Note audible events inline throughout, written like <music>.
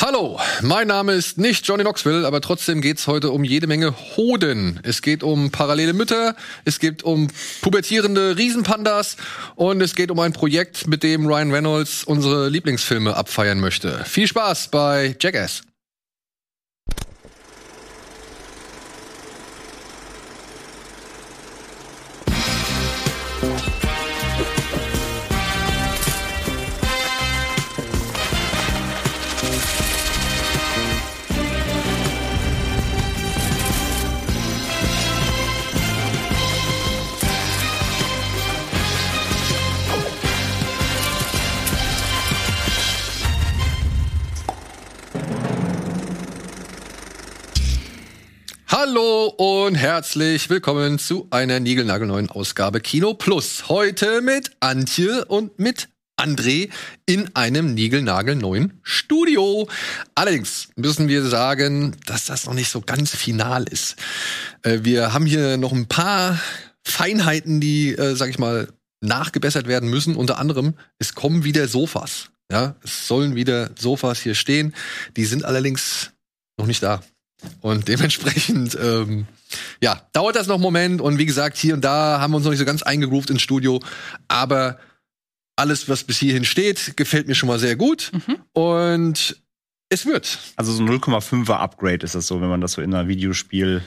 Hallo, mein Name ist nicht Johnny Knoxville, aber trotzdem geht's heute um jede Menge Hoden. Es geht um parallele Mütter, es geht um pubertierende Riesenpandas und es geht um ein Projekt, mit dem Ryan Reynolds unsere Lieblingsfilme abfeiern möchte. Viel Spaß bei Jackass. Und herzlich willkommen zu einer niegelnagelneuen Ausgabe Kino Plus. Heute mit Antje und mit André in einem niegelnagelneuen Studio. Allerdings müssen wir sagen, dass das noch nicht so ganz final ist. Äh, wir haben hier noch ein paar Feinheiten, die, äh, sag ich mal, nachgebessert werden müssen. Unter anderem, es kommen wieder Sofas. Ja, es sollen wieder Sofas hier stehen. Die sind allerdings noch nicht da. Und dementsprechend, ähm, ja, dauert das noch einen Moment. Und wie gesagt, hier und da haben wir uns noch nicht so ganz eingegroovt ins Studio. Aber alles, was bis hierhin steht, gefällt mir schon mal sehr gut. Mhm. Und es wird. Also so 0,5er Upgrade ist das so, wenn man das so in einer Videospiel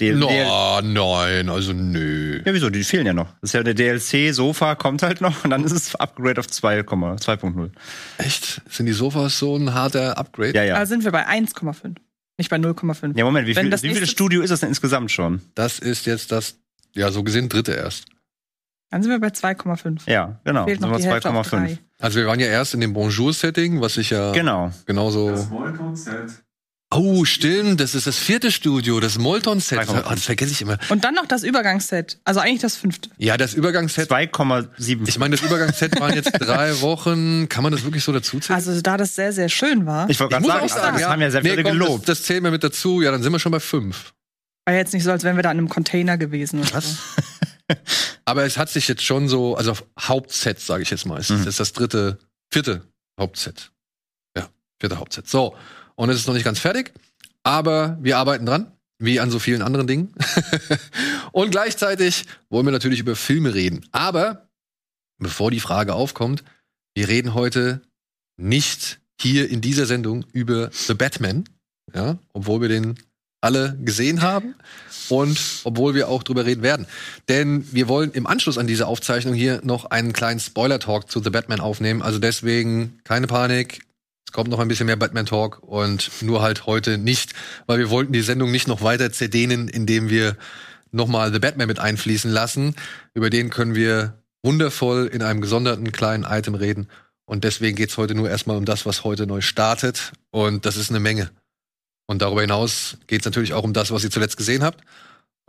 DL no, nein, also nö. Ja, wieso? Die fehlen ja noch. Das ist ja der DLC, Sofa kommt halt noch und dann ist es Upgrade auf 2,2.0. Echt? Sind die Sofas so ein harter Upgrade? Ja, ja. Da sind wir bei 1,5. Nicht bei 0,5. Ja, Moment, wie, viel, wie viele Studio ist das denn insgesamt schon? Das ist jetzt das, ja, so gesehen dritte erst. Dann sind wir bei 2,5. Ja, genau. Fehlt sind wir 2,5. Also wir waren ja erst in dem Bonjour-Setting, was ich ja genau. genauso. Das Molton-Set. Oh, stimmt, das ist das vierte Studio, das Molton-Set. Oh, das vergesse ich immer. Und dann noch das Übergangsset. Also eigentlich das fünfte. Ja, das Übergangsset. 2,7. Ich meine, das Übergangsset waren jetzt <laughs> drei Wochen. Kann man das wirklich so dazu zählen? Also da das sehr, sehr schön war. Ich wollte gerade sagen, sagen, das ja, haben ja sehr viele nee, komm, gelobt. Das, das zählen wir mit dazu. Ja, dann sind wir schon bei fünf. War jetzt nicht so, als wären wir da in einem Container gewesen. Oder Was? So. <laughs> Aber es hat sich jetzt schon so, also auf Hauptset, sage ich jetzt mal. Es mhm. ist das dritte, vierte Hauptset. Ja, vierte Hauptset. So. Und es ist noch nicht ganz fertig, aber wir arbeiten dran, wie an so vielen anderen Dingen. <laughs> und gleichzeitig wollen wir natürlich über Filme reden. Aber bevor die Frage aufkommt, wir reden heute nicht hier in dieser Sendung über The Batman, ja, obwohl wir den alle gesehen haben und obwohl wir auch drüber reden werden. Denn wir wollen im Anschluss an diese Aufzeichnung hier noch einen kleinen Spoiler-Talk zu The Batman aufnehmen. Also deswegen keine Panik, es kommt noch ein bisschen mehr Batman Talk und nur halt heute nicht, weil wir wollten die Sendung nicht noch weiter zerdehnen, indem wir nochmal The Batman mit einfließen lassen. Über den können wir wundervoll in einem gesonderten kleinen Item reden. Und deswegen geht's heute nur erstmal um das, was heute neu startet. Und das ist eine Menge. Und darüber hinaus geht's natürlich auch um das, was ihr zuletzt gesehen habt.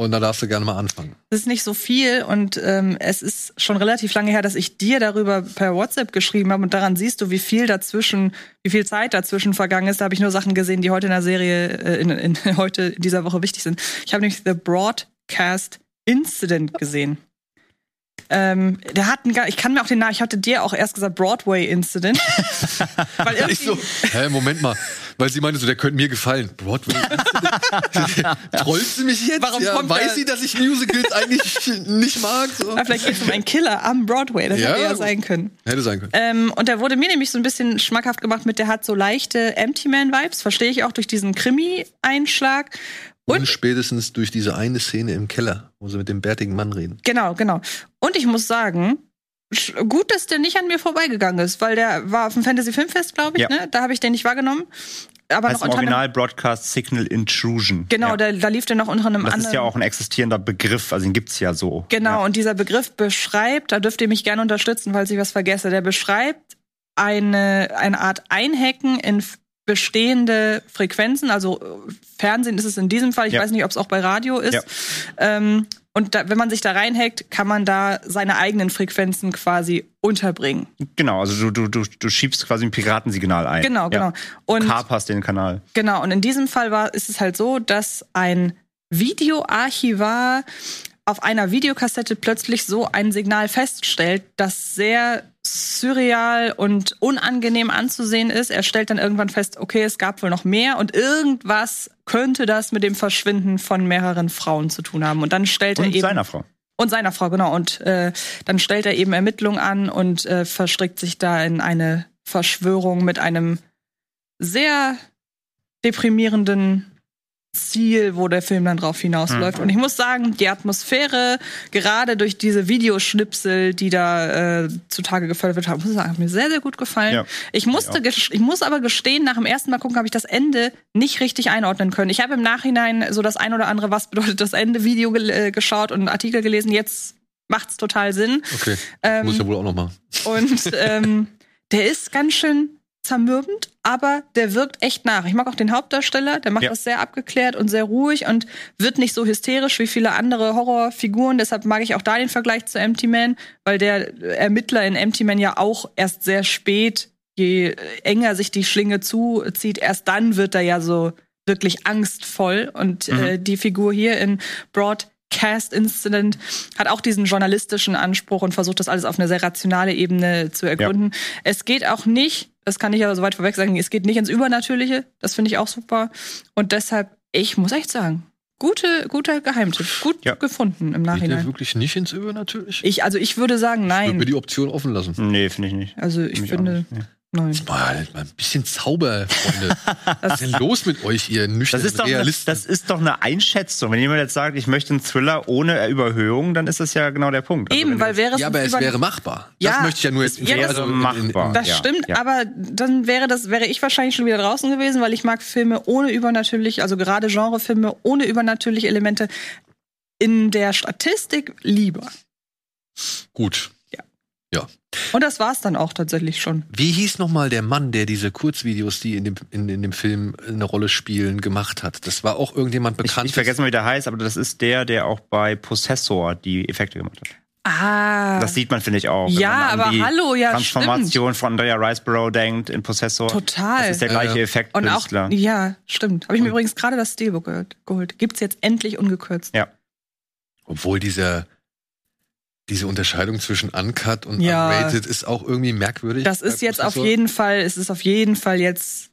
Und da darfst du gerne mal anfangen. Es ist nicht so viel und ähm, es ist schon relativ lange her, dass ich dir darüber per WhatsApp geschrieben habe und daran siehst du, wie viel dazwischen, wie viel Zeit dazwischen vergangen ist. Da habe ich nur Sachen gesehen, die heute in der Serie, äh, in, in, <laughs> heute in dieser Woche wichtig sind. Ich habe nämlich The Broadcast Incident gesehen. Ähm, der hat einen, ich kann mir auch den Namen, ich hatte dir auch erst gesagt Broadway Incident. <laughs> weil irgendwie, ich so, hä, Moment mal. Weil sie meinte so, der könnte mir gefallen. Broadway Incident? <laughs> Trollt sie mich jetzt? Warum ja, weiß sie, dass ich Musicals eigentlich nicht mag? So. Aber vielleicht geht es um einen Killer am Broadway, das ja, hätte ja sein können. Hätte sein können. Ähm, und der wurde mir nämlich so ein bisschen schmackhaft gemacht mit, der hat so leichte Empty Man Vibes, verstehe ich auch durch diesen Krimi-Einschlag. Und, spätestens durch diese eine Szene im Keller, wo sie mit dem bärtigen Mann reden. Genau, genau. Und ich muss sagen, gut, dass der nicht an mir vorbeigegangen ist, weil der war auf dem Fantasy Filmfest, glaube ich, ja. ne? Da habe ich den nicht wahrgenommen. Aber heißt noch im Original Broadcast Signal Intrusion. Genau, ja. da, da lief der noch unter einem das anderen. Das ist ja auch ein existierender Begriff, also den gibt's ja so. Genau, ja. und dieser Begriff beschreibt, da dürft ihr mich gerne unterstützen, falls ich was vergesse, der beschreibt eine, eine Art Einhacken in bestehende Frequenzen, also äh, Fernsehen ist es in diesem Fall, ich ja. weiß nicht, ob es auch bei Radio ist. Ja. Ähm, und da, wenn man sich da reinhackt, kann man da seine eigenen Frequenzen quasi unterbringen. Genau, also du, du, du, schiebst quasi ein Piratensignal ein. Genau, genau. Ja. Und kaperst den Kanal. Genau, und in diesem Fall war, ist es halt so, dass ein Videoarchivar auf einer Videokassette plötzlich so ein Signal feststellt, das sehr surreal und unangenehm anzusehen ist. Er stellt dann irgendwann fest, okay, es gab wohl noch mehr und irgendwas könnte das mit dem Verschwinden von mehreren Frauen zu tun haben. Und dann stellt Und er eben seiner Frau. und seiner Frau, genau. Und äh, dann stellt er eben Ermittlungen an und äh, verstrickt sich da in eine Verschwörung mit einem sehr deprimierenden Ziel, wo der Film dann drauf hinausläuft. Und ich muss sagen, die Atmosphäre, gerade durch diese Videoschnipsel, die da äh, zutage gefördert wird, haben, muss ich sagen, hat mir sehr, sehr gut gefallen. Ja. Ich musste, ges- ich muss aber gestehen, nach dem ersten Mal gucken, habe ich das Ende nicht richtig einordnen können. Ich habe im Nachhinein so das ein oder andere, was bedeutet das Ende, Video gel äh, geschaut und einen Artikel gelesen. Jetzt macht's total Sinn. Okay. Ähm, Muss ja wohl auch noch mal. Und ähm, <laughs> der ist ganz schön zermürbend, aber der wirkt echt nach. Ich mag auch den Hauptdarsteller, der macht Ja. das sehr abgeklärt und sehr ruhig und wird nicht so hysterisch wie viele andere Horrorfiguren. Deshalb mag ich auch da den Vergleich zu Empty Man, weil der Ermittler in Empty Man ja auch erst sehr spät, je enger sich die Schlinge zuzieht, erst dann wird er ja so wirklich angstvoll. Und äh, die Figur hier in Broadcast Incident hat auch diesen journalistischen Anspruch und versucht das alles auf eine sehr rationale Ebene zu ergründen. Es geht auch nicht, das kann ich aber soweit vorweg sagen, es geht nicht ins Übernatürliche. Das finde ich auch super. Und deshalb, ich muss echt sagen, gute, guter Geheimtipp. Gut Ja. gefunden im Geht der Nachhinein. wirklich nicht ins Übernatürliche? Ich, also ich würde sagen, Ich würde mir nein. die Option offen lassen. Nee, finde ich nicht. Also ich Mich finde, nicht, nee. Nein. Mal, mal ein bisschen Zauber, Freunde. <laughs> Was ist denn los mit euch, ihr Das nüchternen ist, doch eine, Realisten? das ist doch eine Einschätzung. Wenn jemand jetzt sagt, ich möchte einen Thriller ohne Überhöhung, dann ist das ja genau der Punkt. Also Eben, du weil wäre es ja, aber es wäre machbar. Ja, das möchte ich ja nur es jetzt wäre also machbar. Das Ja, stimmt, ja. aber dann wäre das wäre ich wahrscheinlich schon wieder draußen gewesen, weil ich mag Filme ohne übernatürlich, also gerade Genrefilme ohne übernatürliche Elemente in der Statistik lieber. Gut. Und das war's dann auch tatsächlich schon. Wie hieß noch mal der Mann, der diese Kurzvideos, die in dem, in, in dem Film eine Rolle spielen, gemacht hat? Das war auch irgendjemand ich, bekannt. ich vergesse mal, wie der heißt, aber das ist der, der auch bei Possessor die Effekte gemacht hat. Ah, Das sieht man, finde ich, auch. wenn Ja, aber die hallo, ja, Transformation von Andrea Riceborough denkt in Possessor. total. Das ist der gleiche Ja. Effekt. und auch ja, stimmt. Habe ich mir übrigens gerade das Steelbook gehört- geholt. Gibt's jetzt endlich ungekürzt. Ja. Obwohl dieser, diese Unterscheidung zwischen Uncut und Ja. Unrated ist auch irgendwie merkwürdig. Das ist jetzt auf jeden Fall, es ist auf jeden Fall jetzt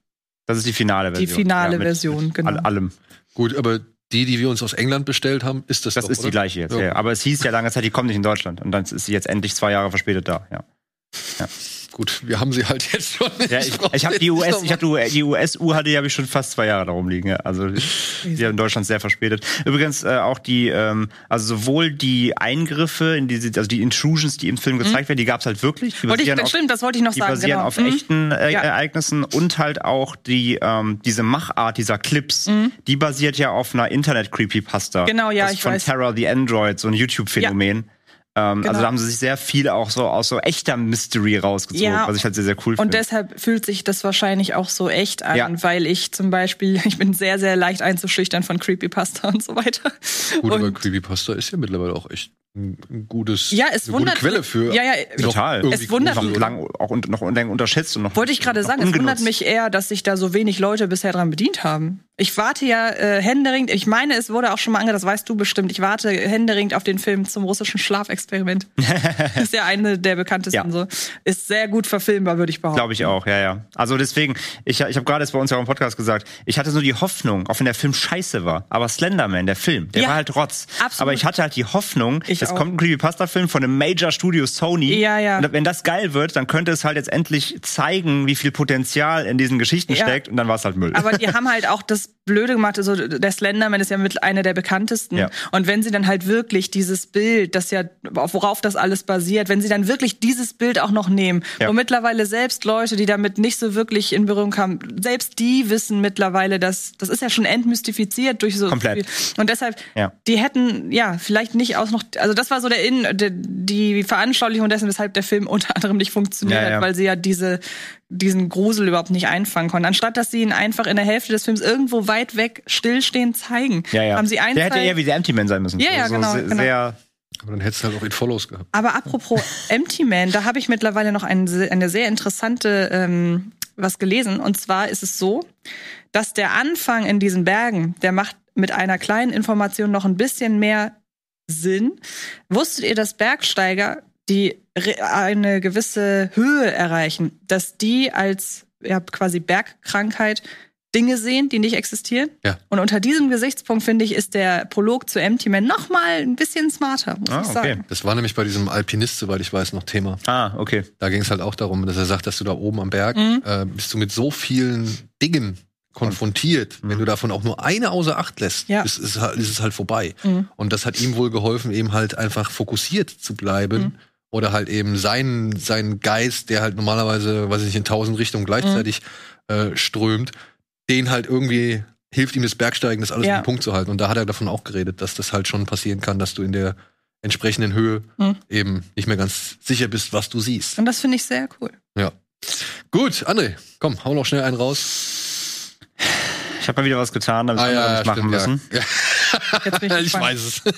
Das ist die finale die Version. finale ja, mit, Version, mit genau. all- allem. Gut, aber die, die wir uns aus England bestellt haben, ist das Das doch, ist die oder? gleiche jetzt. Ja. Ja. Aber es hieß ja lange Zeit, die kommt nicht in Deutschland. Und dann ist sie jetzt endlich zwei Jahre verspätet da. Ja. Gut, wir haben sie halt jetzt schon. Ja, ich, ich habe die US, ich hab die, die US-U hatte habe ich schon fast zwei Jahre darum liegen. Ja. Also <laughs> die die in Deutschland sehr verspätet. Übrigens äh, auch die, ähm, also sowohl die Eingriffe in diese, also die Intrusions, die im Film gezeigt werden, die gab es halt wirklich. Die Mhm. Wollte ich, auf, stimmt, das wollte ich noch die sagen. basieren genau. auf Mhm. echten äh, Ja. Ereignissen und halt auch die ähm, diese Machart dieser Clips, die basiert ja auf einer Internet Creepypasta. Mhm. Genau, ja, das ist ich von weiß. Terror the Android, so ein YouTube Phänomen. Ähm, Genau. Also da haben sie sich sehr viel auch so aus so echter Mystery rausgezogen, Ja. was ich halt sehr sehr cool Und finde. deshalb fühlt sich das wahrscheinlich auch so echt an, Ja. weil ich zum Beispiel, <laughs> ich bin sehr, sehr leicht einzuschüchtern von Creepypasta und so weiter. Gut, aber und, Creepypasta ist ja mittlerweile auch echt ein, gutes, ja, es eine wundert gute Quelle für. Ja, ja, Total. Es wundert Grusel, lang auch un noch un unterschätzt und noch wollte ich gerade sagen, es wundert ungenutzt. mich eher, dass sich da so wenig Leute bisher dran bedient haben. Ich warte ja äh, händeringend, ich meine, es wurde auch schon mal ange, das weißt du bestimmt, ich warte händeringend auf den Film zum russischen Schlafexperiment. <laughs> ist ja eine der bekanntesten Ja. so. Ist sehr gut verfilmbar, würde ich behaupten. Glaube ich auch, ja, ja. Also deswegen, ich, ich habe gerade jetzt bei uns ja auch im Podcast gesagt, ich hatte so die Hoffnung, auch wenn der Film scheiße war, aber Slenderman, der Film, der Ja, war halt Rotz. absolut. Aber ich hatte halt die Hoffnung, Ich es auch. kommt ein Creepypasta-Film von einem Major Studio Sony. Ja, ja. Und wenn das geil wird, dann könnte es halt jetzt endlich zeigen, wie viel Potenzial in diesen Geschichten Ja. steckt und dann war es halt Müll. Aber die <laughs> haben halt auch das Blöde gemacht, also der Slenderman ist ja mit einer der bekanntesten. Ja. Und wenn sie dann halt wirklich dieses Bild, das ja, worauf das alles basiert, wenn sie dann wirklich dieses Bild auch noch nehmen, Ja. wo mittlerweile selbst Leute, die damit nicht so wirklich in Berührung kamen, selbst die wissen mittlerweile, dass das ist ja schon entmystifiziert durch so Komplett. viel. Und deshalb, Ja. die hätten ja vielleicht nicht auch noch, also das war so der In, die Veranschaulichung dessen, weshalb der Film unter anderem nicht funktioniert Ja, ja. hat, weil sie ja diese diesen Grusel überhaupt nicht einfangen konnten. Anstatt dass sie ihn einfach in der Hälfte des Films irgendwo weit weg stillstehend zeigen, ja, ja. haben sie ein, der hätte eher wie der Empty Man sein müssen. Ja, ja, so, genau, se- genau. Sehr, Aber dann hättest du halt auch It Follows gehabt. Aber apropos <laughs> Empty Man, da habe ich mittlerweile noch ein, se- eine sehr interessante ähm, was gelesen. Und zwar ist es so, dass der Anfang in diesen Bergen, der macht mit einer kleinen Information noch ein bisschen mehr Sinn. Wusstet ihr, dass Bergsteiger, die eine gewisse Höhe erreichen, dass die als ja, quasi Bergkrankheit Dinge sehen, die nicht existieren. Ja. Und unter diesem Gesichtspunkt, finde ich, ist der Prolog zu Empty Man noch mal ein bisschen smarter, muss Ah, ich okay. sagen. Das war nämlich bei diesem Alpinist, soweit ich weiß, noch Thema. Ah, okay. Da ging es halt auch darum, dass er sagt, dass du da oben am Berg Mhm. äh, bist du mit so vielen Dingen konfrontiert. Wenn du davon auch nur eine außer Acht lässt, Ja. ist, ist, ist es halt vorbei. Mhm. Und das hat ihm wohl geholfen, eben halt einfach fokussiert zu bleiben. Mhm. Oder halt eben seinen, seinen Geist, der halt normalerweise, weiß ich nicht, in tausend Richtungen gleichzeitig Mhm. äh, strömt, den halt irgendwie hilft ihm das Bergsteigen, das alles Ja. den Punkt zu halten. Und da hat er davon auch geredet, dass das halt schon passieren kann, dass du in der entsprechenden Höhe Mhm. eben nicht mehr ganz sicher bist, was du siehst. Und das finde ich sehr cool. Ja. Gut, André, komm, hau noch schnell einen raus. Ich habe mal wieder was getan, damit Ah, ich ja, nicht machen stimmt, ja. müssen. <laughs> Jetzt bin ich, weiß es. <laughs>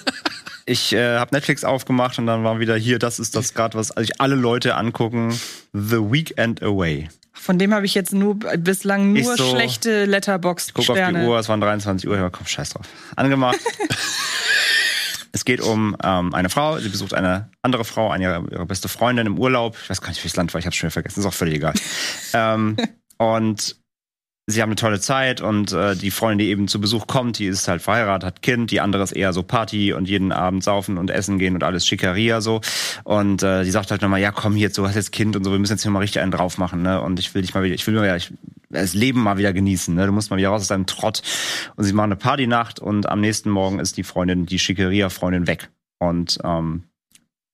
Ich äh, habe Netflix aufgemacht und dann war wieder hier, das ist das gerade, was sich alle Leute angucken. The Weekend Away. Von dem habe ich jetzt nur bislang Ich nur so- schlechte Guck auf die Uhr, es waren 23 Uhr, ja komm, scheiß drauf. Angemacht. <laughs> es geht um ähm, eine Frau, sie besucht eine andere Frau, eine ihrer, ihre beste Freundin im Urlaub. Ich weiß gar nicht, welches Land war, ich habe schon wieder vergessen, ist auch völlig egal. ähm, und sie haben eine tolle Zeit und äh, die Freundin, die eben zu Besuch kommt, die ist halt verheiratet, hat Kind, die andere ist eher so Party und jeden Abend saufen und essen gehen und alles Schickeria so. Und äh, die sagt halt nochmal, ja komm hier, du hast jetzt Kind und so, wir müssen jetzt hier mal richtig einen drauf machen, ne? Und ich will dich mal wieder, ich will mal wieder, ich, das Leben mal wieder genießen, ne? Du musst mal wieder raus aus deinem Trott. Und sie machen eine Partynacht und am nächsten Morgen ist die Freundin, die Schickeria-Freundin weg. Und ähm,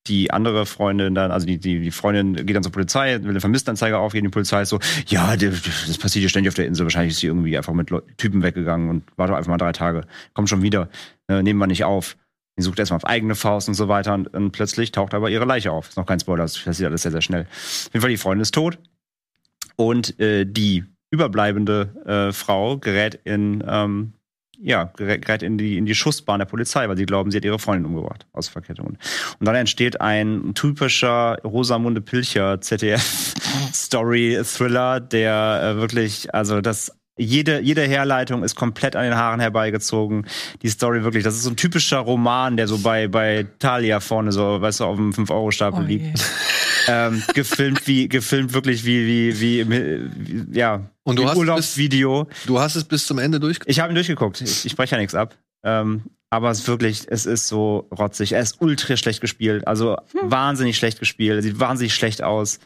die andere Freundin dann, also die, die, die Freundin geht dann zur Polizei, will eine Vermisstenanzeige aufgeben, die Polizei ist so, ja, das passiert hier ständig auf der Insel, wahrscheinlich ist sie irgendwie einfach mit Typen weggegangen und war doch einfach mal drei Tage, kommt schon wieder, äh, nehmen wir nicht auf. Die sucht erstmal auf eigene Faust und so weiter und, und plötzlich taucht aber ihre Leiche auf. Ist noch kein Spoiler, das passiert alles sehr, sehr schnell. Auf jeden Fall, die Freundin ist tot und äh, die überbleibende äh, Frau gerät in, ähm, ja, gerät, in die, in die Schussbahn der Polizei, weil sie glauben, sie hat ihre Freundin umgebracht aus Verkettung. Und dann entsteht ein typischer Rosamunde Pilcher ZDF-Story-Thriller, <laughs> der äh, wirklich, also das jede, jede Herleitung ist komplett an den Haaren herbeigezogen. Die Story wirklich, das ist so ein typischer Roman, der so bei, bei Thalia vorne so, weißt du, auf dem 5-Euro-Stapel Oh liegt. <laughs> ähm, gefilmt wie gefilmt wirklich wie wie wie, im- wie ja Und du hast Urlaubsvideo. Du hast es bis zum Ende durch. Ich habe ihn durchgeguckt. Ich, ich spreche ja nichts ab. Ähm, aber es ist wirklich, es ist so rotzig. Er ist ultra schlecht gespielt. Also wahnsinnig schlecht gespielt. Er sieht wahnsinnig schlecht aus.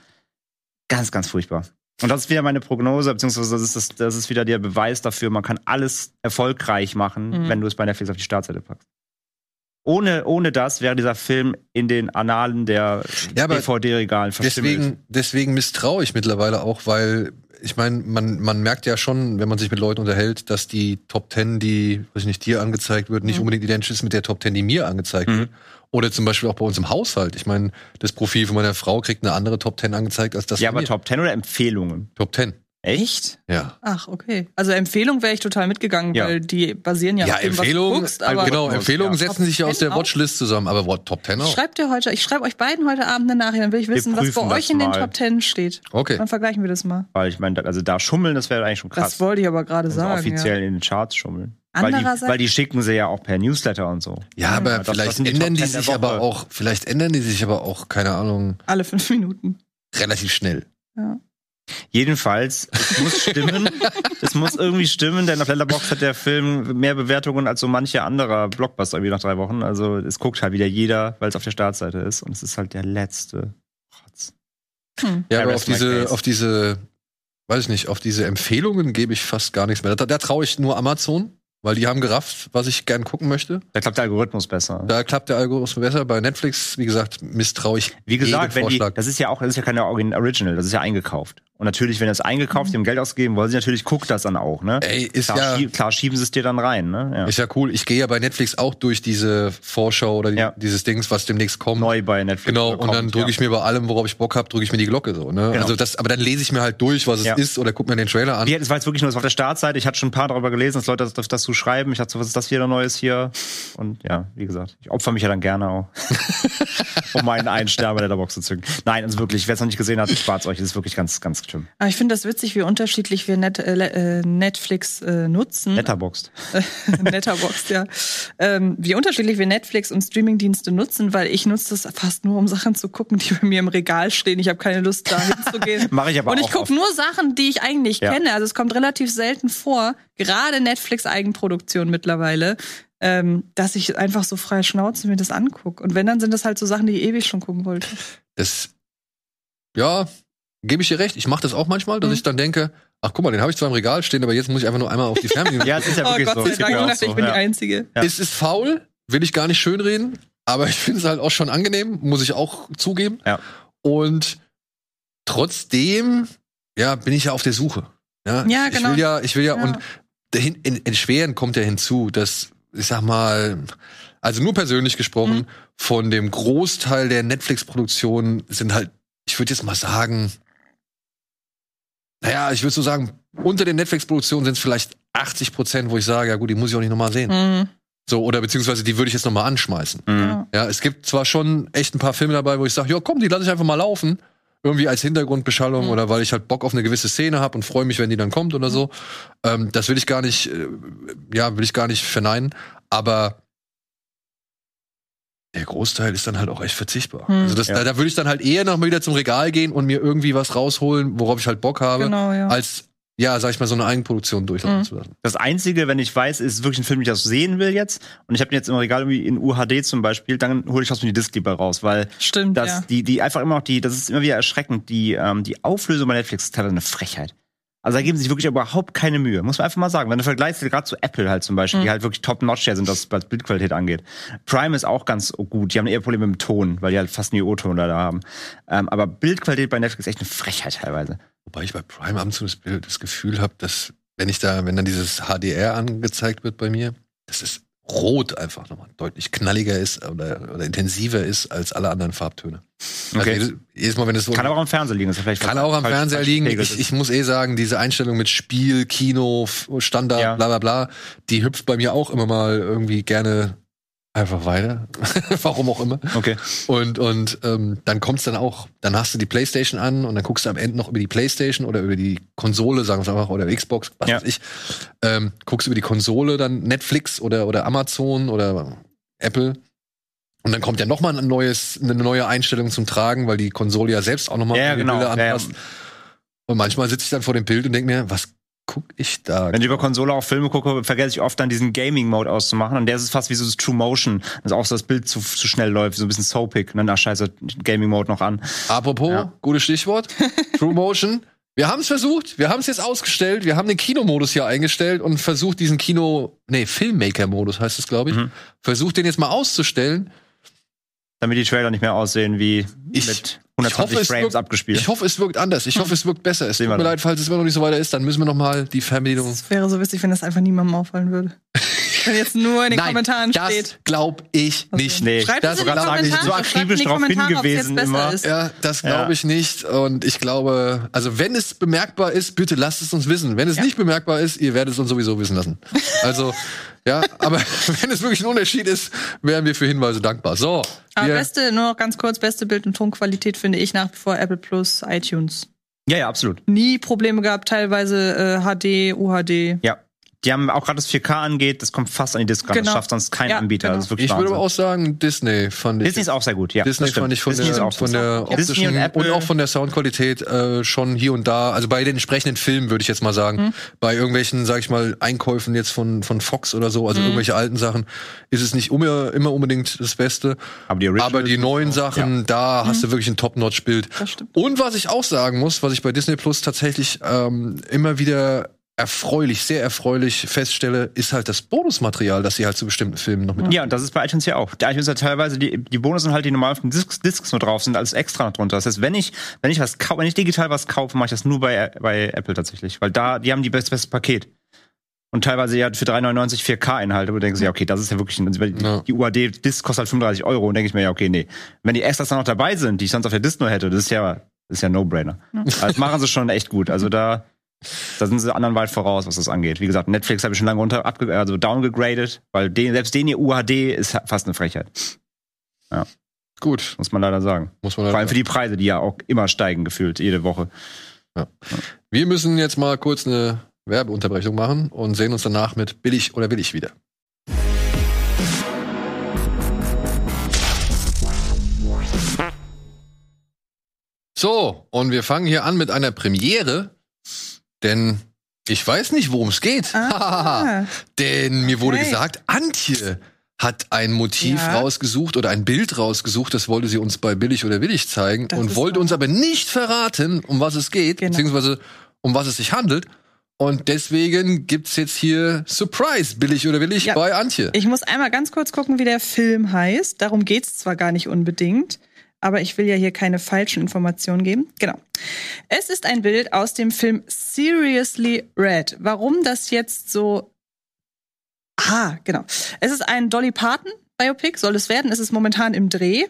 Ganz, ganz furchtbar. Und das ist wieder meine Prognose, beziehungsweise das ist, das, das ist wieder der Beweis dafür, man kann alles erfolgreich machen, Mhm. wenn du es bei Netflix auf die Startseite packst. Ohne, ohne das wäre dieser Film in den Annalen der Ja, DVD-Regalen verschimmelt. Deswegen, deswegen misstraue ich mittlerweile auch, weil ich meine, man, man merkt ja schon, wenn man sich mit Leuten unterhält, dass die Top Ten, die, weiß ich nicht, dir angezeigt wird, nicht Mhm. unbedingt identisch ist mit der Top Ten, die mir angezeigt Mhm. wird. Oder zum Beispiel auch bei uns im Haushalt. Ich meine, das Profil von meiner Frau kriegt eine andere Top Ten angezeigt als das ja, von aber mir. Top 10 oder Empfehlungen? Top Ten. Echt? Ja. Ach, okay. Also Empfehlung wäre ich total mitgegangen, Ja. weil die basieren ja, Ja, auf dem, Empfehlungen, was du guckst, aber genau, Empfehlungen ja. setzen sich ja aus der 10 auch? Watchlist zusammen, aber what, Top Ten auch. schreibe dir heute, ich schreibe euch beiden heute Abend eine Nachricht, dann will ich wissen, was bei euch das in den mal. Top 10 steht. Okay. Dann vergleichen wir das mal. Weil ich meine, also da schummeln, das wäre eigentlich schon krass. Das wollte ich aber gerade Also sagen. offiziell Ja. in den Charts schummeln. Weil die, Andererseits- weil die schicken sie ja auch per Newsletter und so. Ja, aber Ja, das- das vielleicht sind die ändern die 10 der sich aber auch, vielleicht ändern die sich aber auch, keine Ahnung, Alle fünf Minuten. relativ schnell. Jedenfalls, es muss stimmen. <laughs> es muss irgendwie stimmen, denn auf Letterboxd hat der Film mehr Bewertungen als so manche anderer Blockbuster irgendwie nach drei Wochen. Also es guckt halt wieder jeder, weil es auf der Startseite ist. Und es ist halt der letzte Rotz. Hm. Ja, aber auf diese, case. auf diese, weiß ich nicht, auf diese Empfehlungen gebe ich fast gar nichts mehr. Da, da traue ich nur Amazon, weil die haben gerafft, was ich gern gucken möchte. Da klappt der Algorithmus besser. Da klappt der Algorithmus besser. Bei Netflix, wie gesagt, misstraue ich Wie gesagt, wenn die, Vorschlag. das ist ja auch, das ist ja keine Origin- Original, das ist ja eingekauft. Und natürlich, wenn das eingekauft, die haben Geld ausgegeben, wollen sie natürlich, guckt das dann auch, ne? Ey, ist klar, ja, schie klar schieben sie es dir dann rein, ne? Ja. ist ja cool. Ich gehe ja bei Netflix auch durch diese Vorschau oder die, Ja. dieses Dings, was demnächst kommt. Neu bei Netflix. Genau, und dann drücke ja. ich mir bei allem, worauf ich Bock habe, drücke ich mir die Glocke so. Ne? Genau. Also das, aber dann lese ich mir halt durch, was es Ja. ist, oder guck mir den Trailer an. Wie, es war jetzt wirklich nur, das war auf der Startseite. Ich hatte schon ein paar darüber gelesen, dass Leute das, das, das zu schreiben. Ich dachte so, was ist das wieder Neues hier? Und ja, wie gesagt, ich opfer mich ja dann gerne auch, <laughs> um meinen einen Stern bei der Box zu zücken. Nein, also wirklich, wer es noch nicht gesehen hat, ich spart euch. Es ist wirklich ganz, ganz stimmt. Aber ich finde das witzig, wie unterschiedlich wir Net, äh, äh Netflix äh, nutzen. Letterboxd. <laughs> Letterboxd, ja. Ähm, wie unterschiedlich wir Netflix und Streamingdienste nutzen, weil ich nutze das fast nur, um Sachen zu gucken, die bei mir im Regal stehen. Ich habe keine Lust, da <laughs> hinzugehen. Mache ich aber und auch. Und ich gucke nur Sachen, die ich eigentlich ja. kenne. Also es kommt relativ selten vor, gerade Netflix-Eigenproduktion mittlerweile, ähm, dass ich einfach so freie Schnauze mir das angucke. Und wenn, dann sind das halt so Sachen, die ich ewig schon gucken wollte. Das, ja, gebe ich dir recht. Ich mache das auch manchmal, dass mhm. ich dann denke, ach guck mal, den habe ich zwar im Regal stehen, aber jetzt muss ich einfach nur einmal auf die Fernbedienung. <laughs> ja, das ist ja <laughs> wirklich oh, Gott so. Sei Dank, so. ich bin ja. die Einzige. Ja. Es ist faul, will ich gar nicht schönreden, aber ich finde es halt auch schon angenehm, muss ich auch zugeben. Ja. Und trotzdem, ja, bin ich ja auf der Suche. Ja, ja ich, genau. Ich will ja, ich will ja, ja. und in, in, in Schweren kommt ja hinzu, dass, ich sag mal, also nur persönlich gesprochen, mhm. von dem Großteil der Netflix-Produktionen sind halt, ich würde jetzt mal sagen, naja, ich würde so sagen, unter den Netflix-Produktionen sind es vielleicht 80 Prozent, wo ich sage, ja gut, die muss ich auch nicht nochmal sehen. Mhm. So, oder beziehungsweise die würde ich jetzt nochmal anschmeißen. Mhm. Ja, es gibt zwar schon echt ein paar Filme dabei, wo ich sage, ja komm, die lasse ich einfach mal laufen. Irgendwie als Hintergrundbeschallung mhm. oder weil ich halt Bock auf eine gewisse Szene habe und freue mich, wenn die dann kommt oder mhm. so. Ähm, das will ich gar nicht, äh, ja, will ich gar nicht verneinen. Aber der Großteil ist dann halt auch echt verzichtbar. Hm. Also das, ja. da, da würde ich dann halt eher noch mal wieder zum Regal gehen und mir irgendwie was rausholen, worauf ich halt Bock habe, genau, ja. als ja, sag ich mal, so eine Eigenproduktion durchlaufen mhm. zu lassen. Das Einzige, wenn ich weiß, ist wirklich ein Film, den ich das sehen will jetzt, und ich habe den jetzt im Regal irgendwie in UHD zum Beispiel, dann hole ich aus mir die Disc lieber raus, weil Stimmt, das, ja. die, die einfach immer noch die, das ist immer wieder erschreckend, die, ähm, die Auflösung bei Netflix ist teilweise eine Frechheit. Also da geben sie sich wirklich überhaupt keine Mühe. Muss man einfach mal sagen. Wenn du vergleichst, gerade zu Apple halt zum Beispiel, mhm. die halt wirklich top-notch sind, was Bildqualität angeht. Prime ist auch ganz gut. Die haben eher Probleme mit dem Ton, weil die halt fast nie O-Ton da haben. Ähm, aber Bildqualität bei Netflix ist echt eine Frechheit teilweise. Wobei ich bei Prime ab und zu das, Bild, das Gefühl habe, dass wenn ich da, wenn dann dieses HDR angezeigt wird bei mir, das ist Rot einfach nochmal deutlich knalliger ist oder, oder intensiver ist als alle anderen Farbtöne. Okay. Also jedes Mal, wenn es so kann auch am Fernseher liegen. Ist vielleicht kann auch am Fernseher liegen. Ich, ich, muss eh sagen, diese Einstellung mit Spiel, Kino, Standard, ja. bla bla bla, die hüpft bei mir auch immer mal irgendwie gerne einfach weiter. <laughs> Warum auch immer. Okay. Und, und ähm, dann kommt's dann auch, dann hast du die Playstation an und dann guckst du am Ende noch über die Playstation oder über die Konsole, sagen wir einfach, oder Xbox, was ja. weiß ich. Ähm, guckst über die Konsole dann Netflix oder, oder Amazon oder Apple. Und dann kommt ja noch mal ein neues, eine neue Einstellung zum Tragen, weil die Konsole ja selbst auch noch mal ja, genau. Bilder anpasst. Ja, und manchmal sitze ich dann vor dem Bild und denke mir, was guck ich da? Wenn ich über Konsole auch Filme gucke, vergesse ich oft dann diesen Gaming-Mode auszumachen. Und der ist fast wie so das True Motion, dass auch so das Bild zu, zu schnell läuft, so ein bisschen soapig. Und dann, ach scheiße, Gaming-Mode noch an. Apropos, ja. gutes Stichwort, <laughs> True Motion. Wir haben es versucht, wir haben es jetzt ausgestellt, wir haben den Kinomodus hier eingestellt und versucht diesen Kino, nee, Filmmaker-Modus heißt es, glaube ich, mhm. versucht den jetzt mal auszustellen. Damit die Trailer nicht mehr aussehen wie ich, mit 120 hoffe, Frames wirkt, abgespielt. Ich hoffe, es wirkt anders. Ich hoffe, es wirkt besser. Es tut mir leid, falls es immer noch nicht so weiter ist, dann müssen wir noch mal die Fernbedienung. Es wäre so witzig, wenn das einfach niemandem auffallen würde. <laughs> Wenn jetzt nur in den Nein, Kommentaren das steht. glaube ich nicht. Nee, Schreibt das in die Kommentare, ich so akribisch drauf hingewiesen immer. Ist. Ja, das glaube ja. ich nicht. Und ich glaube, also wenn es bemerkbar ist, bitte lasst es uns wissen. Wenn es ja. nicht bemerkbar ist, ihr werdet es uns sowieso wissen lassen. Also, ja, <laughs> aber wenn es wirklich ein Unterschied ist, wären wir für Hinweise dankbar. So. Aber beste, nur noch ganz kurz, beste Bild- und Tonqualität finde ich nach wie vor Apple Plus, iTunes. Ja, ja, absolut. Nie Probleme gehabt, teilweise äh, HD, UHD. Ja. Die haben auch gerade das 4K angeht, das kommt fast an die Disc ran. Genau. Das schafft sonst kein ja, Anbieter. Genau. Das ist wirklich ich würde aber auch sagen, Disney fand ich. Disney ist auch sehr gut, ja. Disney fand ich von Disney der, von der optischen und, und, auch von der Soundqualität äh, schon hier und da, also bei den entsprechenden Filmen würde ich jetzt mal sagen, mhm. bei irgendwelchen, sag ich mal, Einkäufen jetzt von, von Fox oder so, also mhm. irgendwelche alten Sachen, ist es nicht immer, immer unbedingt das Beste. Aber die, aber die neuen Sachen, ja. da mhm. hast du wirklich ein Top-Notch-Bild. Und was ich auch sagen muss, was ich bei Disney Plus tatsächlich ähm, immer wieder erfreulich, sehr erfreulich feststelle, ist halt das Bonusmaterial, das sie halt zu bestimmten Filmen noch mit Ja, und das ist bei iTunes ja auch. Der iTunes hat teilweise die, die Bonus halt, die normal auf den Discs, Discs nur drauf sind, als extra noch drunter. Das heißt, wenn ich, wenn ich was wenn ich digital was kaufe, mache ich das nur bei, bei Apple tatsächlich. Weil da, die haben die best, beste Paket. Und teilweise ja für 3,99 4K-Inhalte, wo du denkst, ja, okay, das ist ja wirklich, ein, die, ja. die UAD-Disc kostet halt 35 Euro und denke ich mir, ja, okay, nee. Wenn die Extras dann noch dabei sind, die ich sonst auf der Disc nur hätte, das ist ja, das ist ja No-Brainer. Ja. Also das machen sie schon echt gut. Also da, da sind sie anderen weit voraus, was das angeht. Wie gesagt, Netflix habe ich schon lange unter, also downgegradet, weil den, selbst den ihr UHD ist fast eine Frechheit. Ja. Gut. Muss man leider sagen. Muss man leider Vor allem für die Preise, die ja auch immer steigen, gefühlt, jede Woche. Ja. Wir müssen jetzt mal kurz eine Werbeunterbrechung machen und sehen uns danach mit Billig oder Willig wieder. So, und wir fangen hier an mit einer Premiere, denn ich weiß nicht, worum es geht. Ah. <laughs> denn mir wurde Okay. gesagt, Antje hat ein Motiv Ja. rausgesucht oder ein Bild rausgesucht, das wollte sie uns bei Billig oder Willig zeigen Das und wollte wahr. uns aber nicht verraten, um was es geht, Genau. beziehungsweise um was es sich handelt. Und deswegen gibt's jetzt hier Surprise, Billig oder Willig Ja. bei Antje. Ich muss einmal ganz kurz gucken, wie der Film heißt. Darum geht's zwar gar nicht unbedingt, aber ich will ja hier keine falschen Informationen geben. Genau. Es ist ein Bild aus dem Film Seriously Red. Warum das jetzt so. Ah, genau. Es ist ein Dolly Parton Biopic, soll es werden. Es ist momentan im Dreh.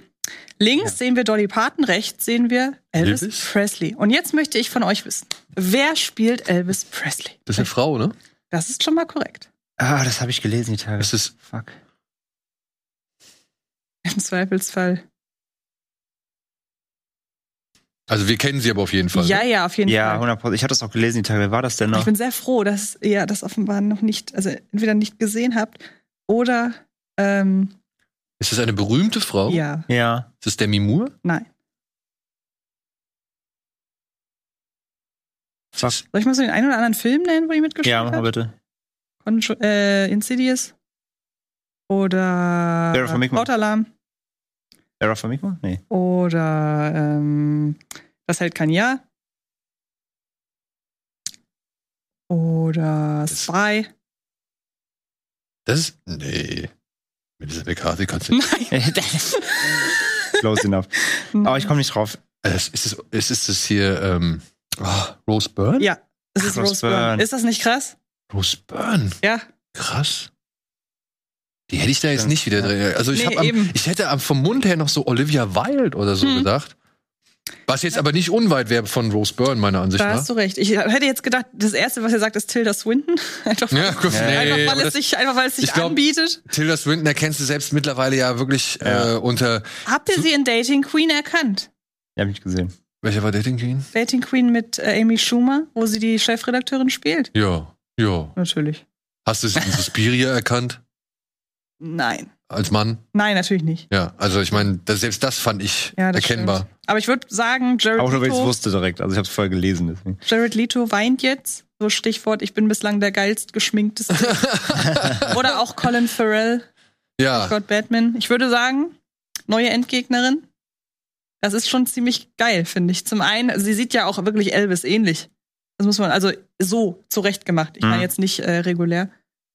Links sehen wir Dolly Parton, rechts sehen wir Elvis, Elvis? Presley. Und jetzt möchte ich von euch wissen, wer spielt Elvis Presley? Das ist eine Frau, ne? Das ist schon mal korrekt. Ah, das habe ich gelesen, die Tage. Das ist Fuck. Im Zweifelsfall. Also wir kennen sie aber auf jeden Fall. Ja, ne? ja, auf jeden Ja, Fall. 100 Prozent. Ich hatte das auch gelesen, die Tage. Wer war das denn Ich noch? bin sehr froh, dass ihr das offenbar noch nicht, also entweder nicht gesehen habt oder ähm, Ist das eine berühmte Frau? ja, Ja. Ist das der Mimur? nein. Fuck. Soll ich mal so den einen oder anderen Film nennen, wo die mitgespielt Ja, mach mal bitte. Contro äh, Insidious oder Sarah von Mickman. Von Mikmo? Nee. oder ähm, Das hält kein Jahr oder Das- Spy. Das ist. Nee. Mit dieser McCarthy kannst du nicht. Nein. <laughs> Close enough. Aber ich komme nicht drauf. Äh, Ist es, ist es das hier, ähm, oh, Rose Byrne? Ja, es ist Ach, Rose Rose Byrne. Byrne. Ist das nicht krass? Rose Byrne. Ja. Krass. Die hätte ich da jetzt nicht wieder drin. Also ich, Nee, hab am, ich hätte am, vom Mund her noch so Olivia Wilde oder so Hm. gedacht. Was jetzt aber nicht unweit wäre von Rose Byrne, meiner Ansicht Da nach. hast du recht. Ich hätte jetzt gedacht, das erste, was ihr sagt, ist Tilda Swinton. <laughs> Einfach, Ja, gut, nee, einfach, weil, es sich, einfach weil es sich ich glaub- anbietet. Tilda Swinton erkennst du selbst mittlerweile ja wirklich Ja. Äh, unter. Habt ihr sie in Dating Queen erkannt? Ja, hab ich gesehen. Welcher war Dating Queen? Dating Queen mit äh, Amy Schumer, wo sie die Chefredakteurin spielt? Ja, ja. Natürlich. Hast du sie in Suspiria erkannt? Nein. Als Mann? Nein, natürlich nicht. Ja, also ich meine, das, selbst das fand ich Ja, das erkennbar. Stimmt. Aber ich würde sagen, Jared Auch nur, weil ich es Leto, wusste direkt. Also ich habe es vorher gelesen. Deswegen. Jared Leto weint jetzt. So Stichwort, ich bin bislang der geilst geschminkteste. <laughs> Oder auch Colin Farrell, Ja, Gott Batman. Ich würde sagen, neue Endgegnerin. Das ist schon ziemlich geil, finde ich. Zum einen, sie sieht ja auch wirklich Elvis ähnlich. Das muss man, also so zurechtgemacht. Ich meine Mhm. jetzt nicht äh, regulär.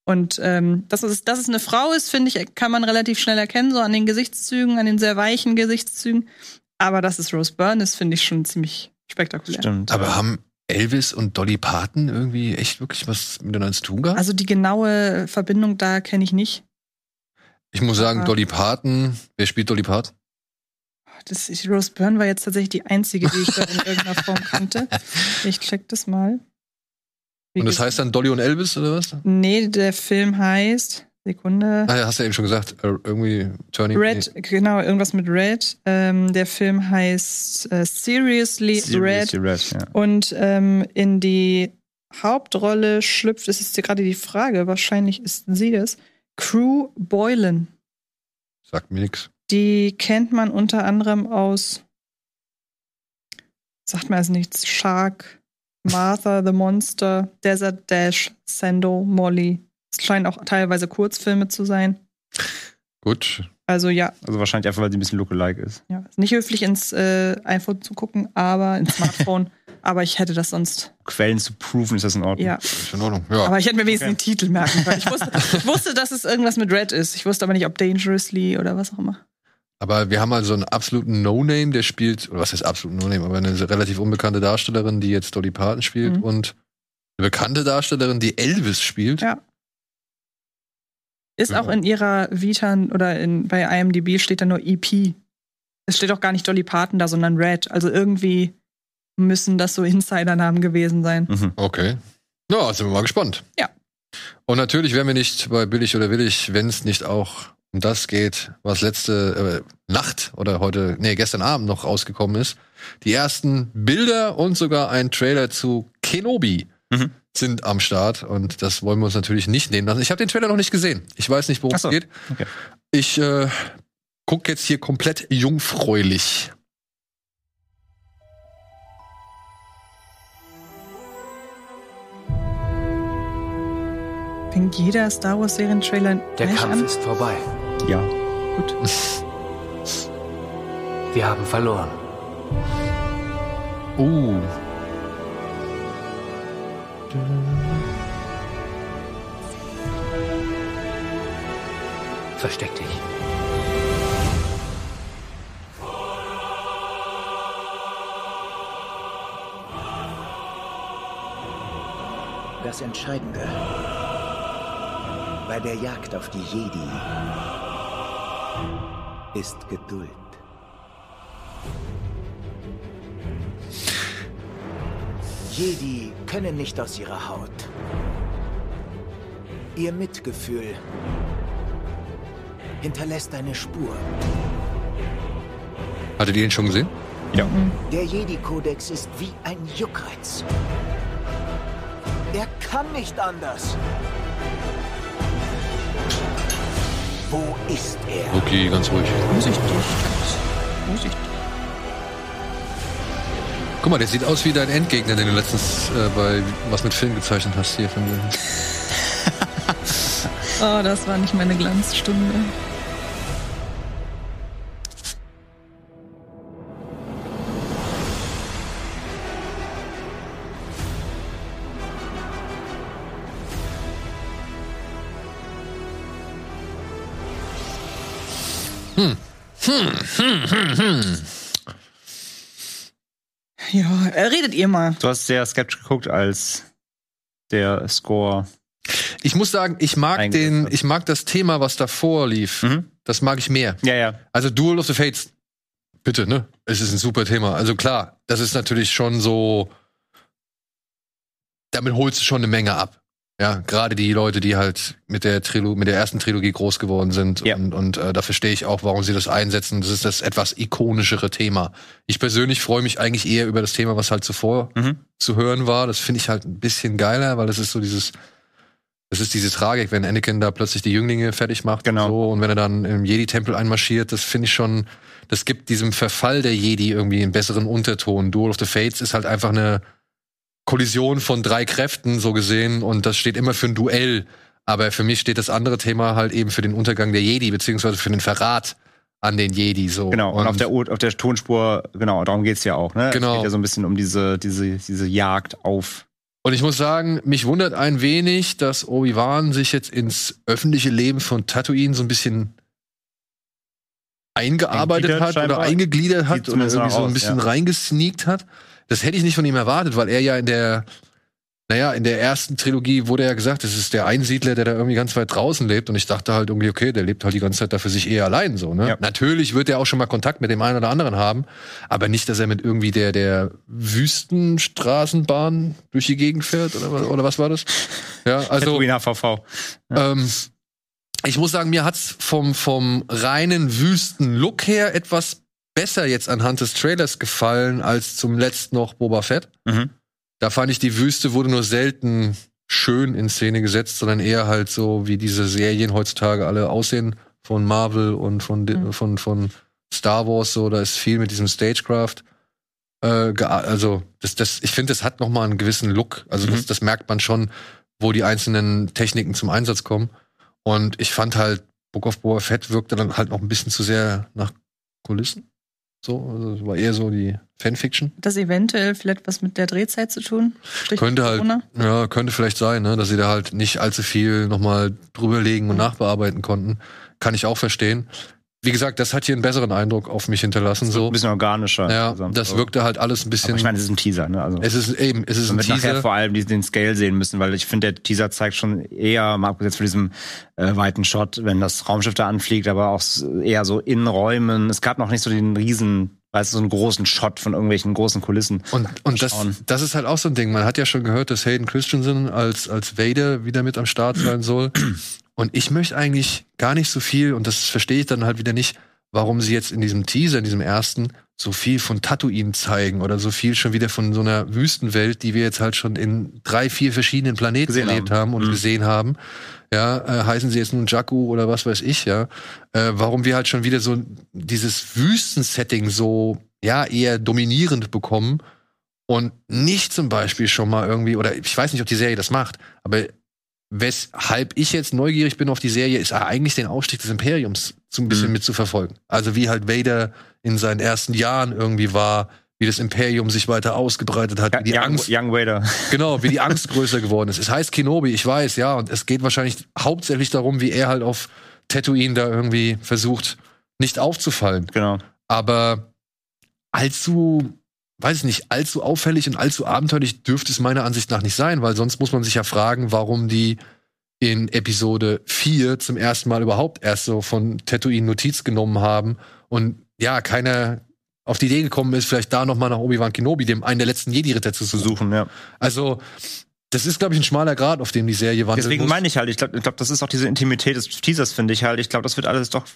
Und ähm, dass, es, dass es eine Frau ist, finde ich, kann man relativ schnell erkennen, so an den Gesichtszügen, an den sehr weichen Gesichtszügen. Aber dass es Rose Byrne ist, finde ich schon ziemlich spektakulär. Stimmt. aber haben Elvis und Dolly Parton irgendwie echt wirklich was miteinander zu tun gehabt? Also die genaue Verbindung da kenne ich nicht. ich muss sagen, aber- Dolly Parton, wer spielt Dolly Parton? Das, Rose Byrne war jetzt tatsächlich die einzige, die ich da in irgendeiner Form kannte. <laughs> Ich check das mal. Wie Und das heißt dann Dolly und Elvis oder was? Nee, der Film heißt. Sekunde. Ah, ja, hast du ja eben schon gesagt, äh, irgendwie Turning. Red, genau, irgendwas mit Red. Ähm, der Film heißt äh, Seriously, Red. Seriously Red, ja. Und ähm, in die Hauptrolle schlüpft, es ist gerade die Frage, wahrscheinlich ist sie das, Crew Boylan. Nee, sagt mir nix. Die kennt man unter anderem aus, sagt mir also nichts, Shark, Martha the Monster, Desert Dash, Sando, Molly. Es scheinen auch teilweise Kurzfilme zu sein. Gut. Also ja, Also wahrscheinlich einfach, weil sie ein bisschen lookalike ist. ja. ist nicht höflich ins äh, iPhone zu gucken, aber ins Smartphone. <laughs> aber ich hätte das sonst, Quellen zu proven, ist das in Ordnung. ja. Ist in Ordnung. Ja. Aber ich hätte mir wenigstens Okay. den Titel merken können. Ich wusste, ich wusste, dass es irgendwas mit Red ist. Ich wusste aber nicht, ob Dangerously oder was auch immer. Aber wir haben also einen absoluten No-Name, der spielt, oder was heißt absoluten No-Name, aber eine relativ unbekannte Darstellerin, die jetzt Dolly Parton spielt Mhm. und eine bekannte Darstellerin, die Elvis spielt. Ja. Ist Ja. auch in ihrer Vita oder in, bei IMDb steht da nur EP. Es steht auch gar nicht Dolly Parton da, sondern Red. Also irgendwie müssen das so Insidernamen gewesen sein. Mhm. Okay. Ja, sind wir mal gespannt. Ja. Und natürlich wären wir nicht bei Billig oder Willig, wenn es nicht auch um das geht, was letzte äh, Nacht oder heute, nee, gestern Abend noch rausgekommen ist. Die ersten Bilder und sogar ein Trailer zu Kenobi Mhm. sind am Start und das wollen wir uns natürlich nicht nehmen lassen. Ich habe den Trailer noch nicht gesehen. Ich weiß nicht, worum Ach es so. geht. Okay. Ich äh, gucke jetzt hier komplett jungfräulich. Fängt jeder Star Wars Serientrailer Der Kampf an? ist vorbei. Ja. Gut. Wir haben verloren. Uh, Versteck dich. Das Entscheidende bei der Jagd auf die Jedi ist Geduld. Jedi können nicht aus ihrer Haut. Ihr Mitgefühl hinterlässt eine Spur. hattet ihr ihn schon gesehen? Ja. Der Jedi-Kodex ist wie ein Juckreiz. Er kann nicht anders. Wo ist er? Okay, ganz ruhig. Vorsichtig. Vorsichtig. Guck mal, der sieht aus wie dein Endgegner, den du letztens äh, bei was mit Film gezeichnet hast hier von dir. <laughs> Oh, das war nicht meine Glanzstunde. Ja, äh, redet ihr mal. Du hast sehr skeptisch geguckt, als der Score. Ich muss sagen, ich mag den, ich mag das Thema, was davor lief. Mhm. Das mag ich mehr. Ja, ja. Also Duel of the Fates, bitte, ne? Es ist ein super Thema. Also klar, das ist natürlich schon so. Damit holst du schon eine Menge ab. Ja, gerade die Leute, die halt mit der Trilo mit der ersten Trilogie groß geworden sind. Ja. Und, und äh, da verstehe ich auch, warum sie das einsetzen. Das ist das etwas ikonischere Thema. Ich persönlich freue mich eigentlich eher über das Thema, was halt zuvor Mhm. zu hören war. Das finde ich halt ein bisschen geiler, weil das ist so dieses, das ist diese Tragik, wenn Anakin da plötzlich die Jünglinge fertig macht Genau. und so und wenn er dann im Jedi-Tempel einmarschiert, das finde ich schon, das gibt diesem Verfall der Jedi irgendwie einen besseren Unterton. Duel of the Fates ist halt einfach eine Kollision von drei Kräften, so gesehen, und das steht immer für ein Duell. Aber für mich steht das andere Thema halt eben für den Untergang der Jedi, beziehungsweise für den Verrat an den Jedi, so. Genau. Und, auf, der, auf der Tonspur, genau, darum geht's ja auch, ne? Genau. Es geht ja so ein bisschen um diese, diese, diese Jagd auf. Und ich muss sagen, mich wundert ein wenig, dass Obi-Wan sich jetzt ins öffentliche Leben von Tatooine so ein bisschen eingearbeitet Eingegliedert hat oder scheinbar. eingeliedert hat oder irgendwie so ein bisschen ja. reingesneakt hat. Das hätte ich nicht von ihm erwartet, weil er ja in der, naja, in der ersten Trilogie wurde ja gesagt, das ist der Einsiedler, der da irgendwie ganz weit draußen lebt. Und ich dachte halt irgendwie, okay, der lebt halt die ganze Zeit da für sich eher allein so, ne? Ja. Natürlich wird er auch schon mal Kontakt mit dem einen oder anderen haben, aber nicht, dass er mit irgendwie der, der Wüstenstraßenbahn durch die Gegend fährt oder, was- oder was war das? Ja, <laughs> also. Tatooine HVV. Ähm, ich muss sagen, mir hat's vom, vom reinen Wüsten-Look her etwas besser jetzt anhand des Trailers gefallen als zum letzten noch Boba Fett. Mhm. Da fand ich, die Wüste wurde nur selten schön in Szene gesetzt, sondern eher halt so, wie diese Serien heutzutage alle aussehen von Marvel und von, Mhm. von, von Star Wars so. Da ist viel mit diesem Stagecraft. Äh, also, das, das, ich finde, das hat noch mal einen gewissen Look. Also, das, Mhm. das merkt man schon, wo die einzelnen Techniken zum Einsatz kommen. Und ich fand halt, Book of Boba Fett wirkte dann halt noch ein bisschen zu sehr nach Kulissen. So, also war eher so die Fanfiction. Das eventuell vielleicht was mit der Drehzeit zu tun? Strich Könnte halt, Corona? ja, könnte vielleicht sein, ne, dass sie da halt nicht allzu viel nochmal drüberlegen und nachbearbeiten konnten. Kann ich auch verstehen. Wie gesagt, das hat hier einen besseren Eindruck auf mich hinterlassen. Ein So, bisschen organischer. ja, das wirkte halt alles ein Aber bisschen. ich meine, es ist ein Teaser, ne? Also. es ist eben, es ist ein wird nachher Teaser. vor allem den Scale sehen müssen, weil ich finde, der Teaser zeigt schon eher, mal abgesehen von diesem äh, weiten Shot, wenn das Raumschiff da anfliegt, aber auch eher so in Räumen. Es gab noch nicht so den riesen, weißt du, so einen großen Shot von irgendwelchen großen Kulissen. Und, und das, das ist halt auch so ein Ding. Man hat ja schon gehört, dass Hayden Christensen als, als Vader wieder mit am Start sein soll. Und ich möchte eigentlich gar nicht so viel, und das verstehe ich dann halt wieder nicht, warum sie jetzt in diesem Teaser, in diesem ersten, so viel von Tatooine zeigen oder so viel schon wieder von so einer Wüstenwelt, die wir jetzt halt schon in drei, vier verschiedenen Planeten Gesehen erlebt haben. haben, und Mhm. gesehen haben. Ja, äh, heißen sie jetzt nun Jakku oder was weiß ich, ja. Äh, warum wir halt schon wieder so dieses Wüstensetting so, ja, eher dominierend bekommen und nicht zum Beispiel schon mal irgendwie, oder ich weiß nicht, ob die Serie das macht, aber weshalb ich jetzt neugierig bin auf die Serie, ist eigentlich den Aufstieg des Imperiums so ein bisschen Mhm. mitzuverfolgen. Also wie halt Vader in seinen ersten Jahren irgendwie war, wie das Imperium sich weiter ausgebreitet hat, wie die Young, Angst, Young Vader. <laughs> genau, wie die Angst größer geworden ist. Es heißt Kenobi, ich weiß, ja, und es geht wahrscheinlich hauptsächlich darum, wie er halt auf Tatooine da irgendwie versucht, nicht aufzufallen. Genau. Aber allzu, weiß ich nicht, allzu auffällig und allzu abenteuerlich dürfte es meiner Ansicht nach nicht sein, weil sonst muss man sich ja fragen, warum die in Episode 4 zum ersten Mal überhaupt erst so von Tatooine Notiz genommen haben und ja, keiner auf die Idee gekommen ist, vielleicht da noch mal nach Obi-Wan Kenobi, dem einen der letzten Jedi-Ritter zu Zu suchen. suchen, ja. Also, das ist, glaube ich, ein schmaler Grad, auf dem die Serie wandelt. Deswegen meine ich halt, ich glaube, ich glaub, das ist auch diese Intimität des Teasers, finde ich halt. Ich glaube, das wird alles doch,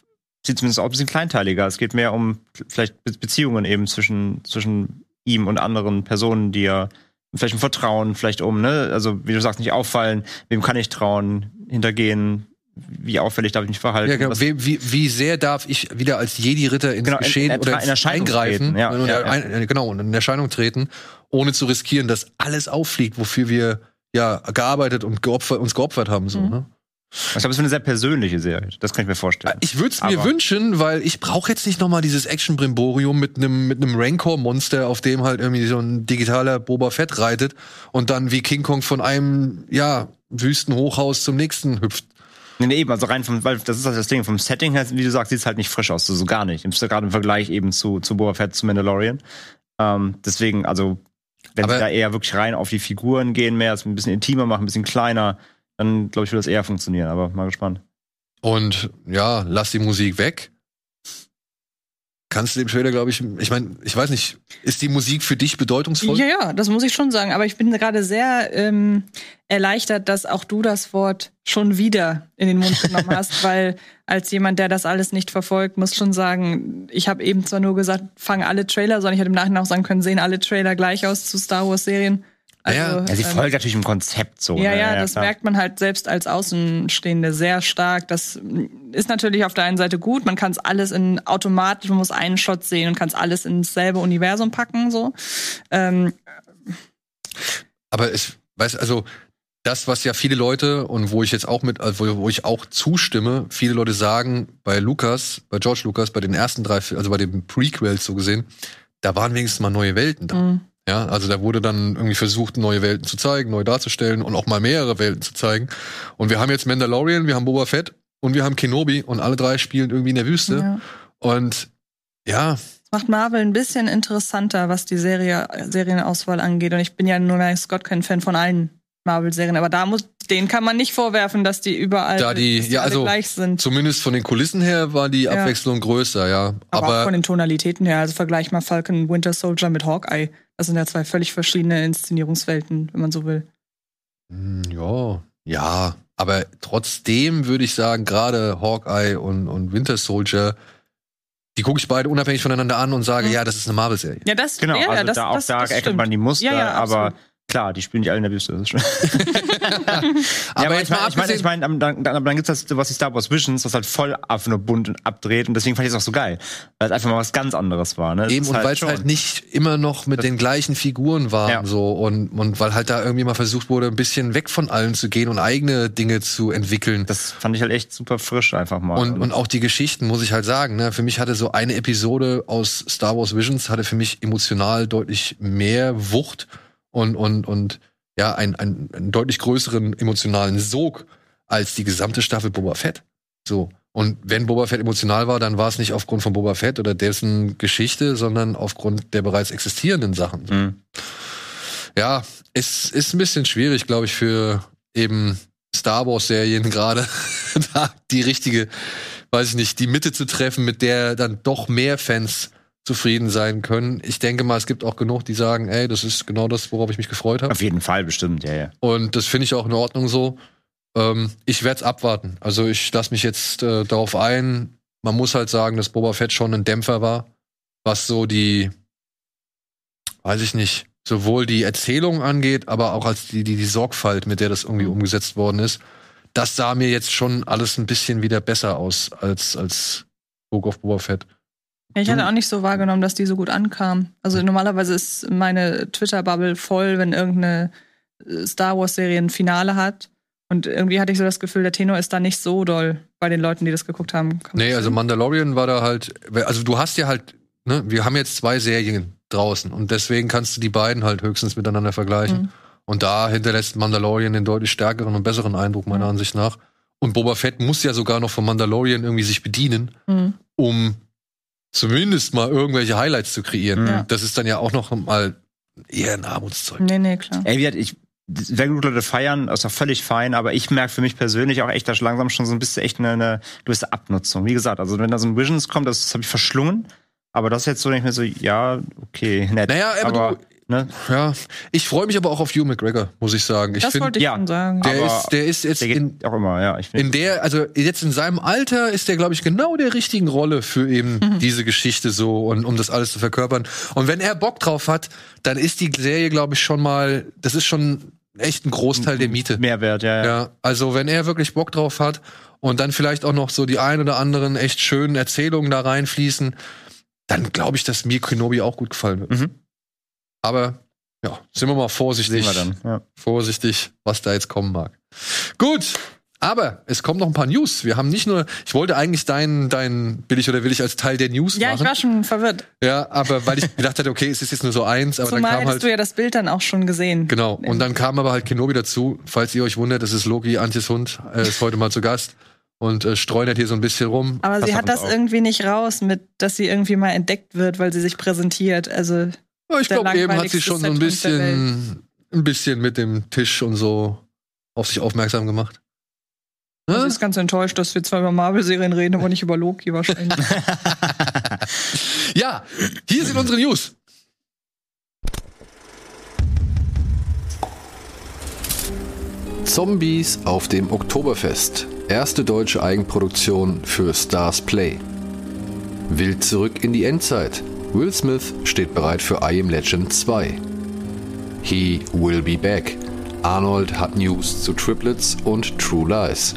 sieht zumindest auch ein bisschen kleinteiliger. Es geht mehr um vielleicht Be Beziehungen eben zwischen, zwischen ihm und anderen Personen, die ja vielleicht um Vertrauen, vielleicht um, ne, also wie du sagst, nicht auffallen, wem kann ich trauen, hintergehen, wie auffällig darf ich mich verhalten. Ja, genau. Wie, wie, wie sehr darf ich wieder als Jedi-Ritter ins Genau, in- Geschehen in- oder in ins Erscheinung eingreifen treten, ja, und ja. Ein, genau und in Erscheinung treten, ohne zu riskieren, dass alles auffliegt, wofür wir ja gearbeitet und geopfert, uns geopfert haben. So, Mhm. ne? Ich glaube, es wird eine sehr persönliche Serie. Das kann ich mir vorstellen. Ich würde es mir wünschen, weil ich brauche jetzt nicht noch mal dieses Action-Brimborium mit einem mit einem Rancor-Monster, auf dem halt irgendwie so ein digitaler Boba Fett reitet und dann wie King Kong von einem ja Wüstenhochhaus zum nächsten hüpft. Nee, nee, eben, also rein vom, weil das ist halt das Ding, vom Setting her, wie du sagst, sieht es halt nicht frisch aus, so, so gar nicht. Gerade im Vergleich eben zu, zu Boba Fett, zu Mandalorian. Ähm, deswegen, also, wenn Aber- sie da eher wirklich rein auf die Figuren gehen, mehr, es ein bisschen intimer machen, ein bisschen kleiner, dann glaube ich, würde das eher funktionieren, aber mal gespannt. Und ja, lass die Musik weg. Kannst du dem Trailer, glaube ich, ich meine, ich weiß nicht, ist die Musik für dich bedeutungsvoll? Ja, ja, das muss ich schon sagen. Aber ich bin gerade sehr ähm, erleichtert, dass auch du das Wort schon wieder in den Mund genommen hast, <laughs> weil als jemand, der das alles nicht verfolgt, muss schon sagen, ich habe eben zwar nur gesagt, fangen alle Trailer, sondern ich hätte im Nachhinein auch sagen können, sehen alle Trailer gleich aus zu Star Wars Serien. Also, Ja, Ja, sie ähm, folgt natürlich im Konzept so. ja, ne? ja, das klar. merkt man halt selbst als Außenstehende sehr stark. Das ist natürlich auf der einen Seite gut. Man kann es alles in automatisch, man muss einen Shot sehen und kann es alles ins selbe Universum packen, so. Ähm, Aber es, weißt also, das, was ja viele Leute und wo ich jetzt auch mit, also wo ich auch zustimme, viele Leute sagen, bei Lukas, bei George Lucas, bei den ersten drei, also bei den Prequels so gesehen, da waren wenigstens mal neue Welten da. mh. Ja, also da wurde dann irgendwie versucht, neue Welten zu zeigen, neu darzustellen und auch mal mehrere Welten zu zeigen. Und wir haben jetzt Mandalorian, wir haben Boba Fett und wir haben Kenobi und alle drei spielen irgendwie in der Wüste. ja. Und ja, Das macht Marvel ein bisschen interessanter, was die Serie, Serienauswahl angeht. Und ich bin ja nur weiß Gott kein Fan von allen Marvel-Serien, aber da muss, denen kann man nicht vorwerfen, dass die überall Da die- dass ja, also gleich sind. zumindest von den Kulissen her war die Ja. Abwechslung größer, ja. Aber, auch Aber, von den Tonalitäten her. Also vergleich mal Falcon Winter Soldier mit Hawkeye. Das sind ja zwei völlig verschiedene Inszenierungswelten, wenn man so will. Hm, ja, ja. Aber trotzdem würde ich sagen, gerade Hawkeye und, und Winter Soldier, die gucke ich beide unabhängig voneinander an und sage, Mhm. ja, das ist eine Marvel-Serie. Ja, das, Genau, ja, also das, da, auch das, da das erkennt stimmt. man die Muster, Ja, ja, aber absolut. Klar, die spielen nicht alle in der Wüste. Das ist schon. <laughs> Aber ja, jetzt ich meine, ich meine, abgesehen- ich mein, dann, dann, dann gibt's das, was die Star Wars Visions, was halt voll bunt und abdreht und deswegen fand ich es auch so geil, weil es einfach mal was ganz anderes war. Ne? Es Eben, und weil es halt nicht immer noch mit den gleichen Figuren waren, Ja. so, und, und weil halt da irgendwie mal versucht wurde, ein bisschen weg von allen zu gehen und eigene Dinge zu entwickeln. das fand ich halt echt super frisch einfach mal. Und, und auch die Geschichten, muss ich halt sagen, ne, für mich hatte so eine Episode aus Star Wars Visions, hatte für mich emotional deutlich mehr Wucht und, und, und ja, einen, einen, einen deutlich größeren emotionalen Sog als die gesamte Staffel Boba Fett. So. Und wenn Boba Fett emotional war, dann war es nicht aufgrund von Boba Fett oder dessen Geschichte, sondern aufgrund der bereits existierenden Sachen. Mhm. Ja, es ist ein bisschen schwierig, glaube ich, für eben Star Wars-Serien gerade <laughs> da die richtige, weiß ich nicht, die Mitte zu treffen, mit der dann doch mehr Fans zufrieden sein können. Ich denke mal, es gibt auch genug, die sagen, ey, das ist genau das, worauf ich mich gefreut habe. Auf jeden Fall bestimmt, ja, ja. Und das finde ich auch in Ordnung so. Ähm, ich werde es abwarten. Also ich lasse mich jetzt äh, darauf ein. Man muss halt sagen, dass Boba Fett schon ein Dämpfer war, was so die, weiß ich nicht, sowohl die Erzählung angeht, aber auch als die, die, die Sorgfalt, mit der das irgendwie Mhm. umgesetzt worden ist. Das sah mir jetzt schon alles ein bisschen wieder besser aus als, als Book of Boba Fett. Ja, ich hatte auch nicht so wahrgenommen, dass die so gut ankam. Also normalerweise ist meine Twitter-Bubble voll, wenn irgendeine äh, Star Wars-Serie ein Finale hat. Und irgendwie hatte ich so das Gefühl, der Tenor ist da nicht so doll bei den Leuten, die das geguckt haben. Kann Nee, also? Mandalorian war da halt, also du hast ja halt, ne, wir haben jetzt zwei Serien draußen und deswegen kannst du die beiden halt höchstens miteinander vergleichen. Mhm. Und da hinterlässt Mandalorian den deutlich stärkeren und besseren Eindruck, meiner Mhm. Ansicht nach. Und Boba Fett muss ja sogar noch von Mandalorian irgendwie sich bedienen, Mhm. um zumindest mal irgendwelche Highlights zu kreieren. Ja. Das ist dann ja auch noch mal eher ein Armutszeug. Nee, nee, klar. Ey, wie gesagt, ich, wenn gut Leute feiern, ist auch völlig fein, aber ich merke für mich persönlich auch echt, dass langsam schon so ein bisschen echt eine, eine gewisse Abnutzung. Wie gesagt, also wenn da so ein Visions kommt, das, das habe ich verschlungen. Aber das ist jetzt so nicht mehr so, ja, okay, nett. Naja, aber, aber, du, ne, ja, ich freue mich aber auch auf Hugh McGregor, muss ich sagen. Ich das finde, wollte ich ja, schon sagen. der aber ist, der ist jetzt der in, auch immer, ja. Ich find, in der, also jetzt in seinem Alter ist der, glaube ich, genau der richtigen Rolle für eben Mhm. diese Geschichte so und um das alles zu verkörpern. Und wenn er Bock drauf hat, dann ist die Serie, glaube ich, schon mal, das ist schon echt ein Großteil der Miete. Mehrwert, ja, ja. Ja, also wenn er wirklich Bock drauf hat und dann vielleicht auch noch so die ein oder anderen echt schönen Erzählungen da reinfließen, dann glaube ich, dass mir Kenobi auch gut gefallen wird. Mhm. Aber ja, sind wir mal vorsichtig wir dann. Ja. vorsichtig, was da jetzt kommen mag. Gut, aber es kommen noch ein paar News. Wir haben nicht nur, ich wollte eigentlich deinen, dein billig oder willig als Teil der News Ja, ich machen. war schon verwirrt. ja, aber weil ich gedacht hatte, okay, es ist jetzt nur so eins, aber Zumal dann kam hättest halt du ja das Bild dann auch schon gesehen. genau und dann kam aber halt Kenobi dazu. Falls ihr euch wundert, das ist Loki, Antjes Hund, äh, ist heute mal zu Gast und äh, streunert hier so ein bisschen rum. Aber Passt sie hat das auf. irgendwie nicht raus, mit, dass sie irgendwie mal entdeckt wird, weil sie sich präsentiert. Also Ja, ich glaube, eben hat sie schon so ein bisschen, ein bisschen mit dem Tisch und so auf sich aufmerksam gemacht. sie Ne? ist ganz enttäuscht, dass wir zwar über Marvel-Serien reden, aber nicht über Loki wahrscheinlich. <laughs> Ja, hier sind unsere News. Zombies auf dem Oktoberfest. Erste deutsche Eigenproduktion für Stars Play. Wild zurück in die Endzeit. Will Smith steht bereit für I Am Legend 2. He will be back. Arnold hat News zu Triplets und True Lies.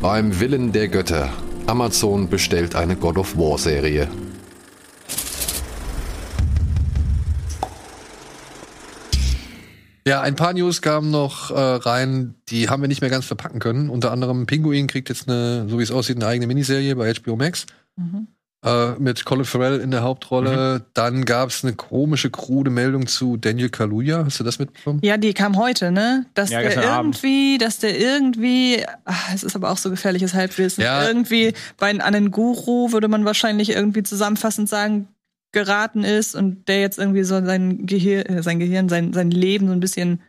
Beim Willen der Götter. Amazon bestellt eine God of War Serie. Ja, ein paar News kamen noch äh, rein, die haben wir nicht mehr ganz verpacken können. Unter anderem Pinguin kriegt jetzt eine, so wie es aussieht, eine eigene Miniserie bei HBO Max. Mhm. Äh, mit Colin Farrell in der Hauptrolle. Dann gab es eine komische, krude Meldung zu Daniel Kaluuya. Hast du das mitbekommen? Ja, die kam heute, ne? Dass Ja, der gestern Abend. irgendwie, dass der irgendwie, ach, es ist aber auch so gefährliches Halbwissen, Ja. irgendwie bei an einen Guru würde man wahrscheinlich irgendwie zusammenfassend sagen, geraten ist und der jetzt irgendwie so sein Gehirn, äh, sein Gehirn, sein, sein Leben so ein bisschen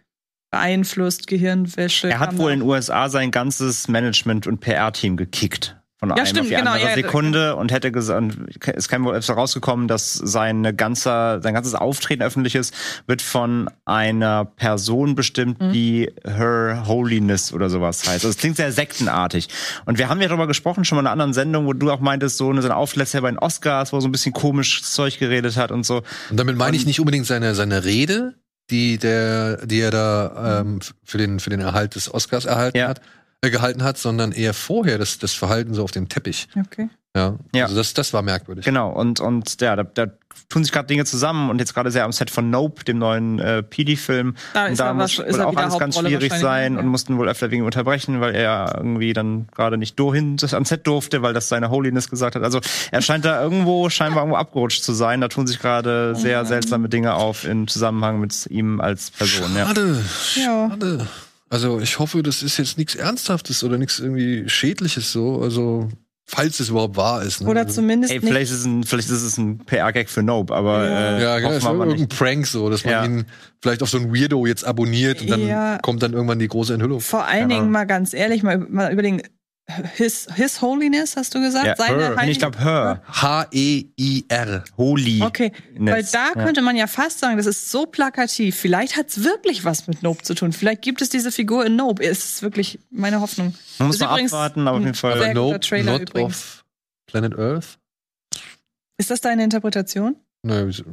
beeinflusst, Gehirnwäsche. Er hat wohl in den USA sein ganzes Management- und PR-Team gekickt. Von einem stimmt, auf die genau, andere ja, Sekunde und hätte gesagt, es kam wohl öfter rausgekommen, dass seine ganze, sein ganzes Auftreten öffentliches wird von einer Person bestimmt, Mhm. die Her Holiness oder sowas heißt. Also es klingt sehr sektenartig. Und wir haben ja darüber gesprochen, schon mal in einer anderen Sendung, wo du auch meintest, so eine, so eine Auflässe bei den Oscars, wo er so ein bisschen komisch Zeug geredet hat und so. Und damit meine ich nicht unbedingt seine, seine Rede, die, der, die er da ähm, für, den, für den Erhalt des Oscars erhalten Ja. hat, äh, gehalten hat, sondern eher vorher das, das Verhalten so auf dem Teppich. Okay. Ja. Ja. Also das, das war merkwürdig. Genau, und, und ja, da, da tun sich gerade Dinge zusammen und jetzt gerade sehr am Set von Nope, dem neuen äh, PD-Film. Da und ist da muss wohl auch alles ganz schwierig sein ja. und mussten wohl öfter wegen unterbrechen, weil er irgendwie dann gerade nicht durchhin ans Set durfte, weil das seine Holiness gesagt hat. Also er scheint da irgendwo scheinbar irgendwo abgerutscht zu sein. Da tun sich gerade sehr seltsame Dinge auf im Zusammenhang mit ihm als Person. Ja. Schade. Ja. Schade. Also ich hoffe, das ist jetzt nichts Ernsthaftes oder nichts irgendwie Schädliches so. Also falls es überhaupt wahr ist. Ne? Oder Also- zumindest Ey, nicht. vielleicht ist es ein, vielleicht ist es ein PR-Gag für Nope, aber äh, Ja, genau, es war mal irgendein. Prank so, dass man Ja. ihn vielleicht auf so ein Weirdo jetzt abonniert und dann Ja. kommt dann irgendwann die große Enthüllung. Vor allen Keine Dingen mal ganz ehrlich, mal, mal überlegen, His, His Holiness, hast du gesagt? Ja, Seine her. Ich glaube Her. H-E-I-R. Holy. Okay, weil da Ja. könnte man ja fast sagen, das ist so plakativ. Vielleicht hat es wirklich was mit Nope zu tun. Vielleicht gibt es diese Figur in Nope. Es ist wirklich meine Hoffnung. Man muss mal abwarten, aber auf jeden Fall. Nope, Trailer not übrigens. of Planet Earth? Ist das deine Interpretation? Wieso?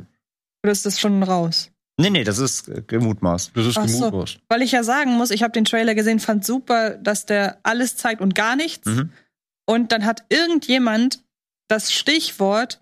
Oder ist das schon raus? Nee, nee, das ist äh, gemutmaßt. das ist Ach so. gemutmaßt. Weil ich ja sagen muss, ich habe den Trailer gesehen, fand super, dass der alles zeigt und gar nichts. Mhm. Und dann hat irgendjemand das Stichwort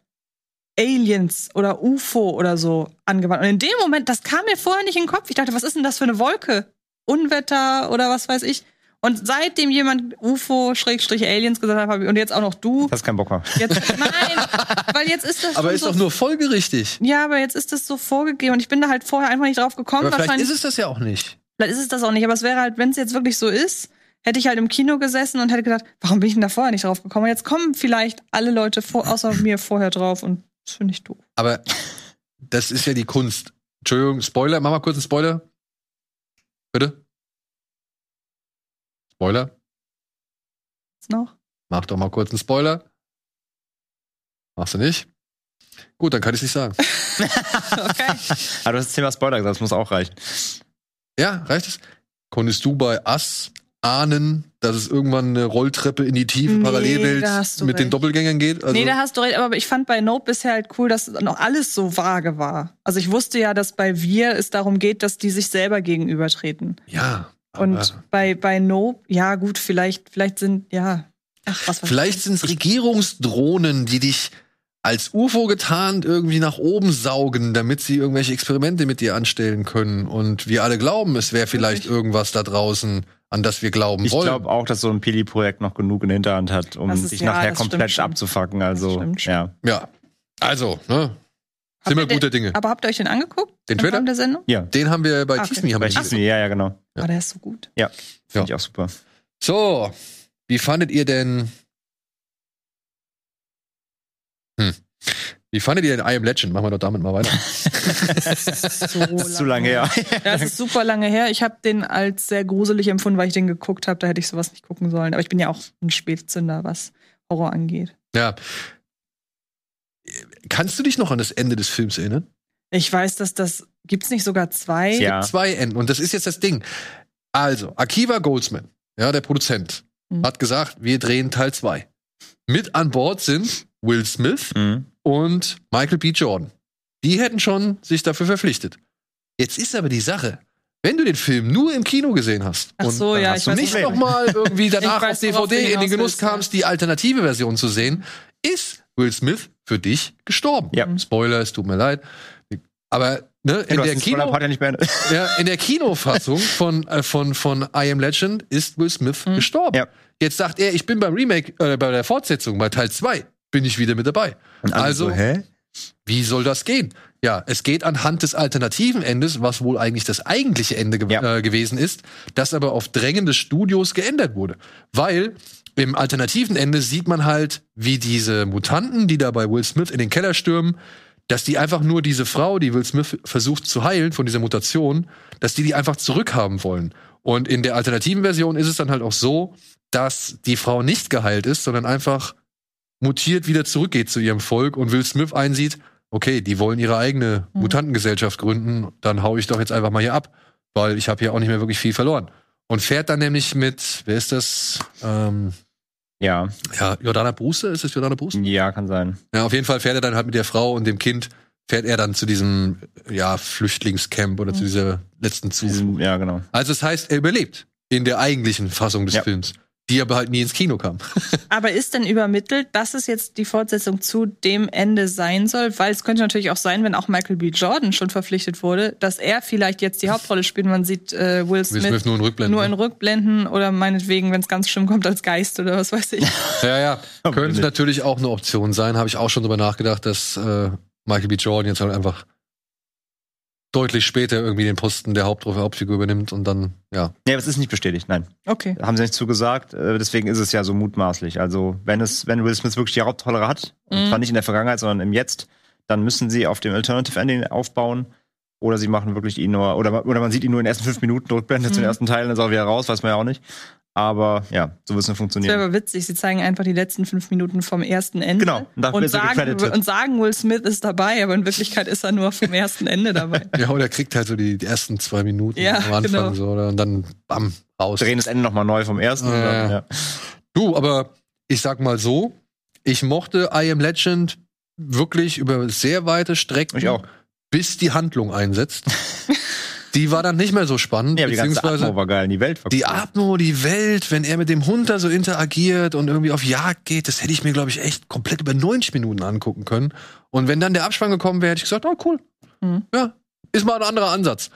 Aliens oder UFO oder so angewandt. Und in dem Moment, das kam mir vorher nicht in den Kopf. Ich dachte, was ist denn das für eine Wolke? Unwetter oder was weiß ich. Und seitdem jemand UFO Schrägstrich Aliens gesagt hat, hab ich- und jetzt auch noch du, Hast keinen Bock mehr. jetzt nein, weil jetzt ist das Aber ist so, doch nur folgerichtig. ja, aber jetzt ist das so vorgegeben und ich bin da halt vorher einfach nicht drauf gekommen. Aber vielleicht ist es das ja auch nicht. Vielleicht ist es das auch nicht, aber es wäre halt, wenn es jetzt wirklich so ist, hätte ich halt im Kino gesessen und hätte gedacht, warum bin ich denn da vorher nicht drauf gekommen? Und jetzt kommen vielleicht alle Leute vor, außer <laughs> mir vorher drauf und das finde ich doof. Aber das ist ja die Kunst. Entschuldigung, Spoiler, mach mal kurz einen Spoiler. Bitte? Spoiler? Jetzt noch? Mach doch mal kurz einen Spoiler. Machst du nicht? Gut, dann kann ich nicht sagen. <laughs> Okay. Aber du hast das Thema Spoiler gesagt, das muss auch reichen. Ja, reicht es? Konntest du bei Ass ahnen, dass es irgendwann eine Rolltreppe in die tiefe Nee, Parallelwelt mit den recht. Doppelgängern geht? Also, nee, da hast du recht, aber ich fand bei Nope bisher halt cool, dass noch alles so vage war. Also ich wusste ja, dass bei Wir es darum geht, dass die sich selber gegenübertreten. ja. Aber Und bei, bei Nope, ja gut, vielleicht, vielleicht sind, ja, ach, was weiß vielleicht ich. sind es Regierungsdrohnen, die dich als UFO getarnt irgendwie nach oben saugen, damit sie irgendwelche Experimente mit dir anstellen können. Und wir alle glauben, es wäre vielleicht irgendwas da draußen, an das wir glauben Ich wollen. glaube auch, dass so ein Pili-Projekt noch genug in der Hinterhand hat, um sich ja, nachher komplett abzufacken. Also, ja. ja. Also, ne? Habt Sind wir guter Dinge. Aber habt ihr euch den angeguckt? Den Trailer? Rahmen der Sendung? Ja. Den haben wir bei Ah, okay. Disney. Haben wir Bei den Disney, ja, ja, genau. Ja. Oh, der ist so gut. Ja. Finde Ja. ich auch super. So, wie fandet ihr denn. Hm. Wie fandet ihr denn I Am Legend? Machen wir doch damit mal weiter. So <laughs> <laughs> Das ist zu lange her. <laughs> Ja, es ist super lange her. Ich habe den als sehr gruselig empfunden, weil ich den geguckt habe. Da hätte ich sowas nicht gucken sollen. Aber ich bin ja auch ein Spätzünder, was Horror angeht. ja. Kannst du dich noch an das Ende des Films erinnern? Ich weiß, dass das gibt's nicht sogar zwei. Ja. Zwei Enden. Und das ist jetzt das Ding. Also, Akiva Goldsman, ja, der Produzent, Mhm. hat gesagt, wir drehen Teil 2. Mit an Bord sind Will Smith Mhm. und Michael B. Jordan. Die hätten schon sich dafür verpflichtet. Jetzt ist aber die Sache, wenn du den Film nur im Kino gesehen hast Ach und so, ja, hast ich du weiß nicht nochmal <laughs> irgendwie danach weiß, auf DVD in den Genuss willst, ja. kamst, die alternative Version zu sehen, ist Will Smith für dich gestorben. Ja. Spoiler, es tut mir leid. Aber ne, in, der Kino, <laughs> ja in der Kinofassung von, äh, von, von I Am Legend ist Will Smith Mhm. gestorben. Ja. Jetzt sagt er, ich bin beim Remake, äh, bei der Fortsetzung, bei Teil 2, bin ich wieder mit dabei. Also, so, hä? Wie soll das gehen? Ja, es geht anhand des alternativen Endes, was wohl eigentlich das eigentliche Ende ge Ja. äh, gewesen ist, das aber auf Drängen des Studios geändert wurde. Weil im alternativen Ende sieht man halt, wie diese Mutanten, die da bei Will Smith in den Keller stürmen, dass die einfach nur diese Frau, die Will Smith versucht zu heilen von dieser Mutation, dass die die einfach zurückhaben wollen. Und in der alternativen Version ist es dann halt auch so, dass die Frau nicht geheilt ist, sondern einfach mutiert wieder zurückgeht zu ihrem Volk und Will Smith einsieht, okay, die wollen ihre eigene Mhm. Mutantengesellschaft gründen, dann hau ich doch jetzt einfach mal hier ab, weil ich habe hier auch nicht mehr wirklich viel verloren. Und fährt dann nämlich mit, wer ist das? Ähm, Ja. ja, Jordana Brewster, ist es Jordana Brewster? Ja, kann sein. Ja, auf jeden Fall fährt er dann halt mit der Frau und dem Kind, fährt er dann zu diesem, ja, Flüchtlingscamp oder zu Mhm. dieser letzten Zuflucht. Ja, genau. Also das heißt, er überlebt in der eigentlichen Fassung des Ja. Films, die aber halt nie ins Kino kam. <laughs> Aber ist denn übermittelt, dass es jetzt die Fortsetzung zu dem Ende sein soll? Weil es könnte natürlich auch sein, wenn auch Michael B. Jordan schon verpflichtet wurde, dass er vielleicht jetzt die Hauptrolle spielt. Man sieht äh, Will Will Smith, Smith nur in Rückblenden. nur in Rückblenden oder meinetwegen, wenn es ganz schlimm kommt, als Geist oder was weiß ich. <laughs> Ja, ja. Könnte natürlich auch eine Option sein. Habe ich auch schon drüber nachgedacht, dass äh, Michael B. Jordan jetzt halt einfach deutlich später irgendwie den Posten der Hauptro- Hauptfigur übernimmt und dann, ja. Ja, aber es ist nicht bestätigt, nein. Okay. Haben sie nicht zugesagt, äh, deswegen ist es ja so mutmaßlich. Also, wenn es, wenn Will Smith wirklich die Hauptrolle hat, und Mhm. zwar nicht in der Vergangenheit, sondern im Jetzt, dann müssen sie auf dem Alternative Ending aufbauen. Oder sie machen wirklich ihn nur, oder, oder man sieht ihn nur in den ersten fünf Minuten rückblendet Mhm. ersten Teilen, dann ist er wieder raus, weiß man ja auch nicht. Aber ja, so wird es nur Das wäre funktionieren. aber witzig. Sie zeigen einfach die letzten fünf Minuten vom ersten Ende. Genau, und Und sagen, gecredited. und sagen, Will Smith ist dabei, aber in Wirklichkeit ist er nur vom ersten Ende dabei. <laughs> Ja, oder er kriegt halt so die, die ersten zwei Minuten Ja, am Anfang genau. so, oder? Und dann bam, raus. Drehen das Ende nochmal neu vom ersten. und dann, ja. Du, aber ich sag mal so, ich mochte I Am Legend wirklich über sehr weite Strecken, Ich auch. bis die Handlung einsetzt. <laughs> die war dann nicht mehr so spannend, Ja, aber die ganze beziehungsweise Atmo war geil, die Welt war die cool. Atmo, die Welt, wenn er mit dem Hund da so interagiert und irgendwie auf Jagd geht, das hätte ich mir, glaube ich, echt komplett über 90 Minuten angucken können. Und wenn dann der Abspann gekommen wäre, hätte ich gesagt, oh cool. Mhm. Ja, ist mal ein anderer Ansatz.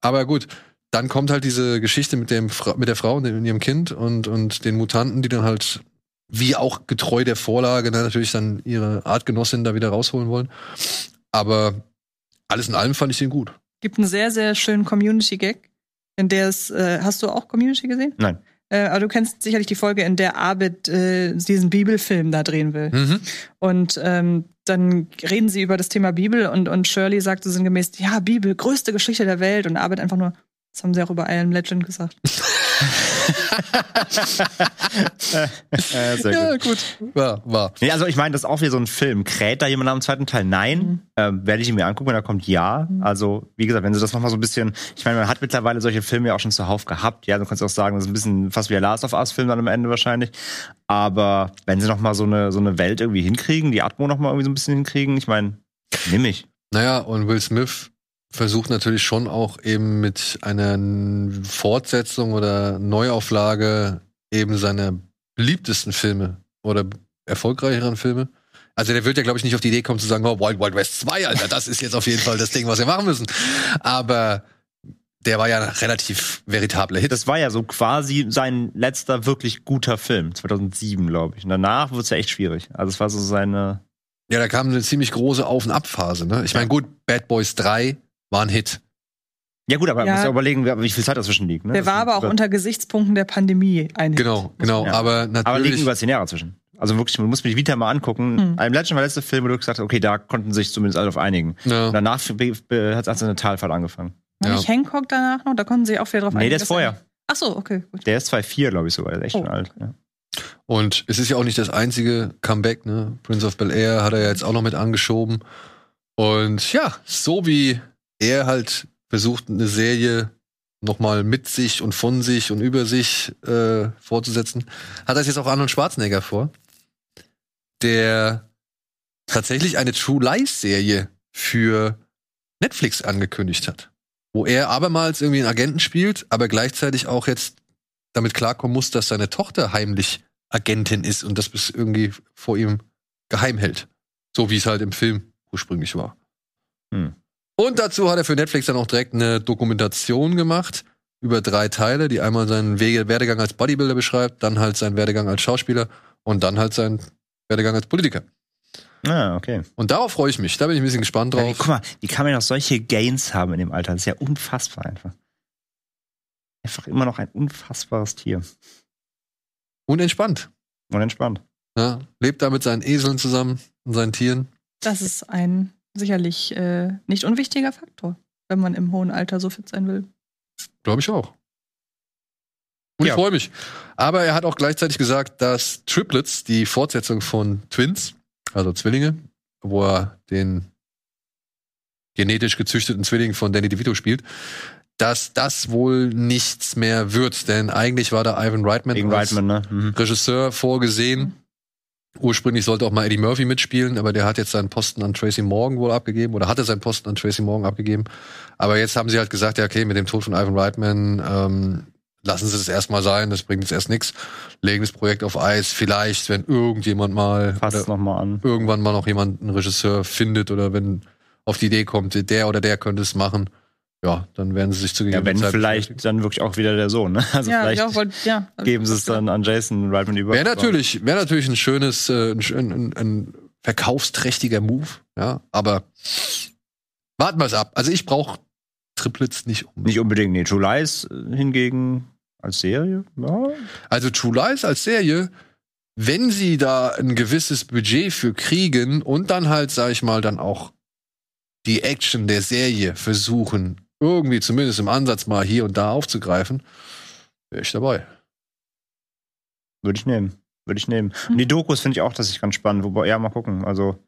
Aber gut, dann kommt halt diese Geschichte mit, dem, Fra- mit der Frau und ihrem Kind und, und den Mutanten, die dann halt, wie auch getreu der Vorlage, ne, natürlich dann ihre Artgenossin da wieder rausholen wollen. Aber alles in allem fand ich den gut. Gibt einen sehr, sehr schönen Community-Gag, in der es, äh, hast du auch Community gesehen? Nein. Äh, aber du kennst sicherlich die Folge, in der Abed äh, diesen Bibelfilm da drehen will. Mhm. Und ähm, dann reden sie über das Thema Bibel und, und Shirley sagt so sinngemäß, ja, Bibel, größte Geschichte der Welt. Und Abed einfach nur, das haben sie auch über I Am Legend gesagt. <laughs> Äh, sehr Ja, gut. gut. War, war. Nee, also ich meine, das ist auch wieder so ein Film. Kräht da jemand am zweiten Teil? Nein. Mhm. Ähm, Werde ich ihn mir angucken, wenn er kommt? Ja. Also, wie gesagt, wenn sie das nochmal so ein bisschen, ich meine, man hat mittlerweile solche Filme ja auch schon zuhauf gehabt. Ja, du kannst auch sagen, das ist ein bisschen fast wie der Last of Us-Film dann am Ende wahrscheinlich. Aber wenn sie nochmal so eine, so eine Welt irgendwie hinkriegen, die Atmo nochmal irgendwie so ein bisschen hinkriegen, ich meine, nimm ich. Naja, und Will Smith versucht natürlich schon auch eben mit einer Fortsetzung oder Neuauflage eben seine beliebtesten Filme oder erfolgreicheren Filme. Also der wird ja, glaube ich, nicht auf die Idee kommen zu sagen, oh, Wild Wild West 2, Alter, das ist jetzt auf jeden Fall das Ding, was wir machen müssen. Aber der war ja relativ veritabler Hit. Das war ja so quasi sein letzter wirklich guter Film, 2007, glaube ich. Und danach wurde es ja echt schwierig. Also es war so seine, Ja, da kam eine ziemlich große Auf- und Abphase. Ne? Ich meine, gut, Bad Boys 3 war ein Hit. Ja gut, aber man Ja. muss ja überlegen, wie viel Zeit dazwischen liegt. Ne? Der Das war aber auch unter Gesichtspunkten der Pandemie ein Hit. Genau, genau. Ja. Aber Aber liegen natürlich. über zehn Jahre zwischen. Also wirklich, man muss mir die Vita mal angucken. Hm. Ein Legend war der letzte Film, wo du gesagt hast, okay, da konnten sich zumindest alle auf einigen. ja. Und danach hat es eine Talfahrt angefangen. War Ja. nicht Hancock danach noch? Da konnten sie auch wieder drauf Nee, einigen, der ist vorher. Ach so, okay, gut. Der ist 2,4, glaube ich sogar. Der ist echt Oh. schon alt. Ja. Und es ist ja auch nicht das einzige Comeback, ne? Prince of Bel Air hat er ja jetzt auch noch mit angeschoben. Und ja, so wie er halt versucht, eine Serie nochmal mit sich und von sich und über sich äh, fortzusetzen, hat es jetzt auch Arnold Schwarzenegger vor, der tatsächlich eine True Lies Serie für Netflix angekündigt hat, wo er abermals irgendwie einen Agenten spielt, aber gleichzeitig auch jetzt damit klarkommen muss, dass seine Tochter heimlich Agentin ist und das bis irgendwie vor ihm geheim hält. So wie es halt im Film ursprünglich war. Hm. Und dazu hat er für Netflix dann auch direkt eine Dokumentation gemacht über drei Teile, die einmal seinen Wege, Werdegang als Bodybuilder beschreibt, dann halt seinen Werdegang als Schauspieler und dann halt seinen Werdegang als Politiker. Ah, okay. Und darauf freue ich mich. Da bin ich ein bisschen gespannt Ja, drauf. guck mal, wie kann man noch solche Gains haben in dem Alter? Das ist ja unfassbar einfach. Einfach immer noch ein unfassbares Tier. Und entspannt. Und entspannt. Ja, lebt da mit seinen Eseln zusammen und seinen Tieren. Das ist ein sicherlich äh, nicht unwichtiger Faktor, wenn man im hohen Alter so fit sein will. Glaube ich auch. Und Ja. ich freue mich. Aber er hat auch gleichzeitig gesagt, dass Triplets, die Fortsetzung von Twins, also Zwillinge, wo er den genetisch gezüchteten Zwilling von Danny DeVito spielt, dass das wohl nichts mehr wird. Denn eigentlich war da Ivan Reitman, Wegen als Reitman, ne? Mhm. Regisseur vorgesehen. Ursprünglich sollte auch mal Eddie Murphy mitspielen, aber der hat jetzt seinen Posten an Tracy Morgan wohl abgegeben oder hatte seinen Posten an Tracy Morgan abgegeben. Aber jetzt haben sie halt gesagt, ja, okay, mit dem Tod von Ivan Reitman ähm, lassen sie das erstmal sein, das bringt jetzt erst nichts. Legen das Projekt auf Eis. Vielleicht, wenn irgendjemand mal es an. irgendwann mal noch jemand einen Regisseur findet oder wenn auf die Idee kommt, der oder der könnte es machen, ja, dann werden sie sich zu Ja, wenn Zeit vielleicht dann wirklich auch wieder der Sohn, ne? <laughs> Also ja, vielleicht ja, wollt, ja. geben sie es dann an Jason Reitman über. Wäre natürlich, wäre natürlich ein schönes, äh, ein, schön- ein, ein verkaufsträchtiger Move, ja. Aber warten wir es ab. Also ich brauche Triplets nicht um. Nicht unbedingt, nee. True Lies äh, hingegen als Serie, ja. Also True Lies als Serie, wenn sie da ein gewisses Budget für kriegen und dann halt, sag ich mal, dann auch die Action der Serie versuchen, irgendwie zumindest im Ansatz mal hier und da aufzugreifen, wäre ich dabei. Würde ich nehmen. Würde ich nehmen. Und die Dokus finde ich auch, das ist ganz spannend. Wobei, ja, mal gucken. Also,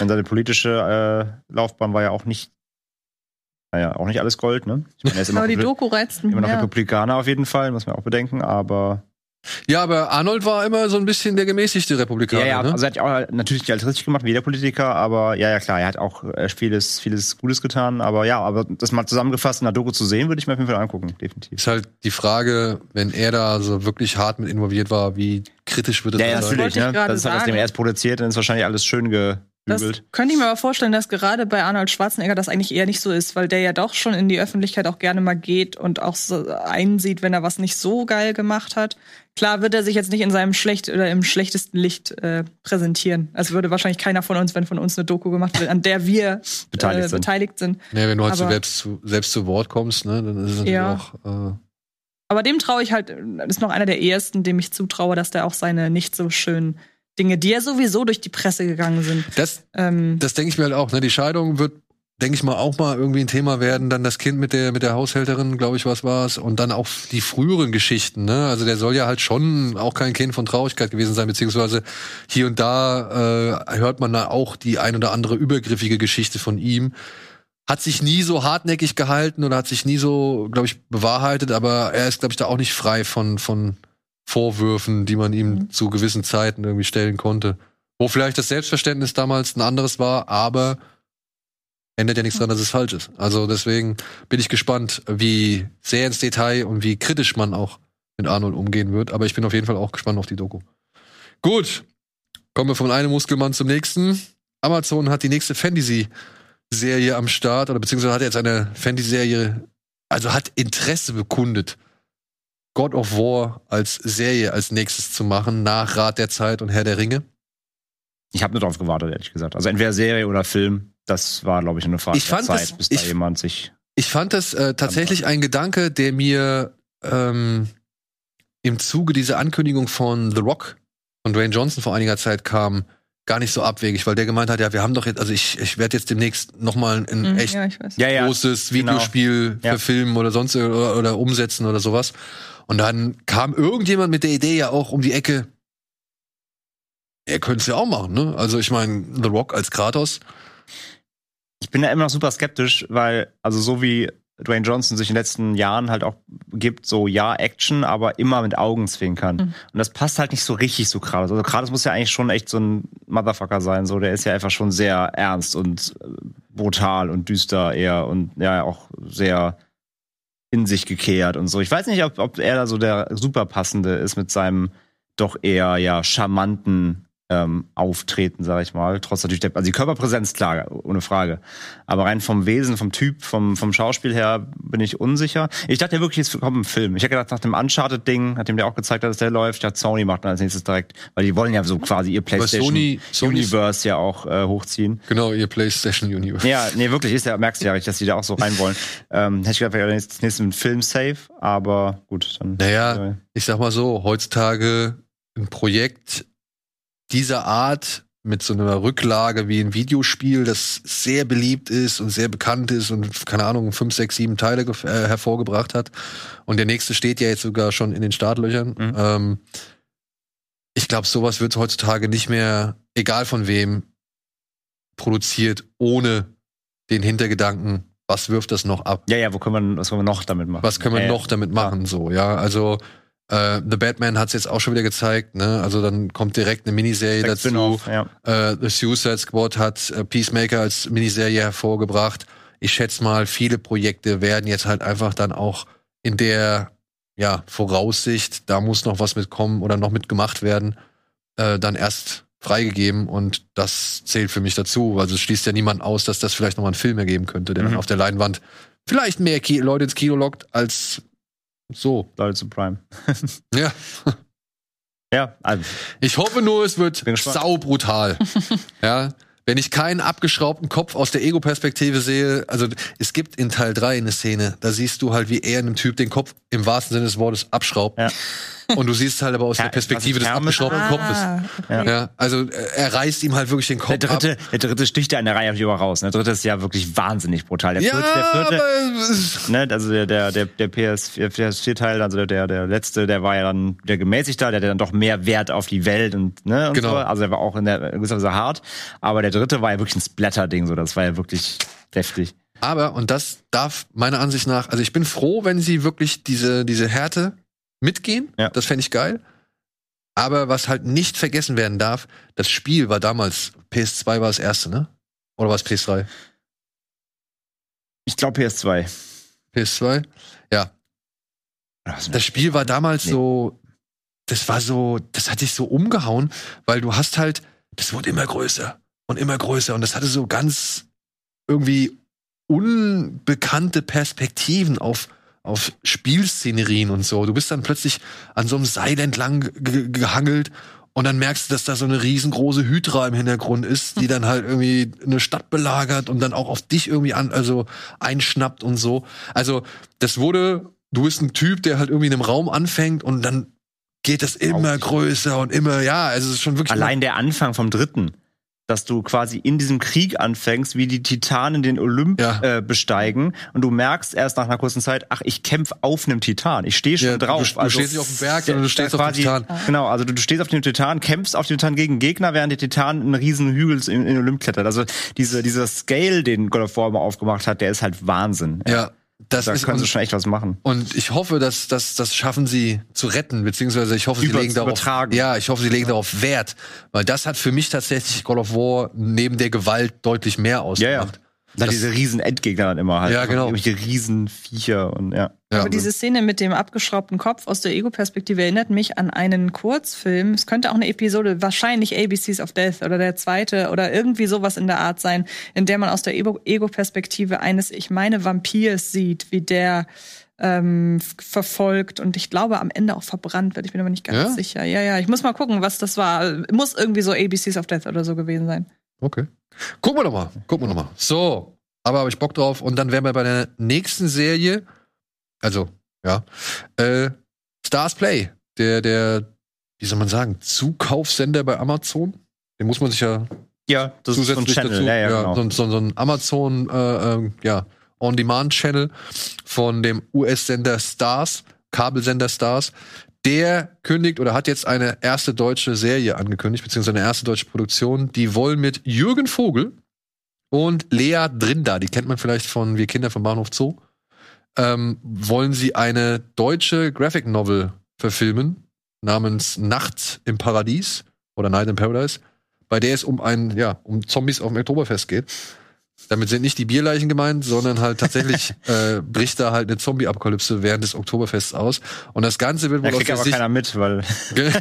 denn seine politische äh, Laufbahn war ja auch nicht, naja, auch nicht alles Gold, ne? Ich meine, er ist immer, Aber die Doku reizt mich immer noch mehr. Republikaner auf jeden Fall, muss man auch bedenken, aber Ja, aber Arnold war immer so ein bisschen der gemäßigte Republikaner. Ja, ja, ne? also er hat ja auch natürlich nicht alles richtig gemacht, wie jeder Politiker, aber ja, ja, klar, er hat auch äh, vieles, vieles Gutes getan, aber ja, aber das mal zusammengefasst in der Doku zu sehen, würde ich mir auf jeden Fall angucken, definitiv. ist halt die Frage, wenn er da so wirklich hart mit involviert war, wie kritisch wird es Ja, ja, dann sein? natürlich, wollte ich ne? Das ist halt, was dem sagen. erst produziert, dann ist wahrscheinlich alles schön Das könnte ich mir aber vorstellen, dass gerade bei Arnold Schwarzenegger das eigentlich eher nicht so ist, weil der ja doch schon in die Öffentlichkeit auch gerne mal geht und auch so einsieht, wenn er was nicht so geil gemacht hat. Klar wird er sich jetzt nicht in seinem schlecht oder im schlechtesten Licht äh, präsentieren. Also würde wahrscheinlich keiner von uns, wenn von uns eine Doku gemacht wird, an der wir Beteiligt äh, sind. beteiligt sind. Ja, wenn du halt Aber- selbst zu, selbst zu Wort kommst, ne, dann ist es natürlich Ja. auch. Äh, Aber dem traue ich halt, das ist noch einer der ersten, dem ich zutraue, dass der auch seine nicht so schönen Dinge, die ja sowieso durch die Presse gegangen sind, das ähm, das denke ich mir halt auch. Ne? Die Scheidung wird, denke ich mal, auch mal irgendwie ein Thema werden. Dann das Kind mit der mit der Haushälterin, glaube ich, was war's. Und dann auch die früheren Geschichten. Ne? Also der soll ja halt schon auch kein Kind von Traurigkeit gewesen sein, beziehungsweise hier und da äh, hört man da auch die ein oder andere übergriffige Geschichte von ihm. Hat sich nie so hartnäckig gehalten oder hat sich nie so, glaube ich, bewahrheitet. Aber er ist, glaube ich, da auch nicht frei von von Vorwürfen, die man ihm zu gewissen Zeiten irgendwie stellen konnte. Wo vielleicht das Selbstverständnis damals ein anderes war, aber ändert ja nichts daran, dass es falsch ist. Also deswegen bin ich gespannt, wie sehr ins Detail und wie kritisch man auch mit Arnold umgehen wird. Aber ich bin auf jeden Fall auch gespannt auf die Doku. Gut, kommen wir von einem Muskelmann zum nächsten. Amazon hat die nächste Fantasy-Serie am Start, oder beziehungsweise hat jetzt eine Fantasy-Serie, also hat Interesse bekundet, God of War als Serie als nächstes zu machen, nach Rat der Zeit und Herr der Ringe. Ich habe nur darauf gewartet, ehrlich gesagt. Also entweder Serie oder Film, das war, glaube ich, eine Frage Ich fand der das- Zeit, bis da ich- jemand sich. Ich fand das äh, tatsächlich ein Gedanke, der mir ähm, im Zuge dieser Ankündigung von The Rock von Dwayne Johnson vor einiger Zeit kam, gar nicht so abwegig, weil der gemeint hat, ja, wir haben doch jetzt, also ich, ich werde jetzt demnächst noch mal ein mhm, echt ja. großes genau. Videospiel Ja. verfilmen oder sonst oder, oder umsetzen oder sowas. Und dann kam irgendjemand mit der Idee ja auch um die Ecke, er könnte es ja auch machen, ne? Also ich meine, The Rock als Kratos, Ich bin da immer noch super skeptisch, weil, also so wie Dwayne Johnson sich in den letzten Jahren halt auch gibt, so ja, Action, aber immer mit Augenzwinkern. Mhm. Und das passt halt nicht so richtig zu Kratos. Also Kratos muss ja eigentlich schon echt so ein Motherfucker sein. So, der ist ja einfach schon sehr ernst und äh, brutal und düster eher und ja, auch sehr in sich gekehrt und so. Ich weiß nicht, ob, ob er da so der super passende ist mit seinem doch eher ja charmanten ähm, Auftreten, sag ich mal. Trotz natürlich der, also die Körperpräsenz, klar, ohne Frage. Aber rein vom Wesen, vom Typ, vom, vom Schauspiel her bin ich unsicher. Ich dachte ja wirklich, es kommt ein Film. Ich hätte gedacht, nach dem Uncharted-Ding, nachdem der auch gezeigt hat, dass der läuft, dachte, Sony macht dann als nächstes direkt, weil die wollen ja so quasi ihr PlayStation Sony- Sony's- Universe ja auch äh, hochziehen. genau, ihr PlayStation Universe. Ja, nee, wirklich, ist ja, merkst du ja richtig, dass die da auch so rein wollen. <laughs> ähm, hätte ich gedacht, wäre das nächste mit Film safe, aber gut, dann. Naja, ich sag mal so, heutzutage ein Projekt dieser Art mit so einer Rücklage wie ein Videospiel, das sehr beliebt ist und sehr bekannt ist und keine Ahnung, fünf, sechs, sieben Teile äh, hervorgebracht hat. Und der nächste steht ja jetzt sogar schon in den Startlöchern. Mhm. Ähm, ich glaube, sowas wird heutzutage nicht mehr, egal von wem, produziert, ohne den Hintergedanken, was wirft das noch ab? ja, ja, wo können wir, was können wir noch damit machen? was können wir Ja, ja. noch damit machen, so, ja, also äh, The Batman hat es jetzt auch schon wieder gezeigt, ne? Also dann kommt direkt eine Miniserie Direkt dazu. Ja. Äh, The Suicide Squad hat äh, Peacemaker als Miniserie hervorgebracht. Ich schätze mal, viele Projekte werden jetzt halt einfach dann auch in der ja, Voraussicht, da muss noch was mitkommen oder noch mitgemacht werden, äh, dann erst freigegeben und das zählt für mich dazu. Also es schließt ja niemand aus, dass das vielleicht noch mal einen Film ergeben könnte, der Mhm. dann auf der Leinwand vielleicht mehr Ki Leute ins Kino lockt als so. Zu Prime. <laughs> Ja. Ja, also, Ich hoffe nur, es wird gespannt. saubrutal. <laughs> ja. Wenn ich keinen abgeschraubten Kopf aus der Ego-Perspektive sehe, also es gibt in Teil 3 eine Szene, da siehst du halt, wie er einem Typ den Kopf im wahrsten Sinne des Wortes abschraubt. Ja. Und du siehst halt aber aus der Perspektive des abgeschraubten Ah, Kopfes. okay. Ja, also äh, er reißt ihm halt wirklich den Kopf Der dritte, ab. der dritte sticht ja in der Reihe aber überall raus. ne? Der dritte ist ja wirklich wahnsinnig brutal. Der Ja, vierte, der vierte aber ne, also der, der, der, der PS, PS4-Teil, also der, der letzte, der war ja dann der gemäßigter, der hatte dann doch mehr Wert auf die Welt und, ne, und Genau. so. Also der war auch in der gewisser Weise hart. Aber der dritte war ja wirklich ein Splatter-Ding, so. Das war ja wirklich deftig. Aber, und das darf meiner Ansicht nach, also ich bin froh, wenn sie wirklich diese, diese Härte mitgehen. Ja. Das fände ich geil. Aber was halt nicht vergessen werden darf, das Spiel war damals, PS2 war das erste, ne? Oder war es PS3? Ich glaube PS2. PS2? Ja. Das Spiel war damals Nee. so, das war so, das hat dich so umgehauen, weil du hast halt, das wurde immer größer und immer größer und das hatte so ganz irgendwie unbekannte Perspektiven auf, auf Spielszenerien und so. Du bist dann plötzlich an so einem Seil entlang ge- gehangelt und dann merkst du, dass da so eine riesengroße Hydra im Hintergrund ist, die dann halt irgendwie eine Stadt belagert und dann auch auf dich irgendwie an, also einschnappt und so. Also, das wurde, du bist ein Typ, der halt irgendwie in einem Raum anfängt und dann geht das immer größer und immer, ja, also es ist schon wirklich. Allein der Anfang vom dritten, dass du quasi in diesem Krieg anfängst, wie die Titanen den Olymp Ja. äh, besteigen und du merkst erst nach einer kurzen Zeit, ach, ich kämpfe auf einem Titan. Ich stehe schon Ja, du- drauf. du stehst nicht auf dem Berg, sondern du stehst auf dem Titan. Genau, also du, du stehst auf dem Titan, kämpfst auf dem Titan gegen Gegner, während der Titan einen riesen Hügel in, in den Olymp klettert. Also diese, dieser Scale, den God of War immer aufgemacht hat, der ist halt Wahnsinn. ja, das Da ist können sie schon echt was machen. und ich hoffe, dass, dass das schaffen sie zu retten, beziehungsweise ich hoffe, sie Über- legen darauf, übertragen. ja, ich hoffe, sie legen darauf Wert, weil das hat für mich tatsächlich God of War neben der Gewalt deutlich mehr ausgemacht. Da diese riesen Endgegner dann immer halt. Ja, genau. Irgendwelche riesen Viecher und ja. Ja, Aber diese Szene mit dem abgeschraubten Kopf aus der Ego-Perspektive erinnert mich an einen Kurzfilm. Es könnte auch eine Episode, wahrscheinlich ABCs of Death oder der zweite oder irgendwie sowas in der Art sein, in der man aus der Ego- Ego-Perspektive eines, ich meine, Vampirs sieht, wie der ähm, verfolgt und ich glaube am Ende auch verbrannt wird. Ich bin aber nicht ganz Ja? sicher. Ja, ja, ich muss mal gucken, was das war. Muss irgendwie so ABCs of Death oder so gewesen sein. Okay. Gucken wir doch mal. Gucken wir doch mal. So, aber habe ich Bock drauf. Und dann wären wir bei der nächsten Serie. Also, ja. Äh, Stars Play. Der, der, wie soll man sagen, Zukaufsender bei Amazon. Den muss man sich ja Ja, das ist so ein zusätzlich Channel. dazu. Ja, ja, genau. so, ein- so, so ein Amazon, äh, ähm, ja, On-Demand-Channel von dem US-Sender Stars, Kabelsender Stars. Der kündigt oder hat jetzt eine erste deutsche Serie angekündigt, beziehungsweise eine erste deutsche Produktion. Die wollen mit Jürgen Vogel und Lea Drinda, die kennt man vielleicht von Wir Kinder vom Bahnhof Zoo, ähm, wollen sie eine deutsche Graphic Novel verfilmen namens Nacht im Paradies oder Night in Paradise, bei der es um ein, ja, um Zombies auf dem Oktoberfest geht. Damit sind nicht die Bierleichen gemeint, sondern halt tatsächlich <laughs> äh, bricht da halt eine Zombie-Apokalypse während des Oktoberfests aus. Und das Ganze wird Da wohl aus kriegt der aber Sicht keiner mit, weil <laughs>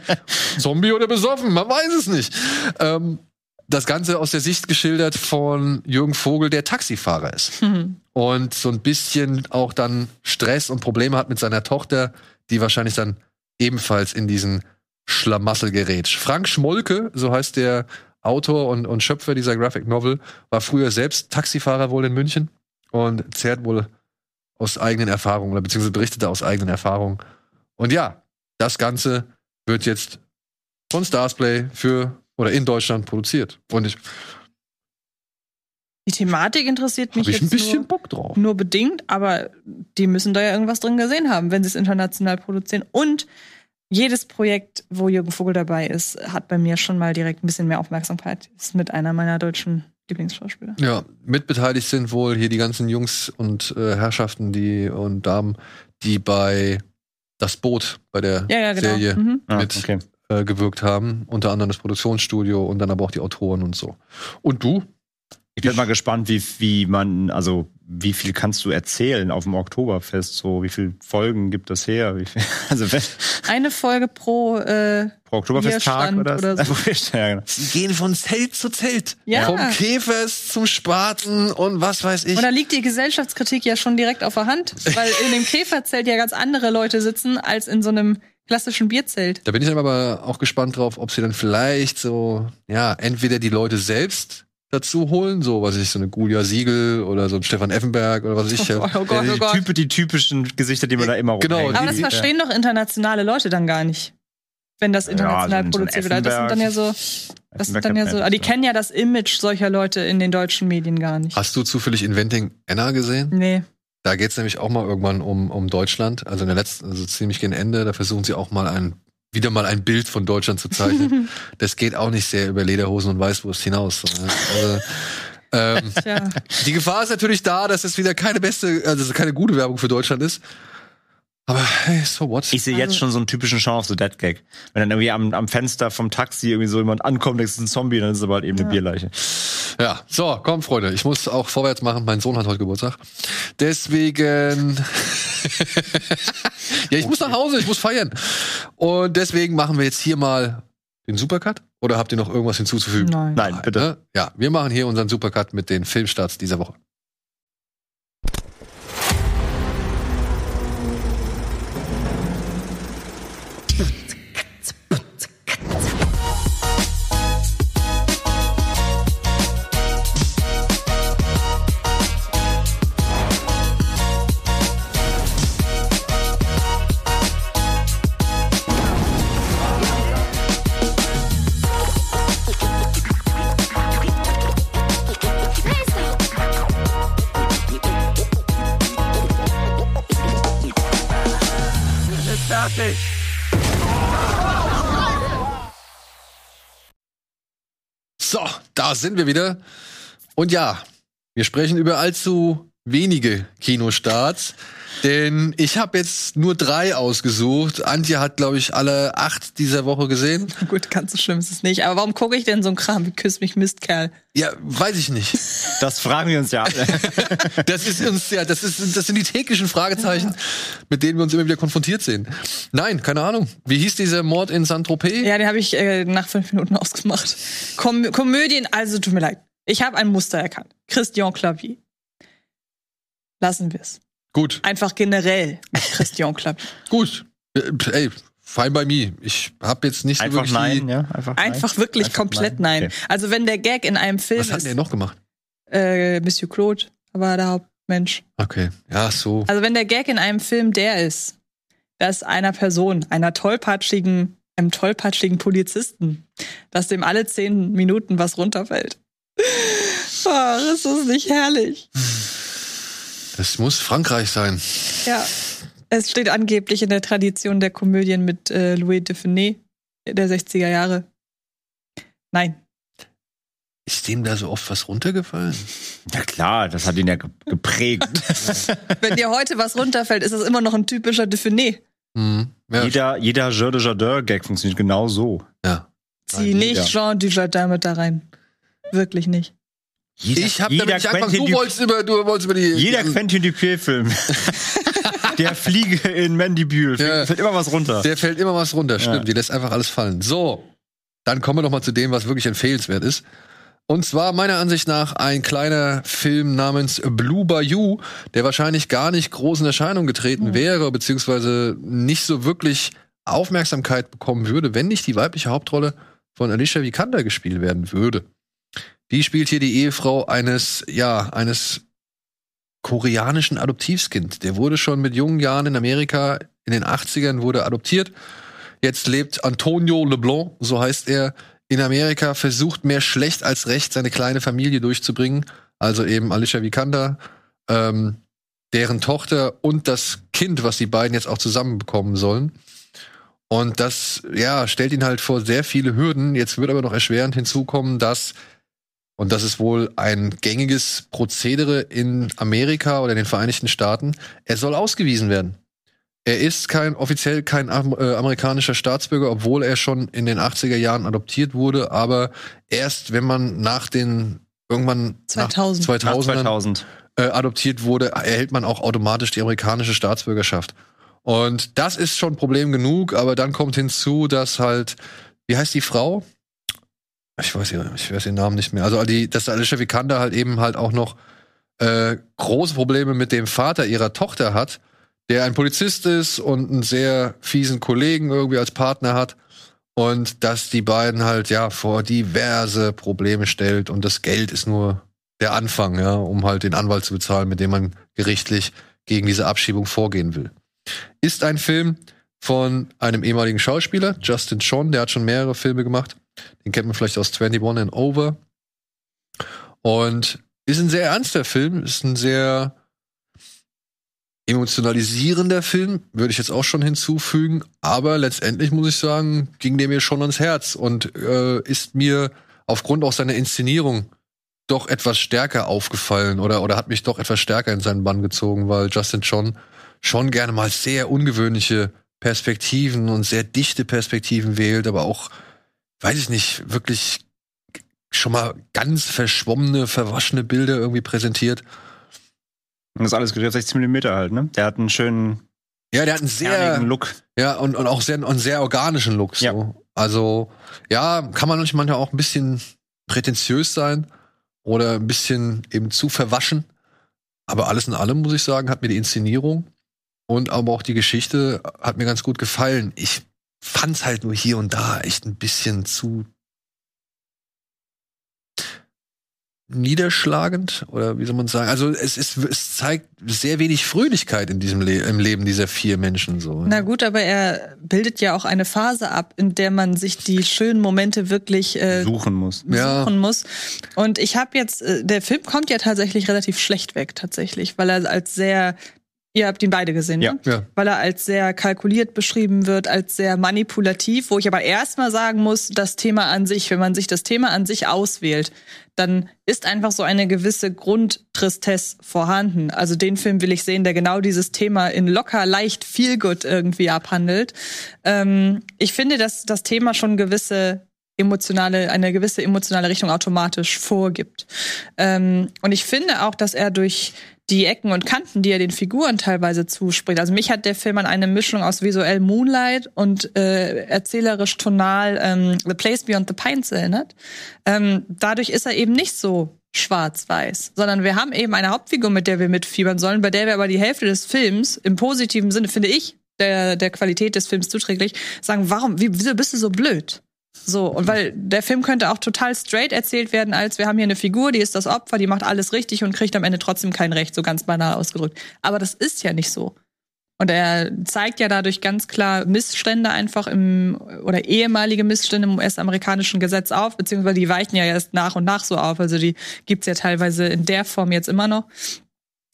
<laughs> Zombie oder besoffen, man weiß es nicht. Ähm, das Ganze aus der Sicht geschildert von Jürgen Vogel, der Taxifahrer ist. Und so ein bisschen auch dann Stress und Probleme hat mit seiner Tochter, die wahrscheinlich dann ebenfalls in diesen Schlamassel gerät. Frank Schmolke, so heißt der Autor und, und Schöpfer dieser Graphic Novel, war früher selbst Taxifahrer wohl in München und zehrt wohl aus eigenen Erfahrungen oder beziehungsweise berichtete aus eigenen Erfahrungen. Und ja, das Ganze wird jetzt von Starsplay für oder in Deutschland produziert. Und ich Die Thematik interessiert mich habe ich ein jetzt bisschen nur, Bock drauf. nur bedingt, aber die müssen da ja irgendwas drin gesehen haben, wenn sie es international produzieren. Und jedes Projekt, wo Jürgen Vogel dabei ist, hat bei mir schon mal direkt ein bisschen mehr Aufmerksamkeit. Ist mit einer meiner deutschen Lieblingsschauspieler. Ja, mitbeteiligt sind wohl hier die ganzen Jungs und äh, Herrschaften, die und Damen, die bei Das Boot bei der Ja, ja, genau. Serie Mhm. Ah, mit okay. äh, gewirkt haben. Unter anderem das Produktionsstudio und dann aber auch die Autoren und so. Und du? Ich bin mal gespannt, wie, wie man, also wie viel kannst du erzählen auf dem Oktoberfest? So, wie viele Folgen gibt das her? Wie viel, <laughs> also wenn, Eine Folge pro, äh, pro Oktoberfesttag oder, oder so. <laughs> ja, genau. Sie gehen von Zelt zu Zelt. Ja. Vom Käfers zum Spaten und was weiß ich. und da liegt die Gesellschaftskritik ja schon direkt auf der Hand, weil in dem Käferzelt ja ganz andere Leute sitzen als in so einem klassischen Bierzelt. Da bin ich dann aber auch gespannt drauf, ob sie dann vielleicht so, ja, entweder die Leute selbst dazu holen, so was weiß ich so eine Julia Siegel oder so ein Stefan Effenberg oder was weiß ich. <laughs> Oh, oh Gott, die, oh Gott. Type, die typischen Gesichter, die man da immer Genau, rumhängt. Aber das verstehen doch internationale Leute dann gar nicht. Wenn das Ja, international ein produziert wird. Das sind dann ja so, das sind dann ja so, aber die kennen ja das Image solcher Leute in den deutschen Medien gar nicht. Hast du zufällig Inventing Anna gesehen? Nee. Da geht's nämlich auch mal irgendwann um, um Deutschland. Also in der letzten, also ziemlich gegen Ende, da versuchen sie auch mal ein, wieder mal ein Bild von Deutschland zu zeichnen. <laughs> das geht auch nicht sehr über Lederhosen und Weißwurst hinaus. Also, ähm, die Gefahr ist natürlich da, dass es wieder keine beste, also keine gute Werbung für Deutschland ist. Aber hey, so what? Ich sehe jetzt Also- schon so einen typischen of the Dead Gag. Wenn dann irgendwie am, am Fenster vom Taxi irgendwie so jemand ankommt, das ist ein Zombie, dann ist es aber halt eben eine Bierleiche. Ja, so, komm, Freunde, ich muss auch vorwärts machen. Mein Sohn hat heute Geburtstag. Deswegen. <laughs> ja, ich muss nach Hause, ich muss feiern. Und deswegen machen wir jetzt hier mal den Supercut. Oder habt ihr noch irgendwas hinzuzufügen? Nein. Nein, bitte. Ne? Ja, wir machen hier unseren Supercut mit den Filmstarts dieser Woche. So, da sind wir wieder. Und ja, wir sprechen über allzu wenige Kinostarts. Denn ich habe jetzt nur drei ausgesucht. Antje hat, glaube ich, alle acht dieser Woche gesehen. <laughs> Gut, ganz so schlimm ist es nicht. Aber warum gucke ich denn so ein Kram wie Küss mich Mistkerl? Ja, weiß ich nicht. Das fragen wir uns ja alle. <laughs> Das ist uns ja, das ist, das sind die täglichen Fragezeichen, mit denen wir uns immer wieder konfrontiert sehen. Nein, keine Ahnung. Wie hieß dieser Mord in Saint-Tropez? Ja, den habe ich äh, nach fünf Minuten ausgemacht. Kom Komödien, also tut mir leid. Ich habe ein Muster erkannt. Christian Clavier. Lassen wir es. Gut, Einfach generell mit Christian Clavier. <laughs> gut. Äh, Ey, fine by me. Ich habe jetzt nicht so Einfach wirklich nein, die, ja? Einfach nein. Einfach wirklich Einfach komplett nein. nein. Okay. Also wenn der Gag in einem Film Was hat ist, der noch gemacht? äh, Monsieur Claude war der Hauptmensch. Okay, ja, so. Also wenn der Gag in einem Film der ist, dass einer Person, einer tollpatschigen, einem tollpatschigen Polizisten, dass dem alle zehn Minuten was runterfällt. <laughs> Oh, ist das nicht herrlich? <laughs> Das muss Frankreich sein. Ja. Es steht angeblich in der Tradition der Komödien mit äh, Louis de Funès der 60er Jahre. Nein. Ist dem da so oft was runtergefallen? Ja klar, das hat ihn ja ge- geprägt. <laughs> Wenn dir heute was runterfällt, ist das immer noch ein typischer de Funès. Mhm. Ja, jeder jeder Jeu de Jardin Gag funktioniert genau so. ja. Zieh nicht. Jean Dujardin mit da rein. Wirklich nicht. Jeder, Ich jeder damit angefangen, Quentin du Dup- wolltest über, du wolltest über die. Jeder die, Quentin Dupieux-Film. <laughs> Der Fliege in Mandibule. Ja. Fällt immer was runter. Der fällt immer was runter, stimmt. Ja. Die lässt einfach alles fallen. So, dann kommen wir noch mal zu dem, was wirklich empfehlenswert ist. Und zwar meiner Ansicht nach ein kleiner Film namens Blue Bayou, der wahrscheinlich gar nicht groß in Erscheinung getreten wäre, beziehungsweise nicht so wirklich Aufmerksamkeit bekommen würde, wenn nicht die weibliche Hauptrolle von Alicia Vikander gespielt werden würde. Die spielt hier die Ehefrau eines, ja, eines koreanischen Adoptivskind. Der wurde schon mit jungen Jahren in Amerika in den 80ern wurde adoptiert. Jetzt lebt Antonio LeBlanc, so heißt er, in Amerika, versucht mehr schlecht als recht seine kleine Familie durchzubringen. Also eben Alicia Vikander, ähm, deren Tochter und das Kind, was die beiden jetzt auch zusammen bekommen sollen. Und das, ja, stellt ihn halt vor sehr viele Hürden. Jetzt wird aber noch erschwerend hinzukommen, dass, und das ist wohl ein gängiges Prozedere in Amerika oder in den Vereinigten Staaten, er soll ausgewiesen werden. Er ist kein offiziell kein äh, amerikanischer Staatsbürger, obwohl er schon in den 80er Jahren adoptiert wurde, aber erst wenn man nach den irgendwann 2000. nach Nach 2000 2000. äh, adoptiert wurde, erhält man auch automatisch die amerikanische Staatsbürgerschaft. Und das ist schon Problem genug, aber dann kommt hinzu, dass halt, wie heißt die Frau? Ich weiß, ich weiß den Namen nicht mehr. Also die, dass Alicia Vikander halt eben halt auch noch äh, große Probleme mit dem Vater ihrer Tochter hat, der ein Polizist ist und einen sehr fiesen Kollegen irgendwie als Partner hat. und dass die beiden halt ja vor diverse Probleme stellt und das Geld ist nur der Anfang, ja, um halt den Anwalt zu bezahlen, mit dem man gerichtlich gegen diese Abschiebung vorgehen will. Ist ein Film von einem ehemaligen Schauspieler, Justin Chon, der hat schon mehrere Filme gemacht. Den kennt man vielleicht aus 21 and Over. Und ist ein sehr ernster Film, ist ein sehr emotionalisierender Film, würde ich jetzt auch schon hinzufügen. Aber letztendlich muss ich sagen, ging der mir schon ans Herz und äh, ist mir aufgrund auch seiner Inszenierung doch etwas stärker aufgefallen oder, oder hat mich doch etwas stärker in seinen Bann gezogen, weil Justin John schon gerne mal sehr ungewöhnliche Perspektiven und sehr dichte Perspektiven wählt, aber auch, weiß ich nicht, wirklich schon mal ganz verschwommene, verwaschene Bilder irgendwie präsentiert. Und das alles gedreht 60 Millimeter halt, ne? Der hat einen schönen ja, der hat einen sehr Look. Ja, und, und auch sehr, einen sehr organischen Look. So. Ja. Also, ja, kann man manchmal auch ein bisschen prätentiös sein oder ein bisschen eben zu verwaschen. Aber alles in allem, muss ich sagen, hat mir die Inszenierung und aber auch die Geschichte hat mir ganz gut gefallen. Ich fand's halt nur hier und da echt ein bisschen zu niederschlagend oder wie soll man sagen? Also es ist es zeigt sehr wenig Fröhlichkeit in diesem Le im Leben dieser vier Menschen so. Na gut, aber er bildet ja auch eine Phase ab, in der man sich die schönen Momente wirklich äh, suchen muss. Suchen ja. muss. Und ich habe jetzt äh, der Film kommt ja tatsächlich relativ schlecht weg tatsächlich, weil er als sehr Ihr habt ihn beide gesehen, ja. ne? ja. Weil er als sehr kalkuliert beschrieben wird, als sehr manipulativ, wo ich aber erstmal sagen muss, das Thema an sich, wenn man sich das Thema an sich auswählt, dann ist einfach so eine gewisse Grundtristesse vorhanden. Also den Film will ich sehen, der genau dieses Thema in locker, leicht, viel gut irgendwie abhandelt. Ähm, ich finde, dass das Thema schon gewisse emotionale, eine gewisse emotionale Richtung automatisch vorgibt. Ähm, und ich finde auch, dass er durch die Ecken und Kanten, die er den Figuren teilweise zuspricht. Also mich hat der Film an eine Mischung aus visuell Moonlight und äh, erzählerisch tonal ähm, The Place Beyond the Pines erinnert. Ähm, dadurch ist er eben nicht so schwarz-weiß, sondern wir haben eben eine Hauptfigur, mit der wir mitfiebern sollen, bei der wir aber die Hälfte des Films im positiven Sinne, finde ich, der, der Qualität des Films zuträglich, sagen, warum, wie, wieso bist du so blöd? So, und weil der Film könnte auch total straight erzählt werden, als wir haben hier eine Figur, die ist das Opfer, die macht alles richtig und kriegt am Ende trotzdem kein Recht, so ganz banal ausgedrückt. Aber das ist ja nicht so. Und er zeigt ja dadurch ganz klar Missstände einfach im, oder ehemalige Missstände im US-amerikanischen Gesetz auf, beziehungsweise die weichen ja erst nach und nach so auf. Also die gibt's ja teilweise in der Form jetzt immer noch.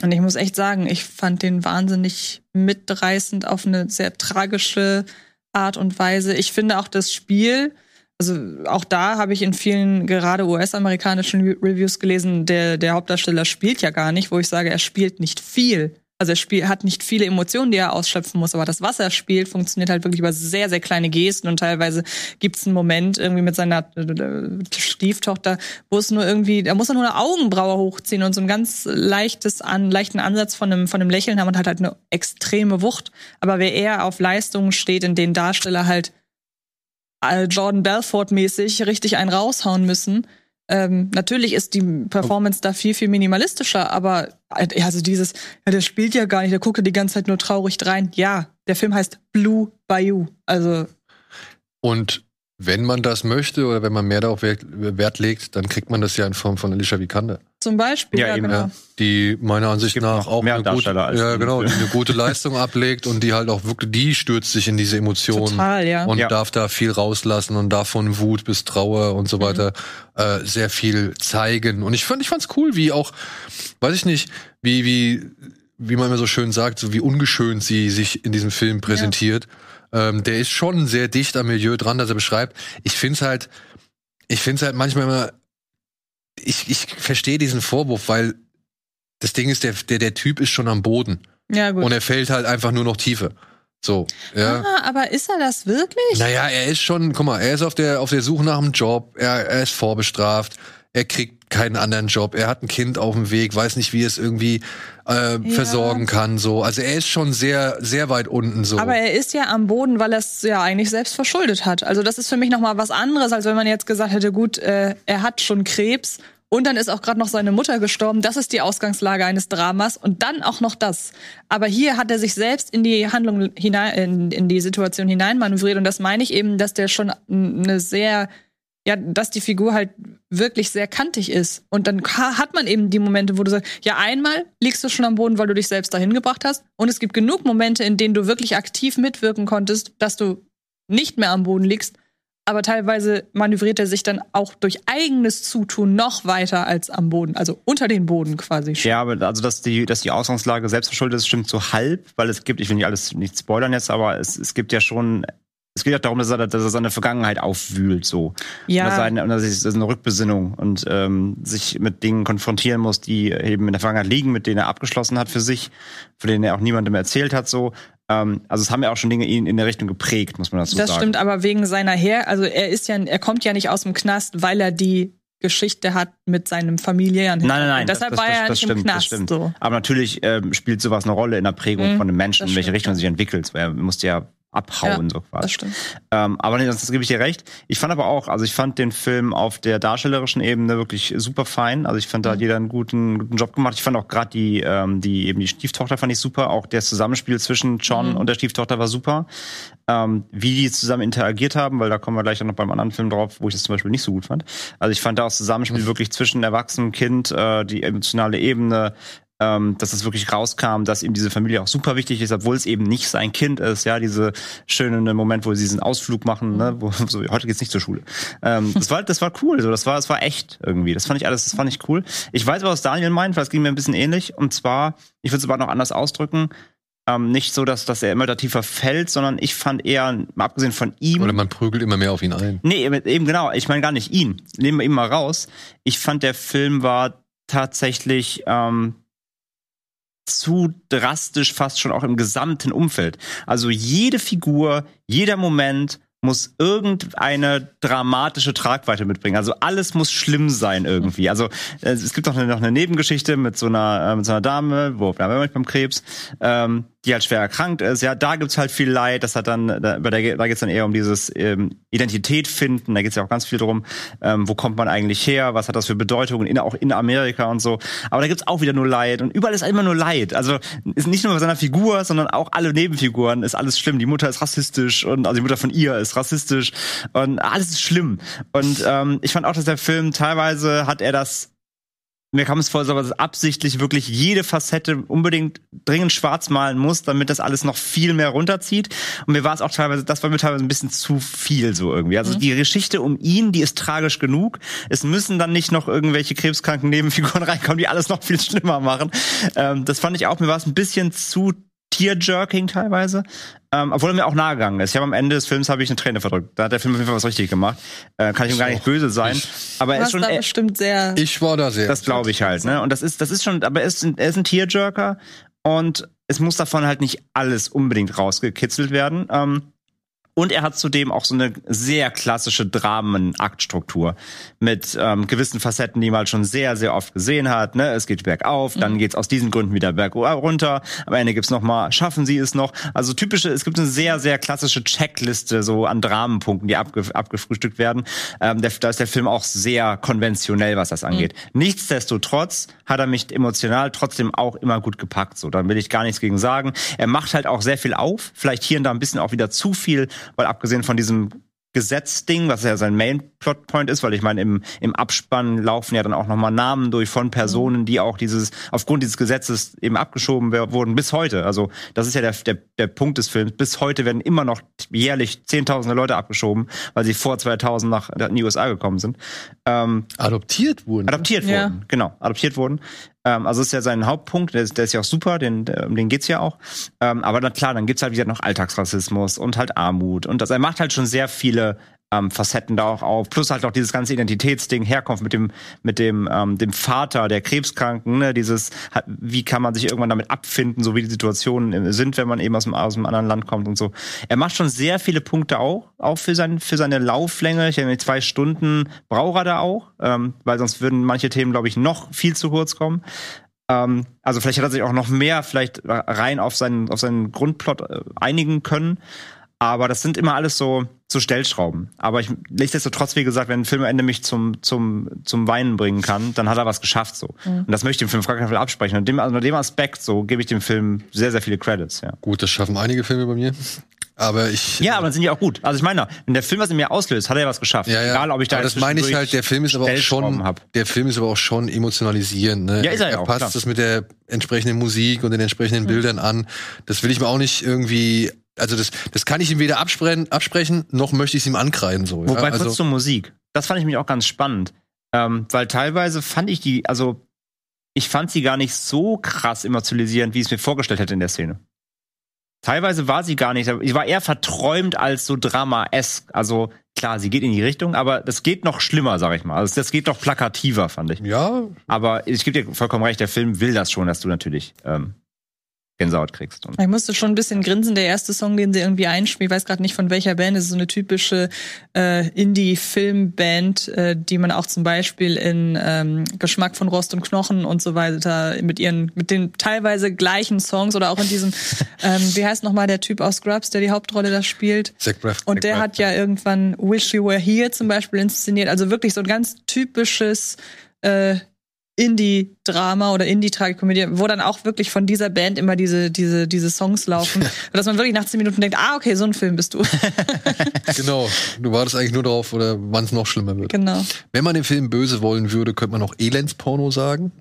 Und ich muss echt sagen, ich fand den wahnsinnig mitreißend auf eine sehr tragische Art und Weise. Ich finde auch das Spiel, also auch da habe ich in vielen gerade US-amerikanischen Reviews gelesen, der, der Hauptdarsteller spielt ja gar nicht, wo ich sage, er spielt nicht viel. Also er spielt, hat nicht viele Emotionen, die er ausschöpfen muss, aber das, was er spielt, funktioniert halt wirklich über sehr, sehr kleine Gesten und teilweise gibt es einen Moment irgendwie mit seiner äh, Stieftochter, wo es nur irgendwie, da muss er nur eine Augenbraue hochziehen und so ein ganz leichtes, an, leichten Ansatz von einem, von einem Lächeln haben und hat halt eine extreme Wucht. Aber wer eher auf Leistungen steht, in denen Darsteller halt Jordan Belfort-mäßig richtig einen raushauen müssen. Ähm, natürlich ist die Performance da viel, viel minimalistischer, aber äh, also dieses, ja, der spielt ja gar nicht, der guckt ja die ganze Zeit nur traurig rein. Ja, der Film heißt Blue Bayou. Also. Und wenn man das möchte oder wenn man mehr darauf Wert, legt, dann kriegt man das ja in Form von Alicia Vikander. Zum Beispiel, ja, ja genau. Die meiner Ansicht nach auch mehr eine gute, ja, genau, die eine gute Leistung <laughs> ablegt und die halt auch wirklich, die stürzt sich in diese Emotionen Total, ja. und ja. darf da viel rauslassen und darf von Wut bis Trauer und so weiter mhm. äh, sehr viel zeigen. Und ich fand, ich fand's cool, wie auch, weiß ich nicht, wie wie wie man immer so schön sagt, so wie ungeschönt sie sich in diesem Film präsentiert. Ja ähm, der ist schon sehr dicht am Milieu dran, das er beschreibt. Ich finde es halt, ich finde es halt manchmal immer, ich, ich verstehe diesen Vorwurf, weil das Ding ist, der, der, der Typ ist schon am Boden. Ja, gut. Und er fällt halt einfach nur noch tiefer. So, ja. Ah, aber ist er das wirklich? Naja, er ist schon, guck mal, er ist auf der, auf der Suche nach einem Job, er, er ist vorbestraft, er kriegt keinen anderen Job, er hat ein Kind auf dem Weg, weiß nicht, wie er es irgendwie äh, ja. versorgen kann. So, also er ist schon sehr, sehr weit unten so. Aber er ist ja am Boden, weil er es ja eigentlich selbst verschuldet hat. Also das ist für mich noch mal was anderes, als wenn man jetzt gesagt hätte, gut, äh, er hat schon Krebs Und dann ist auch gerade noch seine Mutter gestorben. Das ist die Ausgangslage eines Dramas. Und dann auch noch das. Aber hier hat er sich selbst in die Handlung hinein, in, in die Situation hineinmanövriert. Und das meine ich eben, dass der schon eine sehr ja, dass die Figur halt wirklich sehr kantig ist. Und dann hat man eben die Momente, wo du sagst, ja, einmal liegst du schon am Boden, weil du dich selbst dahin gebracht hast. Und es gibt genug Momente, in denen du wirklich aktiv mitwirken konntest, dass du nicht mehr am Boden liegst. Aber teilweise manövriert er sich dann auch durch eigenes Zutun noch weiter als am Boden, also unter den Boden quasi. Ja, aber also dass die, dass die Ausgangslage selbst verschuldet ist, stimmt so halb, weil es gibt, ich will nicht alles nicht spoilern jetzt, aber es, es gibt ja schon es geht ja darum, dass er, dass er seine Vergangenheit aufwühlt, so. Ja. Und dass, er, und dass eine Rückbesinnung und ähm, sich mit Dingen konfrontieren muss, die eben in der Vergangenheit liegen, mit denen er abgeschlossen hat für sich, von denen er auch niemandem erzählt hat, so. Ähm, also es haben ja auch schon Dinge ihn in der Richtung geprägt, muss man dazu das sagen. Das stimmt, aber wegen seiner Her, also er ist ja, er kommt ja nicht aus dem Knast, weil er die Geschichte hat mit seinem familiären Nein, nein, nein. deshalb das, war das, er das, nicht stimmt, im Knast. Das stimmt. So. Aber natürlich ähm, spielt sowas eine Rolle in der Prägung mhm, von einem Menschen, in welche Richtung er sich entwickelt. Er musste ja abhauen, ja, so quasi. Das stimmt. Ähm, aber nee, das gebe ich dir recht. Ich fand aber auch, also ich fand den Film auf der darstellerischen Ebene wirklich super fein. Also ich fand, da hat mhm. jeder einen guten, guten Job gemacht. Ich fand auch gerade die, ähm, die eben die Stieftochter fand ich super. Auch das Zusammenspiel zwischen John mhm. und der Stieftochter war super. Ähm, wie die zusammen interagiert haben, weil da kommen wir gleich auch noch beim anderen Film drauf, wo ich das zum Beispiel nicht so gut fand. Also ich fand da auch das Zusammenspiel mhm. wirklich zwischen Erwachsenem Kind, äh, die emotionale Ebene, ähm, dass es wirklich rauskam, dass ihm diese Familie auch super wichtig ist, obwohl es eben nicht sein Kind ist. Ja, diese schöne Moment, wo sie diesen Ausflug machen, ne, wo <laughs> so, heute geht's nicht zur Schule. Ähm, <laughs> das war, das war cool. So, das war, das war echt irgendwie. Das fand ich alles, das fand ich cool. Ich weiß, was Daniel meint, weil es ging mir ein bisschen ähnlich. Und zwar, ich würde es aber noch anders ausdrücken. Ähm, nicht so, dass, dass er immer da tiefer fällt, sondern ich fand eher, mal abgesehen von ihm. Oder man prügelt immer mehr auf ihn ein. Nee, eben genau. Ich meine gar nicht ihn. Nehmen wir ihn mal raus. Ich fand, der Film war tatsächlich ähm, zu drastisch fast schon auch im gesamten Umfeld. Also jede Figur, jeder Moment muss irgendeine dramatische Tragweite mitbringen. Also alles muss schlimm sein irgendwie. Also äh, es gibt eine, noch eine Nebengeschichte mit so einer, äh, mit so einer Dame, wo da wir beim Krebs, ähm, die halt schwer erkrankt ist. Ja, da gibt's halt viel Leid. Das hat dann, da, da geht's dann eher um dieses ähm, Identität finden. Da geht's ja auch ganz viel drum, ähm, wo kommt man eigentlich her? Was hat das für Bedeutungen? In, auch in Amerika und so. Aber da gibt's auch wieder nur Leid und überall ist immer nur Leid. Also ist nicht nur bei seiner Figur, sondern auch alle Nebenfiguren ist alles schlimm. Die Mutter ist rassistisch und also die Mutter von ihr ist rassistisch und alles ist schlimm. Und ähm, ich fand auch, dass der Film teilweise hat er das mir kam es vor, dass er absichtlich wirklich jede Facette unbedingt dringend schwarz malen muss, damit das alles noch viel mehr runterzieht. Und mir war es auch teilweise, das war mir teilweise ein bisschen zu viel so irgendwie. Also mhm. die Geschichte um ihn, die ist tragisch genug. Es müssen dann nicht noch irgendwelche krebskranken Nebenfiguren <laughs> reinkommen, die alles noch viel schlimmer machen. Ähm, das fand ich auch, mir war es ein bisschen zu Tear-Jerking teilweise. Ähm, obwohl er mir auch nahe gegangen ist. Ich habe am Ende des Films habe ich eine Träne verdrückt. Da hat der Film auf jeden Fall was richtig gemacht. Äh, kann ich ihm gar nicht böse sein. Aber er ist schon da bestimmt sehr. Ich war da sehr. Das glaube ich halt. Ne? Und das ist das ist schon. Aber er ist, er ist ein Tearjerker und es muss davon halt nicht alles unbedingt rausgekitzelt werden. Ähm, und er hat zudem auch so eine sehr klassische Dramenaktstruktur mit ähm, gewissen Facetten, die man halt schon sehr, sehr oft gesehen hat. Ne? Es geht bergauf, mhm. dann geht's aus diesen Gründen wieder bergunter. Am Ende gibt's noch mal, schaffen sie es noch. Also typische, es gibt eine sehr, sehr klassische Checkliste so an Dramenpunkten, die abge abgefrühstückt werden. Ähm, der, da ist der Film auch sehr konventionell, was das angeht. Mhm. Nichtsdestotrotz hat er mich emotional trotzdem auch immer gut gepackt. So, da will ich gar nichts gegen sagen. Er macht halt auch sehr viel auf. Vielleicht hier und da ein bisschen auch wieder zu viel weil abgesehen von diesem Gesetzding, was ja sein Main Plotpoint ist, weil ich meine, im, im Abspann laufen ja dann auch nochmal Namen durch von Personen, die auch dieses, aufgrund dieses Gesetzes eben abgeschoben wurden bis heute. Also, das ist ja der, der, der Punkt des Films. Bis heute werden immer noch jährlich zehntausende Leute abgeschoben, weil sie vor 2000 nach in die USA gekommen sind. Ähm, adoptiert wurden. Adoptiert ja. wurden, genau. Adoptiert wurden. Ähm, also ist ja sein Hauptpunkt, der ist, der ist ja auch super, den, um den geht's ja auch. Ähm, aber dann klar, dann gibt's halt wieder noch Alltagsrassismus und halt Armut. Und das, er macht halt schon sehr viele ähm, Facetten da auch auf. Plus halt auch dieses ganze Identitätsding, Herkunft mit dem, mit dem, ähm, dem Vater der Krebskranken, ne? dieses, wie kann man sich irgendwann damit abfinden, so wie die Situationen sind, wenn man eben aus dem, aus dem anderen Land kommt und so. Er macht schon sehr viele Punkte auch, auch für, sein, für seine Lauflänge. Ich denke, zwei Stunden braucht er da auch, ähm, weil sonst würden manche Themen, glaube ich, noch viel zu kurz kommen. Ähm, also vielleicht hat er sich auch noch mehr vielleicht rein auf seinen, auf seinen Grundplot äh, einigen können. Aber das sind immer alles so, zu Stellschrauben. Aber ich nichtsdestotrotz, wie gesagt, wenn ein Film am Ende mich zum, zum, zum Weinen bringen kann, dann hat er was geschafft so. Mhm. Und das möchte ich dem Film gar keinen Fall absprechen. Und dem, also dem Aspekt so gebe ich dem Film sehr, sehr viele Credits, ja. Gut, das schaffen einige Filme bei mir. Aber ich. Ja, aber dann sind die auch gut. Also ich meine, wenn der Film was in mir auslöst, hat er ja was geschafft. Ja, ja. Egal, ob ich da aber das meine ich halt, der Film ist aber auch schon, hab. der Film ist aber auch schon emotionalisierend, ne? Ja, ist er, er ja auch. passt klar. das mit der entsprechenden Musik und den entsprechenden mhm. Bildern an. Das will ich mir auch nicht irgendwie, also das, das kann ich ihm weder absprechen, absprechen noch möchte ich es ihm ankreiden, so. Wobei ja? also, kurz zur Musik. Das fand ich mich auch ganz spannend. Ähm, weil teilweise fand ich die, also, ich fand sie gar nicht so krass emotionalisierend, wie ich es mir vorgestellt hätte in der Szene. Teilweise war sie gar nicht, sie war eher verträumt als so Drama-esque. Also klar, sie geht in die Richtung, aber das geht noch schlimmer, sag ich mal. Also das geht noch plakativer, fand ich. Ja. Aber ich gebe dir vollkommen recht, der Film will das schon, dass du natürlich ähm, Gänsehaut kriegst. Und ich musste schon ein bisschen grinsen. Der erste Song, den sie irgendwie einspielt, ich weiß gerade nicht von welcher Band, das ist so eine typische äh, Indie-Filmband, äh, die man auch zum Beispiel in ähm, Geschmack von Rost und Knochen und so weiter mit ihren, mit den teilweise gleichen Songs oder auch in diesem, <laughs> ähm, wie heißt nochmal der Typ aus Scrubs, der die Hauptrolle da spielt? Zach Braff. Und der Braff, hat ja irgendwann Wish You Were Here zum Beispiel inszeniert. Also wirklich so ein ganz typisches äh, Indie-Drama oder Indie-Tragikomödie, wo dann auch wirklich von dieser Band immer diese, diese, diese Songs laufen. <laughs> dass man wirklich nach zehn Minuten denkt, ah, okay, so ein Film bist du. <laughs> genau. Du wartest eigentlich nur darauf, oder wann es noch schlimmer wird. Genau. Wenn man den Film böse wollen würde, könnte man auch Elendsporno sagen.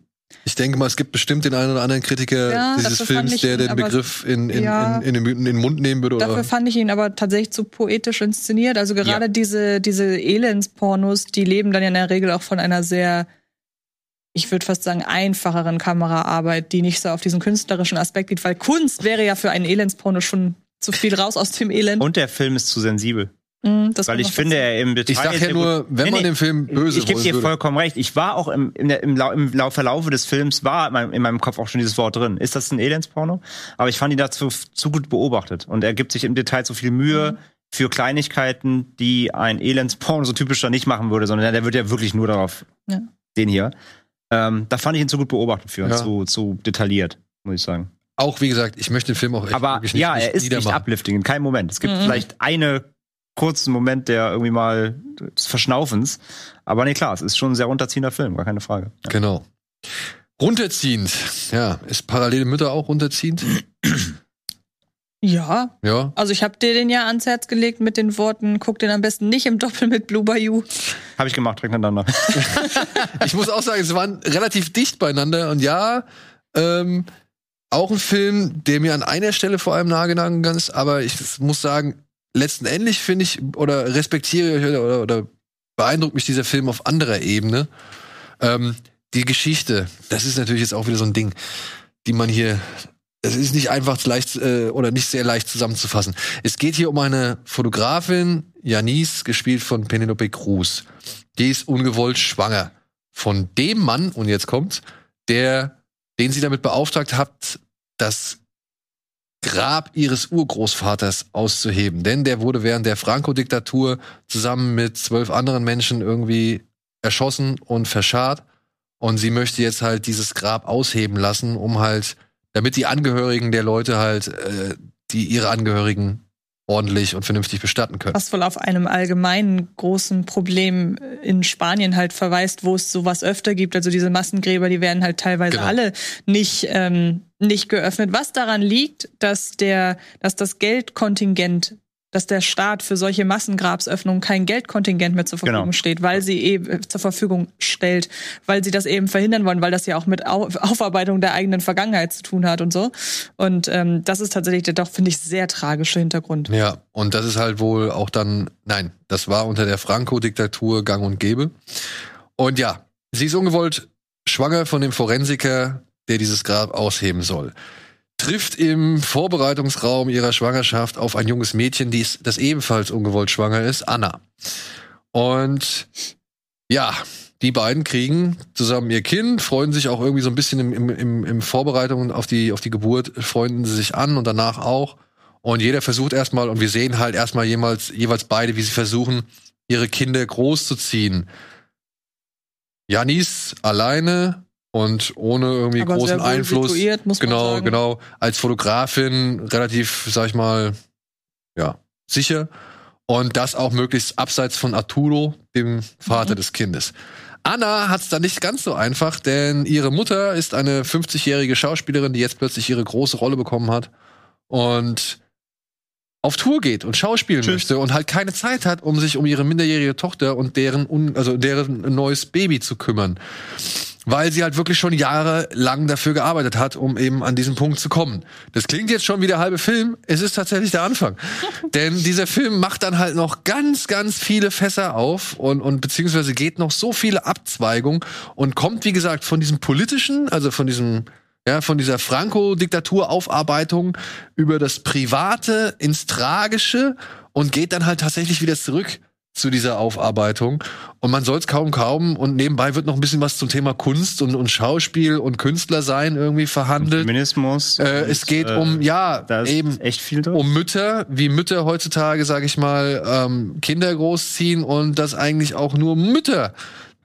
Ich denke mal, es gibt bestimmt den einen oder anderen Kritiker Ja, dieses dafür Films, ich der ihn den Begriff in, in, Ja. in, den, in den Mund nehmen würde. Dafür Oder? fand ich ihn aber tatsächlich zu poetisch inszeniert. Also gerade Ja. diese, diese Elendspornos, die leben dann ja in der Regel auch von einer sehr, ich würde fast sagen, einfacheren Kameraarbeit, die nicht so auf diesen künstlerischen Aspekt geht, weil Kunst wäre ja für einen Elendsporno schon zu viel raus aus dem Elend. Und der Film ist zu sensibel. Mm, das Weil ich finde, er im Detail. Ich sag ja nur, wenn Nee, man den Film böse ich gebe dir würde. vollkommen recht. Ich war auch im, im, im, Lau- im Lau- Verlaufe des Films, war in meinem, in meinem Kopf auch schon dieses Wort drin. Ist das ein Elendsporno? Aber ich fand ihn dazu zu gut beobachtet. Und er gibt sich im Detail zu viel Mühe Mhm. für Kleinigkeiten, die ein Elendsporno so typischer nicht machen würde, sondern der wird ja wirklich nur darauf, Ja. den hier. Ähm, da fand ich ihn zu gut beobachtet für Ja. zu, zu detailliert, muss ich sagen. Auch wie gesagt, ich möchte den Film auch echt Aber nicht, ja, nicht er ist nicht uplifting in keinem Moment. Es gibt Mhm. vielleicht einen kurzen Moment, der irgendwie mal des Verschnaufens. Aber nee, klar, es ist schon ein sehr runterziehender Film, gar keine Frage. Ja. Genau. Runterziehend. Ja, ist parallele Mütter auch runterziehend? <clears throat> Ja, Ja. also ich habe dir den ja ans Herz gelegt mit den Worten, guck den am besten nicht im Doppel mit Blue Bayou. Habe ich gemacht, direkt hintereinander. <laughs> Ich muss auch sagen, sie waren relativ dicht beieinander und ja, ähm, auch ein Film, der mir an einer Stelle vor allem nahegegangen ist, aber ich muss sagen, letzten Endes finde ich oder respektiere ich oder, oder, oder beeindruckt mich dieser Film auf anderer Ebene. Ähm, die Geschichte, das ist natürlich jetzt auch wieder so ein Ding, die man hier es ist nicht einfach leicht äh, oder nicht sehr leicht zusammenzufassen. Es geht hier um eine Fotografin, Janice, gespielt von Penelope Cruz. Die ist ungewollt schwanger von dem Mann, und jetzt kommt's, der, den sie damit beauftragt hat, das Grab ihres Urgroßvaters auszuheben. Denn der wurde während der Franco-Diktatur zusammen mit zwölf anderen Menschen irgendwie erschossen und verscharrt. Und sie möchte jetzt halt dieses Grab ausheben lassen, um halt, damit die Angehörigen der Leute halt, äh, die ihre Angehörigen ordentlich und vernünftig bestatten können. Was wohl auf einem allgemeinen großen Problem in Spanien halt verweist, wo es sowas öfter gibt. Also diese Massengräber, die werden halt teilweise Genau. alle nicht, ähm, nicht geöffnet. Was daran liegt, dass der, dass das Geldkontingent, dass der Staat für solche Massengrabsöffnungen kein Geldkontingent mehr zur Verfügung Genau. steht, weil sie eben äh, zur Verfügung stellt, weil sie das eben verhindern wollen, weil das ja auch mit Au Aufarbeitung der eigenen Vergangenheit zu tun hat und so. Und ähm, das ist tatsächlich der doch, finde ich, sehr tragische Hintergrund. Ja, und das ist halt wohl auch dann, nein, das war unter der Franco-Diktatur gang und gäbe. Und ja, sie ist ungewollt schwanger von dem Forensiker, der dieses Grab ausheben soll. Trifft im Vorbereitungsraum ihrer Schwangerschaft auf ein junges Mädchen, die ist, das ebenfalls ungewollt schwanger ist, Anna. Und ja, die beiden kriegen zusammen ihr Kind, freuen sich auch irgendwie so ein bisschen im, im, im, Vorbereitung auf die, auf die Geburt, freunden sie sich an und danach auch. Und jeder versucht erstmal, und wir sehen halt erstmal jemals, jeweils beide, wie sie versuchen, ihre Kinder großzuziehen. Janis alleine und ohne irgendwie Aber großen Einfluss. situiert, muss man genau, sagen. genau. Als Fotografin relativ, sag ich mal, ja, sicher. Und das auch möglichst abseits von Arturo, dem Vater Mhm. des Kindes. Anna hat es da nicht ganz so einfach, denn ihre Mutter ist eine 50-jährige Schauspielerin, die jetzt plötzlich ihre große Rolle bekommen hat und auf Tour geht und schauspielen Tschüss. möchte und halt keine Zeit hat, um sich um ihre minderjährige Tochter und deren also deren neues Baby zu kümmern. Weil sie halt wirklich schon jahrelang dafür gearbeitet hat, um eben an diesen Punkt zu kommen. Das klingt jetzt schon wie der halbe Film. Es ist tatsächlich der Anfang. <laughs> Denn dieser Film macht dann halt noch ganz, ganz viele Fässer auf und, und beziehungsweise geht noch so viele Abzweigungen und kommt, wie gesagt, von diesem politischen, also von diesem ja, von dieser Franco-Diktatur-Aufarbeitung über das Private ins Tragische und geht dann halt tatsächlich wieder zurück zu dieser Aufarbeitung. Und man soll es kaum kaum und nebenbei wird noch ein bisschen was zum Thema Kunst und, und Schauspiel und Künstler sein irgendwie verhandelt. Feminismus. Äh, und, es geht äh, um, ja, Da ist eben echt viel drin. um Mütter, wie Mütter heutzutage, sage ich mal, ähm, Kinder großziehen und dass eigentlich auch nur Mütter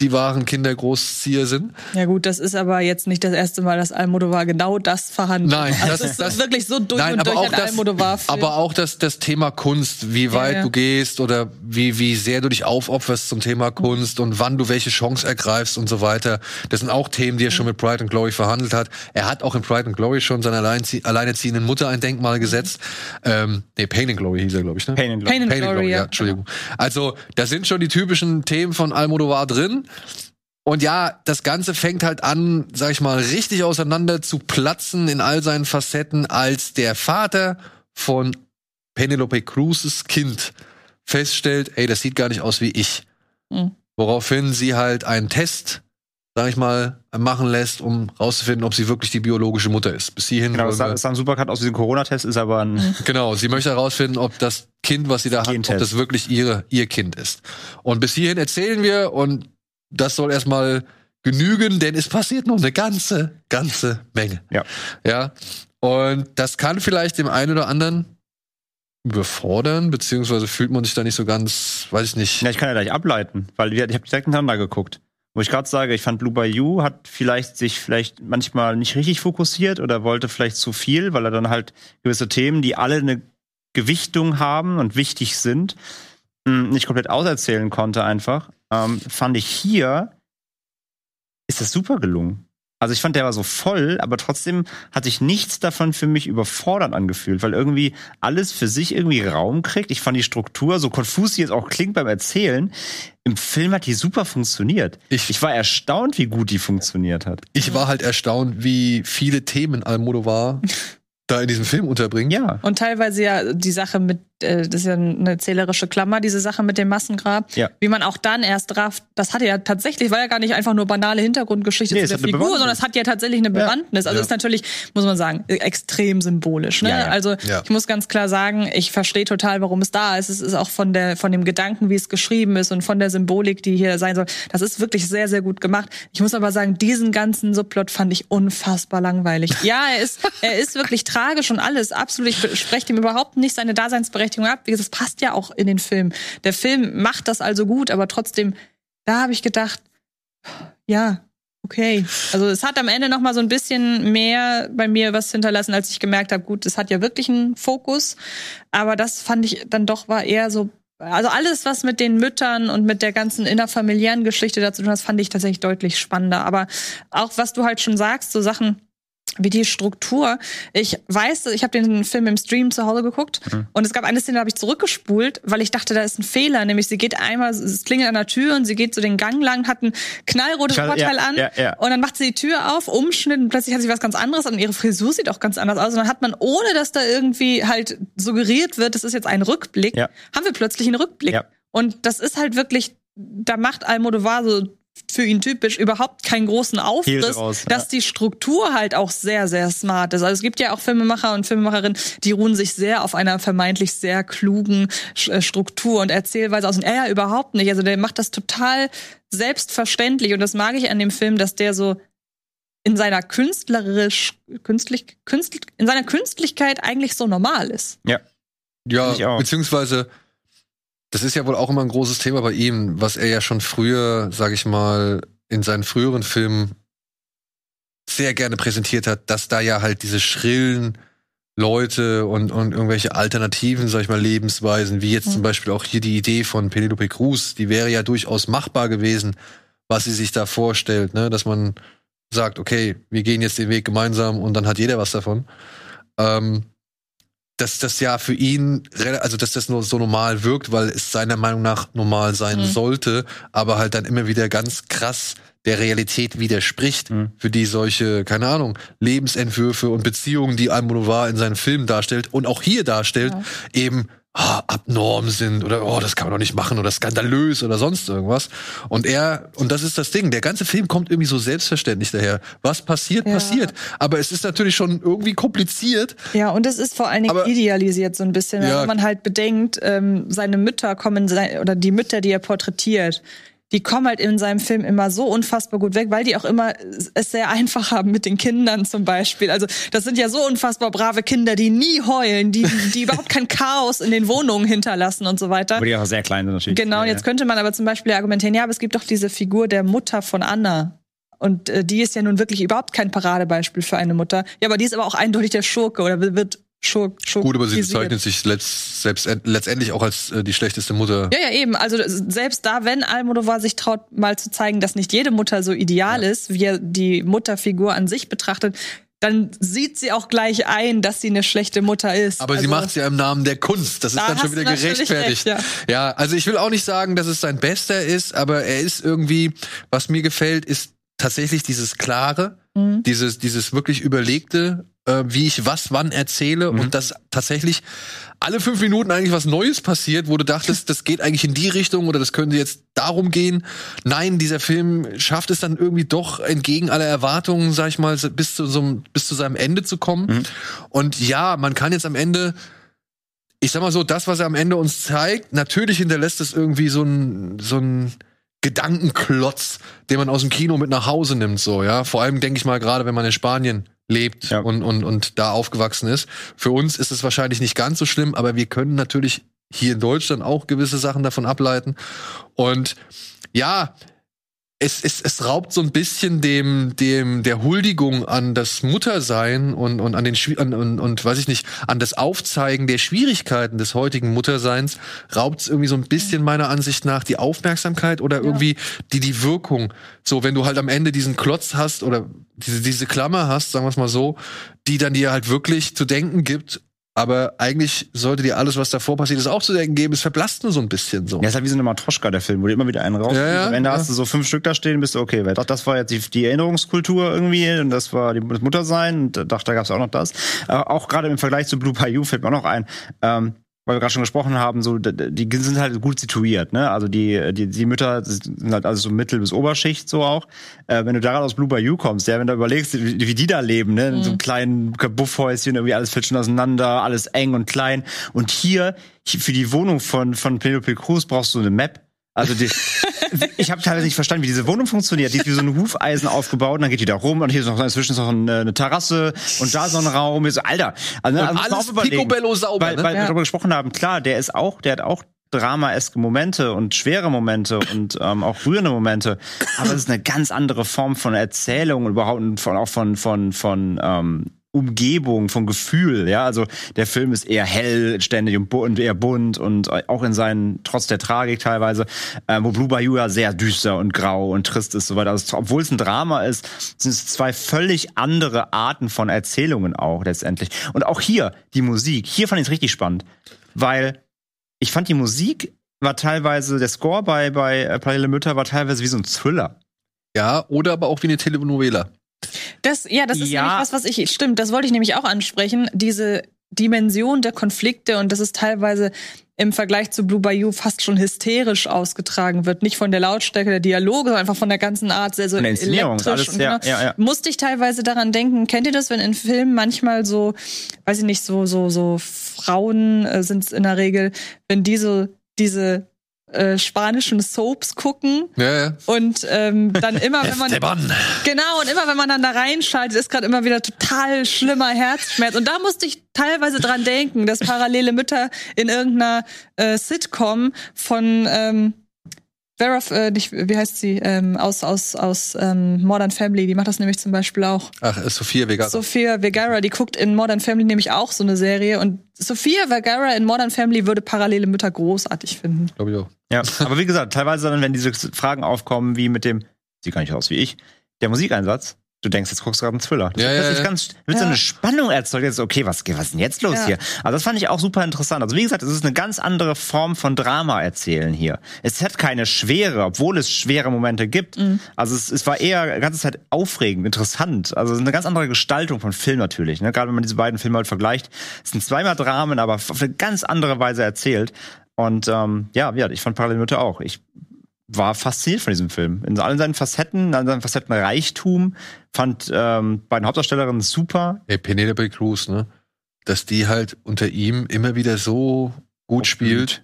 die wahren Kindergroßzieher sind. Ja gut, das ist aber jetzt nicht das erste Mal, dass Almodovar genau das verhandelt. Nein, also das- ist das- wirklich so durch Nein, und aber durch auch ein das, Almodovar-Film. aber auch das, das Thema Kunst, wie weit ja. du gehst oder wie, wie sehr du dich aufopferst zum Thema Kunst und wann du welche Chance ergreifst und so weiter. Das sind auch Themen, die er schon mit Pride and Glory verhandelt hat. Er hat auch in Pride and Glory schon seiner alleinzie alleinerziehenden Mutter ein Denkmal gesetzt. Ähm, nee, Pain and Glory hieß er, glaube ich, ne? Pain and Glory. Pain and Pain and Glory, Glory, ja, ja. Entschuldigung. Also, da sind schon die typischen Themen von Almodovar drin. Und ja, das Ganze fängt halt an, sag ich mal, richtig auseinander zu platzen in all seinen Facetten, als der Vater von Penelope Cruzes Kind feststellt, ey, das sieht gar nicht aus wie ich. Mhm. Woraufhin sie halt einen Test, sag ich mal, machen lässt, um rauszufinden, ob sie wirklich die biologische Mutter ist. Bis hierhin Genau, das sah, ein Supercut aus diesem Corona-Test, ist aber ein. Genau, sie möchte herausfinden, ob das Kind, was sie da hat, ob das wirklich ihre, ihr Kind ist. Und bis hierhin erzählen wir, und das soll erstmal genügen, denn es passiert noch eine ganze, ganze Menge. Ja. Ja. Und das kann vielleicht dem einen oder anderen überfordern, beziehungsweise fühlt man sich da nicht so ganz, weiß ich nicht. Ja, ich kann ja gleich ableiten, weil wir, ich habe direkt hintereinander geguckt. Wo ich gerade sage, ich fand Blue Bayou hat vielleicht sich vielleicht manchmal nicht richtig fokussiert oder wollte vielleicht zu viel, weil er dann halt gewisse Themen, die alle eine Gewichtung haben und wichtig sind, mh, nicht komplett auserzählen konnte einfach. Ähm, fand ich hier ist das super gelungen. Also ich fand, der war so voll, aber trotzdem hat sich nichts davon für mich überfordert angefühlt, weil irgendwie alles für sich irgendwie Raum kriegt. Ich fand die Struktur, so konfus sie jetzt auch klingt beim Erzählen, im Film hat die super funktioniert. Ich- Ich, war erstaunt, wie gut die funktioniert hat. Ich war halt erstaunt, wie viele Themen Almodovar <laughs> da in diesem Film unterbringen. Ja. Und teilweise ja die Sache mit, das ist ja eine zählerische Klammer, diese Sache mit dem Massengrab. Ja. Wie man auch dann erst rafft, das hatte ja tatsächlich, war ja gar nicht einfach nur banale Hintergrundgeschichte Nee, zu der Figur, sondern es hat ja tatsächlich eine Bewandtnis. Also Ja. ist natürlich, muss man sagen, extrem symbolisch. Ne? Ja, ja. Also Ja. ich muss ganz klar sagen, ich verstehe total, warum es da ist. Es ist auch von der, von dem Gedanken, wie es geschrieben ist und von der Symbolik, die hier sein soll. Das ist wirklich sehr, sehr gut gemacht. Ich muss aber sagen, diesen ganzen Subplot fand ich unfassbar langweilig. Ja, er ist, er ist wirklich tragisch und alles. Absolut. Ich spreche ihm überhaupt nicht seine Daseinsberechtigung ab. Wie gesagt, das passt ja auch in den Film. Der Film macht das also gut, aber trotzdem, da habe ich gedacht, ja, okay. Also es hat am Ende noch mal so ein bisschen mehr bei mir was hinterlassen, als ich gemerkt habe, gut, es hat ja wirklich einen Fokus, aber das fand ich dann doch war eher so also alles, was mit den Müttern und mit der ganzen innerfamiliären Geschichte dazu tun hat, fand ich tatsächlich deutlich spannender. Aber auch was du halt schon sagst, so Sachen wie die Struktur. Ich weiß, ich habe den Film im Stream zu Hause geguckt und es gab eine Szene, da habe ich zurückgespult, weil ich dachte, da ist ein Fehler. Nämlich sie geht einmal, es klingelt an der Tür und sie geht so den Gang lang, hat ein knallrotes Vorteil ja, an ja, ja. und dann macht sie die Tür auf, Umschnitt und plötzlich hat sie was ganz anderes an. Ihre Frisur sieht auch ganz anders aus. Und dann hat man, ohne dass da irgendwie halt suggeriert wird, das ist jetzt ein Rückblick, haben wir plötzlich einen Rückblick. Und das ist halt wirklich, da macht Almodovar so für ihn typisch überhaupt keinen großen Aufriss, raus, ja. dass die Struktur halt auch sehr, sehr smart ist. Also es gibt ja auch Filmemacher und Filmemacherinnen, die ruhen sich sehr auf einer vermeintlich sehr klugen äh, Struktur und Erzählweise aus. Und er ja überhaupt nicht. Also der macht das total selbstverständlich. Und das mag ich an dem Film, dass der so in seiner künstlerisch, künstlich, künstlich, in seiner Künstlichkeit eigentlich so normal ist. Ja. Ja, beziehungsweise, das ist ja wohl auch immer ein großes Thema bei ihm, was er ja schon früher, sag ich mal, in seinen früheren Filmen sehr gerne präsentiert hat, dass da ja halt diese schrillen Leute und, und irgendwelche alternativen, sag ich mal, Lebensweisen, wie jetzt Mhm. zum Beispiel auch hier die Idee von Penelope Cruz, die wäre ja durchaus machbar gewesen, was sie sich da vorstellt, ne? dass man sagt, okay, wir gehen jetzt den Weg gemeinsam und dann hat jeder was davon. Ähm, dass das ja für ihn, also dass das nur so normal wirkt, weil es seiner Meinung nach normal sein Mhm. sollte, aber halt dann immer wieder ganz krass der Realität widerspricht, Mhm. für die solche, keine Ahnung, Lebensentwürfe und Beziehungen, die Almodovar in seinen Filmen darstellt und auch hier darstellt, Ja. eben ah, abnorm sind oder oh, das kann man doch nicht machen oder skandalös oder sonst irgendwas. Und er, und das ist das Ding, der ganze Film kommt irgendwie so selbstverständlich daher. Was passiert, Ja. passiert. Aber es ist natürlich schon irgendwie kompliziert. Ja, und es ist vor allen Dingen Aber- idealisiert so ein bisschen, Ja. wenn man halt bedenkt, ähm, seine Mütter kommen, oder die Mütter, die er porträtiert, die kommen halt in seinem Film immer so unfassbar gut weg, weil die auch immer es sehr einfach haben mit den Kindern zum Beispiel. Also das sind ja so unfassbar brave Kinder, die nie heulen, die, die überhaupt kein Chaos in den Wohnungen hinterlassen und so weiter. Aber die auch sehr klein sind natürlich. Genau, jetzt könnte man aber zum Beispiel argumentieren, ja, aber es gibt doch diese Figur der Mutter von Anna. Und äh, die ist ja nun wirklich überhaupt kein Paradebeispiel für eine Mutter. Ja, aber die ist aber auch eindeutig der Schurke oder wird Schurk, Schurk Gut, aber sie bezeichnet sich letzt, selbst en- letztendlich auch als äh, die schlechteste Mutter. Ja, ja, eben. Also selbst da, wenn Almodovar sich traut, mal zu zeigen, dass nicht jede Mutter so ideal ist, wie er die Mutterfigur an sich betrachtet, dann sieht sie auch gleich ein, dass sie eine schlechte Mutter ist. Aber sie Also- macht es ja im Namen der Kunst. Das ist Da dann schon wieder gerechtfertigt. recht, ja. also ich will auch nicht sagen, dass es sein Bester ist, aber er ist irgendwie, was mir gefällt, ist tatsächlich dieses Klare, Mhm. dieses, dieses wirklich Überlegte, äh, wie ich was wann erzähle und dass tatsächlich alle fünf Minuten eigentlich was Neues passiert, wo du dachtest, das geht eigentlich in die Richtung oder das könnte jetzt darum gehen. Nein, dieser Film schafft es dann irgendwie doch entgegen aller Erwartungen, sag ich mal, bis zu, so, einem- bis zu seinem Ende zu kommen. Und ja, man kann jetzt am Ende ich sag mal so, das, was er am Ende uns zeigt, natürlich hinterlässt es irgendwie so ein, so ein Gedankenklotz, den man aus dem Kino mit nach Hause nimmt, so, ja. Vor allem denke ich mal gerade, wenn man in Spanien lebt Ja. und, und, und da aufgewachsen ist. Für uns ist es wahrscheinlich nicht ganz so schlimm, aber wir können natürlich hier in Deutschland auch gewisse Sachen davon ableiten. Und ja, es, es, es raubt so ein bisschen dem, dem, der Huldigung an das Muttersein und, und an den, an, und, und weiß ich nicht, an das Aufzeigen der Schwierigkeiten des heutigen Mutterseins, raubt es irgendwie so ein bisschen meiner Ansicht nach die Aufmerksamkeit oder irgendwie die, die Wirkung. So, wenn du halt am Ende diesen Klotz hast oder diese, diese Klammer hast, sagen wir es mal so, die dann dir halt wirklich zu denken gibt, aber eigentlich sollte dir alles, was davor passiert ist, auch zu denken geben. Es verblasst nur so ein bisschen so. Ja, ist halt wie so eine Matroschka, der Film, wo du immer wieder einen raus. Ja, ja, Am Ende ja. hast du so fünf Stück da stehen, bist du, okay, weil doch, das war jetzt die, die Erinnerungskultur irgendwie und das war die, das Muttersein und doch, da gab's auch noch das. Äh, auch gerade im Vergleich zu Blue Bayou fällt mir auch noch ein, ähm, weil wir gerade schon gesprochen haben, so die sind halt gut situiert, ne? Also die die die Mütter sind halt also so Mittel- bis Oberschicht so auch. Äh, wenn du gerade aus Blue Bayou kommst, ja, wenn du überlegst, wie, wie die da leben, ne? In so einem kleinen Buffhäuschen, irgendwie alles fällt schon auseinander, alles eng und klein. Und hier, hier für die Wohnung von von Penelope Cruz brauchst du eine Map. Also die, <laughs> ich habe teilweise nicht verstanden, wie diese Wohnung funktioniert. Die ist wie so ein Hufeisen aufgebaut und dann geht die da rum und hier ist noch inzwischen ist noch eine, eine Terrasse und da so ein Raum. Ich so, Alter, also, Und also alles picobello sauber, Weil, ne? weil wir Ja. darüber gesprochen haben, klar, der ist auch, der hat auch dramaeske Momente und schwere Momente und ähm, auch rührende Momente, aber es ist eine ganz andere Form von Erzählung und überhaupt von, auch von von von ähm, Umgebung, von Gefühl, ja, also der Film ist eher hell, ständig und, bu und eher bunt und auch in seinen, trotz der Tragik teilweise, äh, wo Blue Bayou ja sehr düster und grau und trist ist, so weiter. Also, obwohl es ein Drama ist, sind es zwei völlig andere Arten von Erzählungen auch letztendlich. Und auch hier, die Musik, hier fand ich es richtig spannend, weil ich fand die Musik war teilweise, der Score bei, bei äh, Parallele Mütter war teilweise wie so ein Thriller. Ja, oder aber auch wie eine Telenovela. Das, ja, das ist Ja. nämlich was, was ich, stimmt, das wollte ich nämlich auch ansprechen, diese Dimension der Konflikte und dass es teilweise im Vergleich zu Blue Bayou fast schon hysterisch ausgetragen wird. Nicht von der Lautstärke der Dialoge, sondern einfach von der ganzen Art, sehr so Von der Inszenierung, elektrisch. alles, und ja, genau. ja, ja. Musste ich teilweise daran denken, kennt ihr das, wenn in Filmen manchmal so, weiß ich nicht, so, so, so Frauen äh, sind es in der Regel, wenn diese, diese äh, spanischen Soaps gucken Ja, ja. und ähm, dann <laughs> immer, wenn man. Genau, und immer wenn man dann da reinschaltet, ist gerade immer wieder total schlimmer Herzschmerz. Und da musste ich teilweise dran denken, dass parallele Mütter in irgendeiner äh, Sitcom von, ähm, Vera, äh, nicht, wie heißt sie, ähm, aus, aus, aus ähm, Modern Family, die macht das nämlich zum Beispiel auch. Ach, ist Sophia Vegara. Sophia Vergara, die guckt in Modern Family nämlich auch so eine Serie und Sophia Vergara in Modern Family würde parallele Mütter großartig finden. Glaube ich auch. Ja, aber wie gesagt, teilweise dann, wenn diese Fragen aufkommen, wie mit dem, sieht gar nicht aus wie ich, der Musikeinsatz, du denkst, jetzt guckst du gerade einen Thriller. Das Ja, wird ja, ja. ganz, wird so eine Spannung erzeugt. Jetzt, okay, was, was ist denn jetzt los Ja. hier? Also das fand ich auch super interessant. Also wie gesagt, es ist eine ganz andere Form von Drama erzählen hier. Es hat keine Schwere, obwohl es schwere Momente gibt. Also es, es war eher die ganze Zeit aufregend, interessant. Also es ist eine ganz andere Gestaltung von Film natürlich. Ne? Gerade wenn man diese beiden Filme halt vergleicht. Es sind zweimal Dramen, aber auf eine ganz andere Weise erzählt. Und ähm, ja, ja, ich fand Parallelmütter auch. Ich war fasziniert von diesem Film. In allen seinen Facetten, in allen seinen Facettenreichtum. Fand ähm, beiden Hauptdarstellerinnen super. Ey, Penelope Cruz, ne? Dass die halt unter ihm immer wieder so gut spielt.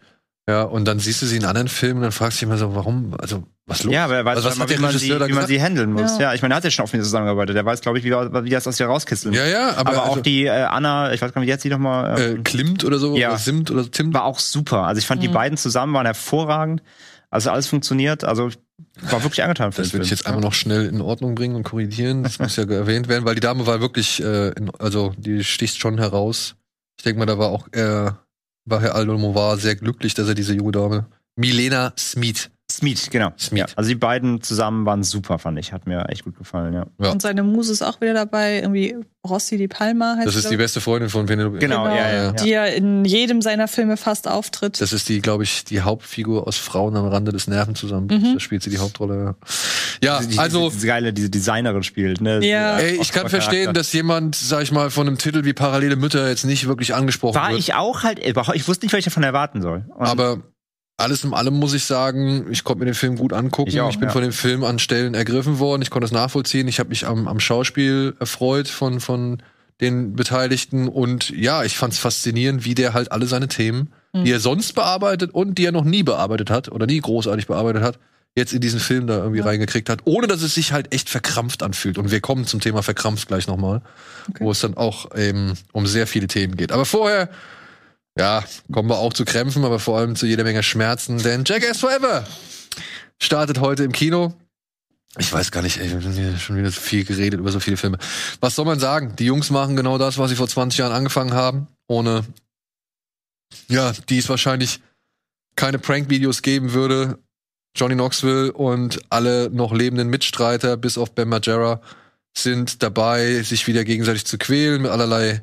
Ja, und dann siehst du sie in anderen Filmen und dann fragst du dich immer so, warum, also, was los? Ja, aber er weiß also, was der wie, man sie, wie man sie handeln muss. Ja, Ja. ich meine, er hat ja schon auf mir zusammengearbeitet. Der weiß, glaube ich, wie, wie das aus ihr rauskitzeln muss. Ja, ja, aber, aber, auch also, die äh, Anna, ich weiß gar nicht, wie jetzt sie nochmal. äh, Ähm, Klimt oder so, Ja. oder Simt oder Tim. war auch super. Also ich fand die beiden zusammen waren hervorragend. Also alles funktioniert. Also ich war wirklich angetan für Das den würde ich jetzt einmal noch schnell in Ordnung bringen und korrigieren. Das muss ja <laughs> erwähnt werden, weil die Dame war wirklich, äh, in, also die sticht schon heraus. Ich denke mal, da war auch äh, war Herr Almovar sehr glücklich, dass er diese junge Dame, Milena Smith, Smith, genau. Smith. Ja, also die beiden zusammen waren super, fand ich. Hat mir echt gut gefallen, ja. Ja. Und seine Muse ist auch wieder dabei, irgendwie Rossi di Palma heißt das ist die beste Freundin von Penelope. Genau, Genau, ja, ja. ja. die ja in jedem seiner Filme fast auftritt. Das ist die, glaube ich, die Hauptfigur aus Frauen am Rande des Nervenzusammenbruchs. Mhm. Da spielt sie die Hauptrolle. Ja, Die, also, diese, diese geile, diese Designerin spielt, ne? Ja. ey, ich kann verstehen, dass jemand, sag ich mal, von einem Titel wie Parallele Mütter jetzt nicht wirklich angesprochen War wird. ich auch halt, ich wusste nicht, was ich davon erwarten soll. Und Aber alles in allem muss ich sagen, ich konnte mir den Film gut angucken. Ich Ich, auch, bin ja. von dem Film an Stellen ergriffen worden. Ich konnte es nachvollziehen. Ich habe mich am, am Schauspiel erfreut von, von den Beteiligten. Und ja, ich fand es faszinierend, wie der halt alle seine Themen, die er sonst bearbeitet und die er noch nie bearbeitet hat oder nie großartig bearbeitet hat, jetzt in diesen Film da irgendwie reingekriegt hat, ohne dass es sich halt echt verkrampft anfühlt. Und wir kommen zum Thema verkrampft gleich nochmal, wo es dann auch eben um sehr viele Themen geht. Aber vorher ja, kommen wir auch zu Krämpfen, aber vor allem zu jeder Menge Schmerzen, denn Jackass Forever startet heute im Kino. Ich weiß gar nicht, ey, wir haben schon wieder so viel geredet über so viele Filme. Was soll man sagen? Die Jungs machen genau das, was sie vor 20 Jahren angefangen haben, ohne, ja, die es wahrscheinlich keine Prank-Videos geben würde. Johnny Knoxville und alle noch lebenden Mitstreiter, bis auf Ben Margera, sind dabei, sich wieder gegenseitig zu quälen mit allerlei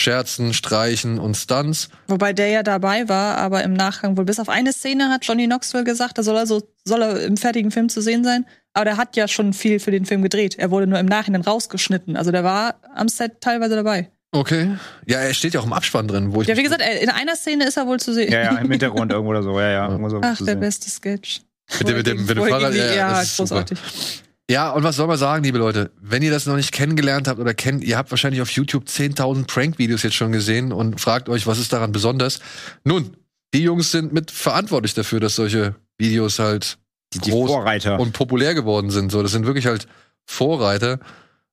Scherzen, Streichen und Stunts. Wobei der ja dabei war, aber im Nachgang wohl bis auf eine Szene hat Johnny Knoxville gesagt, da soll er so, soll er im fertigen Film zu sehen sein. Aber der hat ja schon viel für den Film gedreht. Er wurde nur im Nachhinein rausgeschnitten. Also der war am Set teilweise dabei. Okay. Ja, er steht ja auch im Abspann drin, wo ich. Ja, wie gesagt, in einer Szene ist er wohl zu sehen. Ja, ja, im Hintergrund <laughs> irgendwo oder so, ja, ja. Irgendwo so Ach, zu der sehen. beste Sketch. Mit dem- mit dem- mit dem Fahrrad, ja, ja, ja, das ist super. Ja, und was soll man sagen, liebe Leute? Wenn ihr das noch nicht kennengelernt habt oder kennt, ihr habt wahrscheinlich auf YouTube 10.000 Prank-Videos jetzt schon gesehen und fragt euch, was ist daran besonders? Nun, die Jungs sind mit verantwortlich dafür, dass solche Videos halt Die, die groß Vorreiter. und populär geworden sind. So, das sind wirklich halt Vorreiter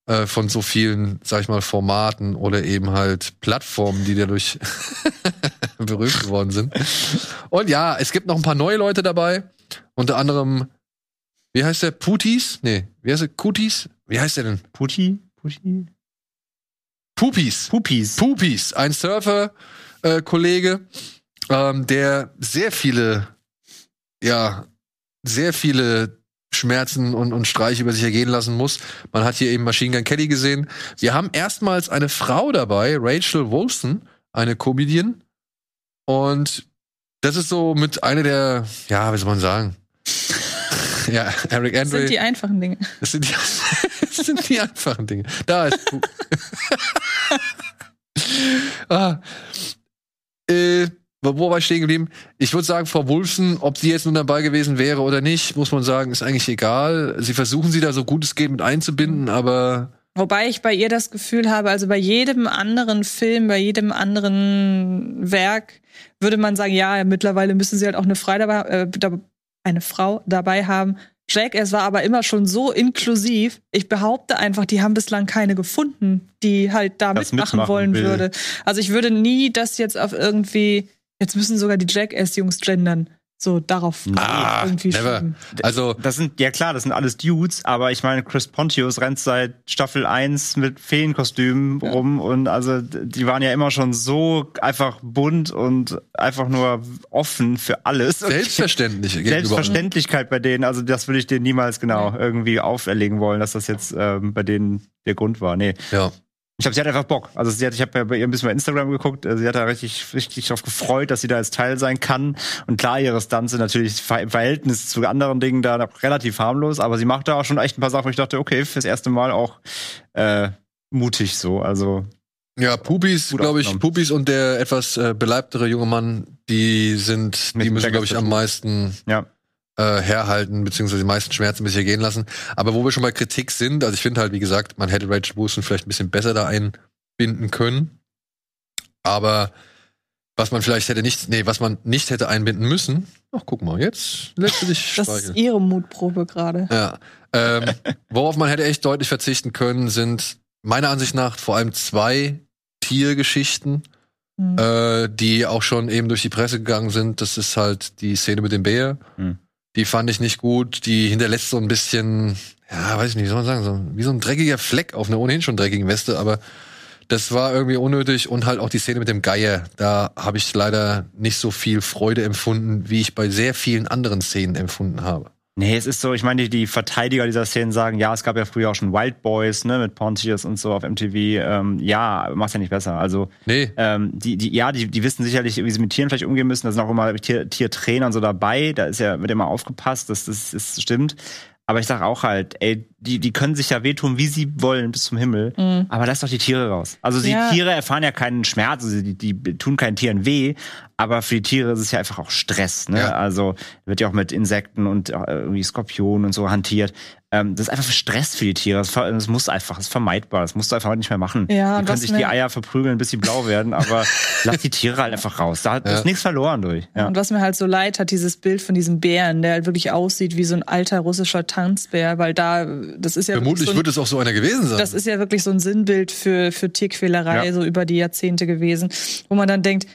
äh, von so vielen, sag ich mal, Formaten oder eben halt Plattformen, die dadurch <laughs> berühmt geworden sind. Und ja, es gibt noch ein paar neue Leute dabei. Unter anderem, wie heißt der? Putis? Nee, wie heißt der? Kutis? Wie heißt der denn? Putti? Putti? Pupis. Pupis. Pupis, ein Surfer-Kollege, ähm, der sehr viele, ja, sehr viele Schmerzen und, und Streiche über sich ergehen lassen muss. Man hat hier eben Machine Gun Kelly gesehen. Wir haben erstmals eine Frau dabei, Rachel Wolfson, eine Comedian. Und das ist so mit einer der, ja, wie soll man sagen? <laughs> ja, Eric Das Andre. sind die einfachen Dinge. Das sind die, <laughs> das sind die einfachen Dinge. Da ist. Pu- <laughs> ah, äh, wo war ich stehen geblieben? Ich würde sagen, Frau Wulfsen, ob sie jetzt nun dabei gewesen wäre oder nicht, muss man sagen, ist eigentlich egal. Sie versuchen sie da so gut es geht mit einzubinden, aber Wobei ich bei ihr das Gefühl habe, also bei jedem anderen Film, bei jedem anderen Werk würde man sagen, ja, mittlerweile müssen sie halt auch eine Frau dabei, äh, eine Frau dabei haben. Jackass war aber immer schon so inklusiv. Ich behaupte einfach, die haben bislang keine gefunden, die halt da Das mitmachen mitmachen wollen will. würde. Also ich würde nie das jetzt auf irgendwie, jetzt müssen sogar die Jackass-Jungs gendern. So darauf Ah, irgendwie never. schieben. Also, Das sind, ja klar, das sind alles Dudes, aber ich meine, Chris Pontius rennt seit Staffel 1 mit Feenkostümen rum und also die waren ja immer schon so einfach bunt und einfach nur offen für alles. Selbstverständlich. Selbstverständlichkeit bei denen, also das würde ich denen niemals genau irgendwie auferlegen wollen, dass das jetzt ähm, bei denen der Grund war. Nee. Ja. Ich glaube, sie hat einfach Bock. Also sie hat, ich habe ja bei ihr ein bisschen bei Instagram geguckt, äh, sie hat da richtig, richtig drauf gefreut, dass sie da als Teil sein kann. Und klar, ihre Stunts sind natürlich im Verhältnis zu anderen Dingen da relativ harmlos, aber sie macht da auch schon echt ein paar Sachen, wo ich dachte, okay, fürs erste Mal auch äh, mutig so. Also Ja, Pupis, glaube ich. Pupis und der etwas äh, beleibtere junge Mann, die sind, Mit die müssen, glaube ich, am meisten ja. Äh, herhalten, beziehungsweise die meisten Schmerzen bis hier gehen lassen. Aber wo wir schon bei Kritik sind, also ich finde halt, wie gesagt, man hätte Rachel Wilson vielleicht ein bisschen besser da einbinden können. Aber was man vielleicht hätte nicht, nee, was man nicht hätte einbinden müssen, ach guck mal, jetzt lässt du dich Das ist ihre Mutprobe gerade. Ja. Ähm, worauf man hätte echt deutlich verzichten können, sind meiner Ansicht nach vor allem zwei Tiergeschichten, Hm. äh, die auch schon eben durch die Presse gegangen sind. Das ist halt die Szene mit dem Bär. Hm. Die fand ich nicht gut. Die hinterlässt so ein bisschen, ja, weiß ich nicht, wie soll man sagen, so, wie so ein dreckiger Fleck auf einer ohnehin schon dreckigen Weste, aber das war irgendwie unnötig und halt auch die Szene mit dem Geier. Da habe ich leider nicht so viel Freude empfunden, wie ich bei sehr vielen anderen Szenen empfunden habe. Nee, es ist so, ich meine, die, die Verteidiger dieser Szenen sagen, ja, es gab ja früher auch schon Wild Boys, ne, mit Pontius und so auf MTV. Ähm, ja, macht's ja nicht besser. Also Nee, Ähm, die, die, ja, die, die wissen sicherlich, wie sie mit Tieren vielleicht umgehen müssen. Da sind auch immer Tier, Tiertrainer und so dabei. Da ist ja, wird immer aufgepasst, dass das, das stimmt. Aber ich sag auch halt, ey, die, die können sich ja wehtun, wie sie wollen, bis zum Himmel. Aber lass doch die Tiere raus. Also die Ja. Tiere erfahren ja keinen Schmerz, also die, die tun keinen Tieren weh. Aber für die Tiere ist es ja einfach auch Stress. Ne? Ja. Also wird ja auch mit Insekten und äh, irgendwie Skorpionen und so hantiert. Ähm, das ist einfach für Stress für die Tiere. Das, das muss einfach, das ist vermeidbar. Das musst du einfach nicht mehr machen. Ja, die können sich die Eier verprügeln, bis sie blau werden, aber <laughs> lass die Tiere halt einfach raus. Da Ja. ist nichts verloren durch. Ja. Und was mir halt so leid hat, dieses Bild von diesem Bären, der halt wirklich aussieht wie so ein alter russischer Tanzbär, weil da, das ist ja vermutlich wirklich so ein, wird es auch so einer gewesen sein. das ist ja wirklich so ein Sinnbild für, für Tierquälerei, Ja. so über die Jahrzehnte gewesen, wo man dann denkt,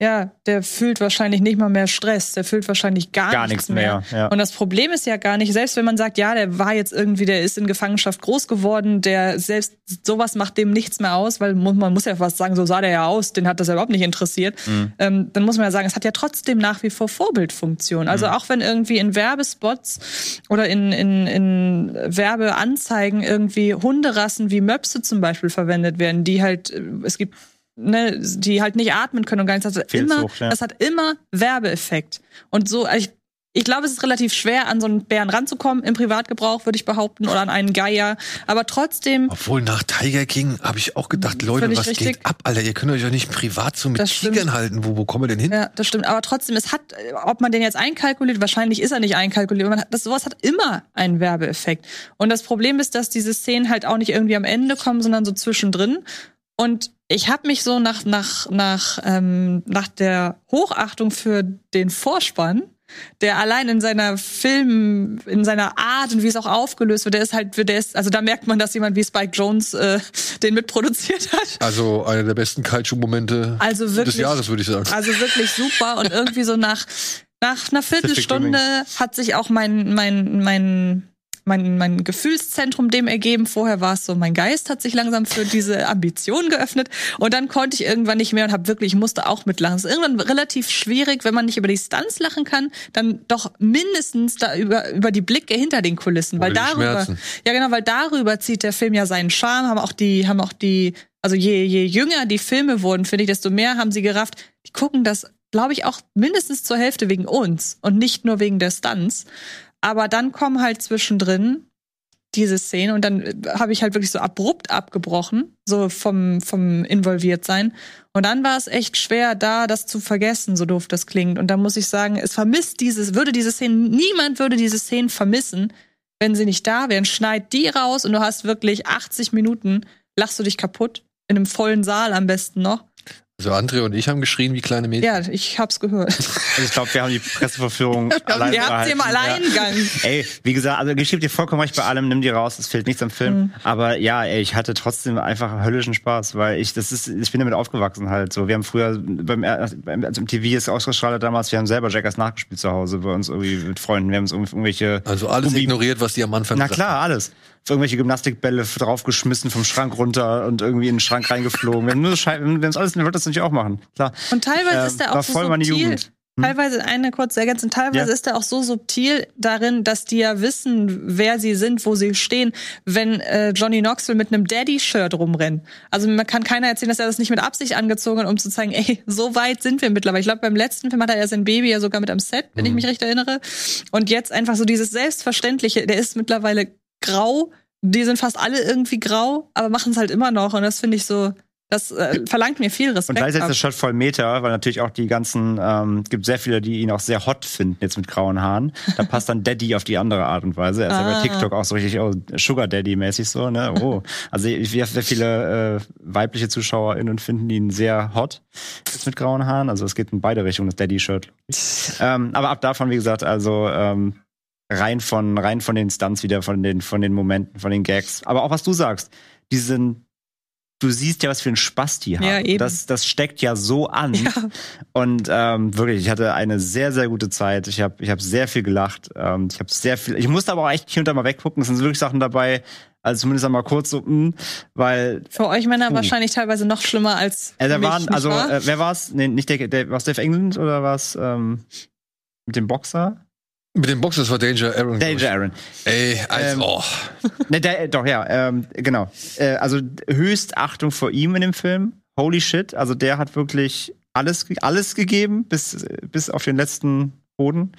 ja, der fühlt wahrscheinlich nicht mal mehr Stress, der fühlt wahrscheinlich gar, Gar nichts nichts mehr, ja. Und das Problem ist ja gar nicht, selbst wenn man sagt, ja, der war jetzt irgendwie, der ist in Gefangenschaft groß geworden, der selbst sowas macht dem nichts mehr aus, weil man muss ja fast sagen, so sah der ja aus, den hat das ja überhaupt nicht interessiert. Mhm. Ähm, dann muss man ja sagen, es hat ja trotzdem nach wie vor Vorbildfunktion. Also Mhm. auch wenn irgendwie in Werbespots oder in, in, in Werbeanzeigen irgendwie Hunderassen wie Möpse zum Beispiel verwendet werden, die halt, äh, es gibt Ne, die halt nicht atmen können und gar nichts. Das hat, immer, Fehlzucht, ja. das hat immer Werbeeffekt. Und so, also ich, ich glaube, es ist relativ schwer, an so einen Bären ranzukommen, im Privatgebrauch, würde ich behaupten, oder an einen Geier. Aber trotzdem, Obwohl nach Tiger King habe ich auch gedacht, Leute, was richtig. geht ab, Alter? Ihr könnt euch ja nicht privat so mit Das stimmt. Tigern halten. Wo, wo kommen wir denn hin? ja, das stimmt. Aber trotzdem, es hat, äh, ob man den jetzt einkalkuliert, wahrscheinlich ist er nicht einkalkuliert. Man hat, das, sowas hat immer einen Werbeeffekt. Und das Problem ist, dass diese Szenen halt auch nicht irgendwie am Ende kommen, sondern so zwischendrin. Und ich habe mich so nach, nach, nach, ähm, nach der Hochachtung für den Vorspann, der allein in seiner Film, in seiner Art und wie es auch aufgelöst wird, der ist halt, der ist, also da merkt man, dass jemand wie Spike Jones äh, den mitproduziert hat. Also einer der besten Kaiju-Momente Also wirklich, des Jahres, würde ich sagen. Also wirklich super und irgendwie so nach nach einer Viertelstunde hat sich auch mein mein mein mein, mein Gefühlszentrum dem ergeben. Vorher war es so, mein Geist hat sich langsam für diese Ambition geöffnet. Und dann konnte ich irgendwann nicht mehr und habe wirklich, ich musste auch mitlachen. Es ist irgendwann relativ schwierig, wenn man nicht über die Stunts lachen kann, dann doch mindestens da über, über die Blicke hinter den Kulissen. weil darüber, Schmerzen. ja genau, weil darüber zieht der Film ja seinen Charme, haben auch die, haben auch die, also je, je jünger die Filme wurden, finde ich, desto mehr haben sie gerafft, die gucken das, glaube ich, auch mindestens zur Hälfte wegen uns und nicht nur wegen der Stunts. Aber dann kommen halt zwischendrin diese Szene und dann äh, habe ich halt wirklich so abrupt abgebrochen, so vom, vom involviert sein. Und dann war es echt schwer, da das zu vergessen, so doof das klingt. Und da muss ich sagen, es vermisst dieses, würde diese Szene, niemand würde diese Szene vermissen, wenn sie nicht da wären. Schneid die raus und du hast wirklich 80 Minuten, lachst du dich kaputt, in einem vollen Saal am besten noch. Also Andre und ich haben geschrien wie kleine Mädchen. Ja, ich hab's gehört. Also ich glaube, wir haben die Presseverführung <laughs> allein habt behalten. sie im Alleingang. Ja. Ey, wie gesagt, also ich gebe dir vollkommen recht bei allem, nimm die raus, es fehlt nichts am Film. Mhm. Aber ja, ey, ich hatte trotzdem einfach höllischen Spaß, weil ich, das ist, ich bin damit aufgewachsen halt so. Wir haben früher beim, beim also im TV ist ausgestrahlt damals, wir haben selber Jackass nachgespielt zu Hause bei uns irgendwie mit Freunden. Wir haben uns irgendwelche Also alles Gummi- ignoriert, was die am Anfang Na klar, alles. Irgendwelche Gymnastikbälle draufgeschmissen, vom Schrank runter und irgendwie in den Schrank reingeflogen. Haben nur haben das alles, wir wollten das natürlich auch machen. Klar. Und teilweise Ähm, ist er war auch so voll meine subtil. Jugend. Hm? Teilweise, eine kurze Ergänzung, teilweise Ja. ist er auch so subtil darin, dass die ja wissen, wer sie sind, wo sie stehen, wenn äh, Johnny Knoxville mit einem Daddy-Shirt rumrennt. Also man kann keiner erzählen, dass er das nicht mit Absicht angezogen hat, um zu zeigen, ey, so weit sind wir mittlerweile. Ich glaube, beim letzten Film hat er ja sein Baby ja sogar mit am Set, wenn ich mich recht erinnere. Und jetzt einfach so dieses Selbstverständliche, der ist mittlerweile grau, die sind fast alle irgendwie grau, aber machen es halt immer noch. Und das finde ich so, das äh, verlangt mir viel Respekt. Und gleichzeitig ist das Shot voll Meter, weil natürlich auch die ganzen, ähm, gibt sehr viele, die ihn auch sehr hot finden, jetzt mit grauen Haaren. Da passt dann Daddy auf die andere Art und Weise. Er ist ja Ah. bei TikTok auch so richtig oh, Sugar Daddy-mäßig so, ne? Oh. Also ich sehr viele äh, weibliche ZuschauerInnen finden ihn sehr hot jetzt mit grauen Haaren. Also es geht in beide Richtungen, das Daddy-Shirt. ähm, aber ab davon, wie gesagt, also ähm, rein von rein von den Stunts wieder, von den von den Momenten, von den Gags. Aber auch was du sagst, diesen du siehst ja, was für einen Spaß die haben. Ja, eben. Das, das steckt ja so an. Ja. Und ähm, wirklich, ich hatte eine sehr, sehr gute Zeit. Ich habe ich hab sehr viel gelacht. Ähm, ich habe sehr viel. Ich musste aber auch echt hier und da mal weggucken. Es sind wirklich Sachen dabei, also zumindest einmal kurz so, mh, weil Für euch Männer Puh. wahrscheinlich teilweise noch schlimmer als äh, da mich, waren, nicht also wahr? äh, wer war's? Nee, nicht der, der war's Dave England oder war's ähm, mit dem Boxer? Mit dem Box, das war Danger Aaron. Danger Aaron. Ey, also, Ähm, oh. <laughs> Ne, der, doch, ja, ähm, genau. Äh, also höchst Achtung vor ihm in dem Film. Holy shit. Also der hat wirklich alles, alles gegeben, bis, bis auf den letzten Boden.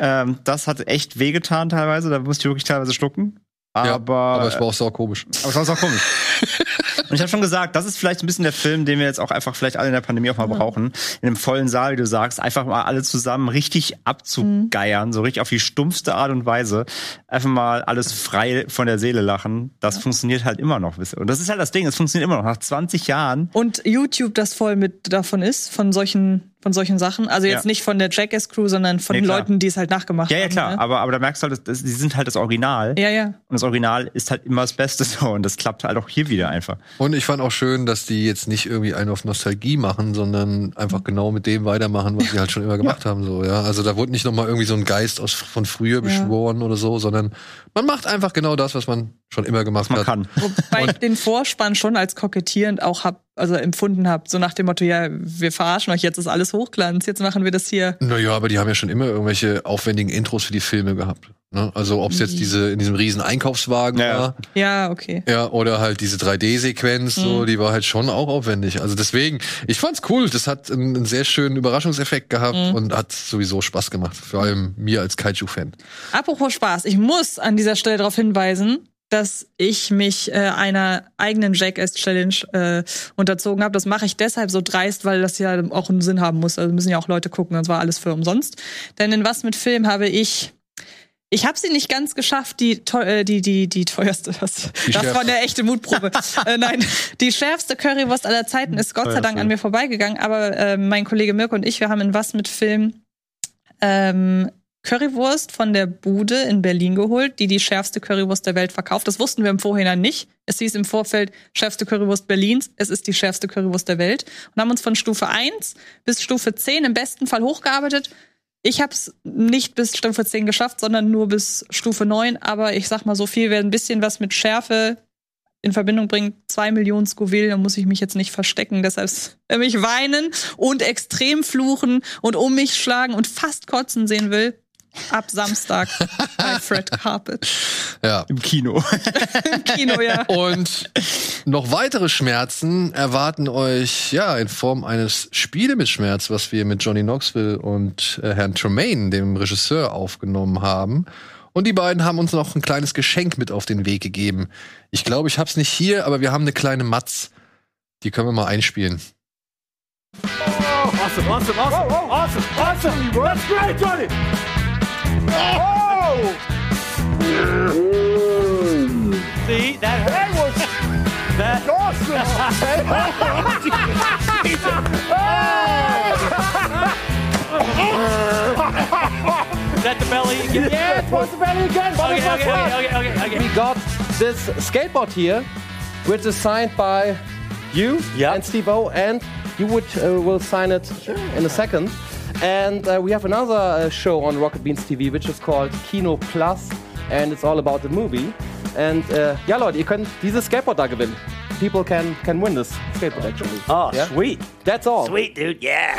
Ähm, das hat echt wehgetan teilweise. Da musste ich wirklich teilweise schlucken. Ja, Aber, aber es war auch sau komisch. <laughs> aber es war auch komisch. <laughs> Und ich habe schon gesagt, das ist vielleicht ein bisschen der Film, den wir jetzt auch einfach vielleicht alle in der Pandemie auch mal brauchen. In einem vollen Saal, wie du sagst, einfach mal alle zusammen richtig abzugeiern, so richtig auf die stumpfste Art und Weise. Einfach mal alles frei von der Seele lachen. Das funktioniert halt immer noch. wisst ihr. Und das ist halt das Ding, es funktioniert immer noch. Nach 20 Jahren. Und YouTube, das voll mit davon ist, von solchen, von solchen Sachen. Also jetzt Ja. nicht von der Jackass Crew, sondern von Nee, den. Leuten, die es halt nachgemacht Ja, ja, haben. klar. Ne? Aber, aber da merkst du halt, das, die sind halt das Original. Ja, ja. Und das Original ist halt immer das Beste <laughs> so. Und das klappt halt auch hier wieder einfach. Und ich fand auch schön, dass die jetzt nicht irgendwie einen auf Nostalgie machen, sondern einfach genau mit dem weitermachen, was sie halt schon immer <laughs> gemacht haben. So, ja. Also da wurde nicht nochmal irgendwie so ein Geist aus, von früher beschworen oder so, sondern man macht einfach genau das, was man schon immer gemacht Man hat. kann. Wobei ich den Vorspann schon als kokettierend auch hab, also empfunden habe. So nach dem Motto, ja, wir verarschen euch, jetzt ist alles Hochglanz, jetzt machen wir das hier. Naja, aber die haben ja schon immer irgendwelche aufwendigen Intros für die Filme gehabt. Ne? Also ob es jetzt diese in diesem riesen Einkaufswagen Ja. war, Ja, okay. ja, oder halt diese 3D-Sequenz, so, die war halt schon auch aufwendig. Also deswegen, ich fand's cool. Das hat einen, einen sehr schönen Überraschungseffekt gehabt und hat sowieso Spaß gemacht. Vor allem mir als Kaiju-Fan. Apropos Spaß, ich muss an dieser Stelle darauf hinweisen, dass ich mich äh, einer eigenen Jackass-Challenge äh, unterzogen habe. Das mache ich deshalb so dreist, weil das ja auch einen Sinn haben muss. Also müssen ja auch Leute gucken, das war alles für umsonst. Denn in was mit Film habe ich ich habe sie nicht ganz geschafft, die äh, die die die teuerste Die das war eine echte Mutprobe. <laughs> äh, nein, die schärfste Currywurst aller Zeiten ist Gott sei Dank an mir vorbeigegangen, aber äh, mein Kollege Mirko und ich, wir haben in was mit Film ähm, Currywurst von der Bude in Berlin geholt, die die schärfste Currywurst der Welt verkauft. Das wussten wir im Vorhinein nicht. Es hieß im Vorfeld schärfste Currywurst Berlins. Es ist die schärfste Currywurst der Welt. Und haben uns von Stufe 1 bis Stufe 10 im besten Fall hochgearbeitet. Ich habe es nicht bis Stufe 10 geschafft, sondern nur bis Stufe 9. Aber ich sag mal so viel, wer ein bisschen was mit Schärfe in Verbindung bringt, zwei Millionen Scoville, da muss ich mich jetzt nicht verstecken. Deshalb wer mich weinen und extrem fluchen und um mich schlagen und fast kotzen sehen will, ab Samstag bei <laughs> Fred Carpet Ja. Im Kino. <laughs> im Kino, ja. Und noch weitere Schmerzen erwarten euch ja in Form eines Spiele mit Schmerz, was wir mit Johnny Knoxville und äh, Herrn Tremaine, dem Regisseur, aufgenommen haben. Und die beiden haben uns noch ein kleines Geschenk mit auf den Weg gegeben. Ich glaube, ich hab's nicht hier, aber wir haben eine kleine Matz. Die können wir mal einspielen. Awesome, awesome, awesome, awesome, awesome. That's great, Johnny. Oh! See, that, that was that awesome. Is that the belly again? Yeah, it was the belly again. Okay, okay, okay, okay, okay, okay. We got this skateboard here, which is signed by you Yeah. and Steve O, and you would uh, will sign it in a second. And uh, we have another uh, show on Rocket Beans TV, which is called Kino Plus, and it's all about the movie. And uh, ja, Leute, ihr könnt dieses Skateboard da gewinnen. People can can win this skateboard actually. Oh, Yeah? sweet. That's all. Sweet, dude. Yeah.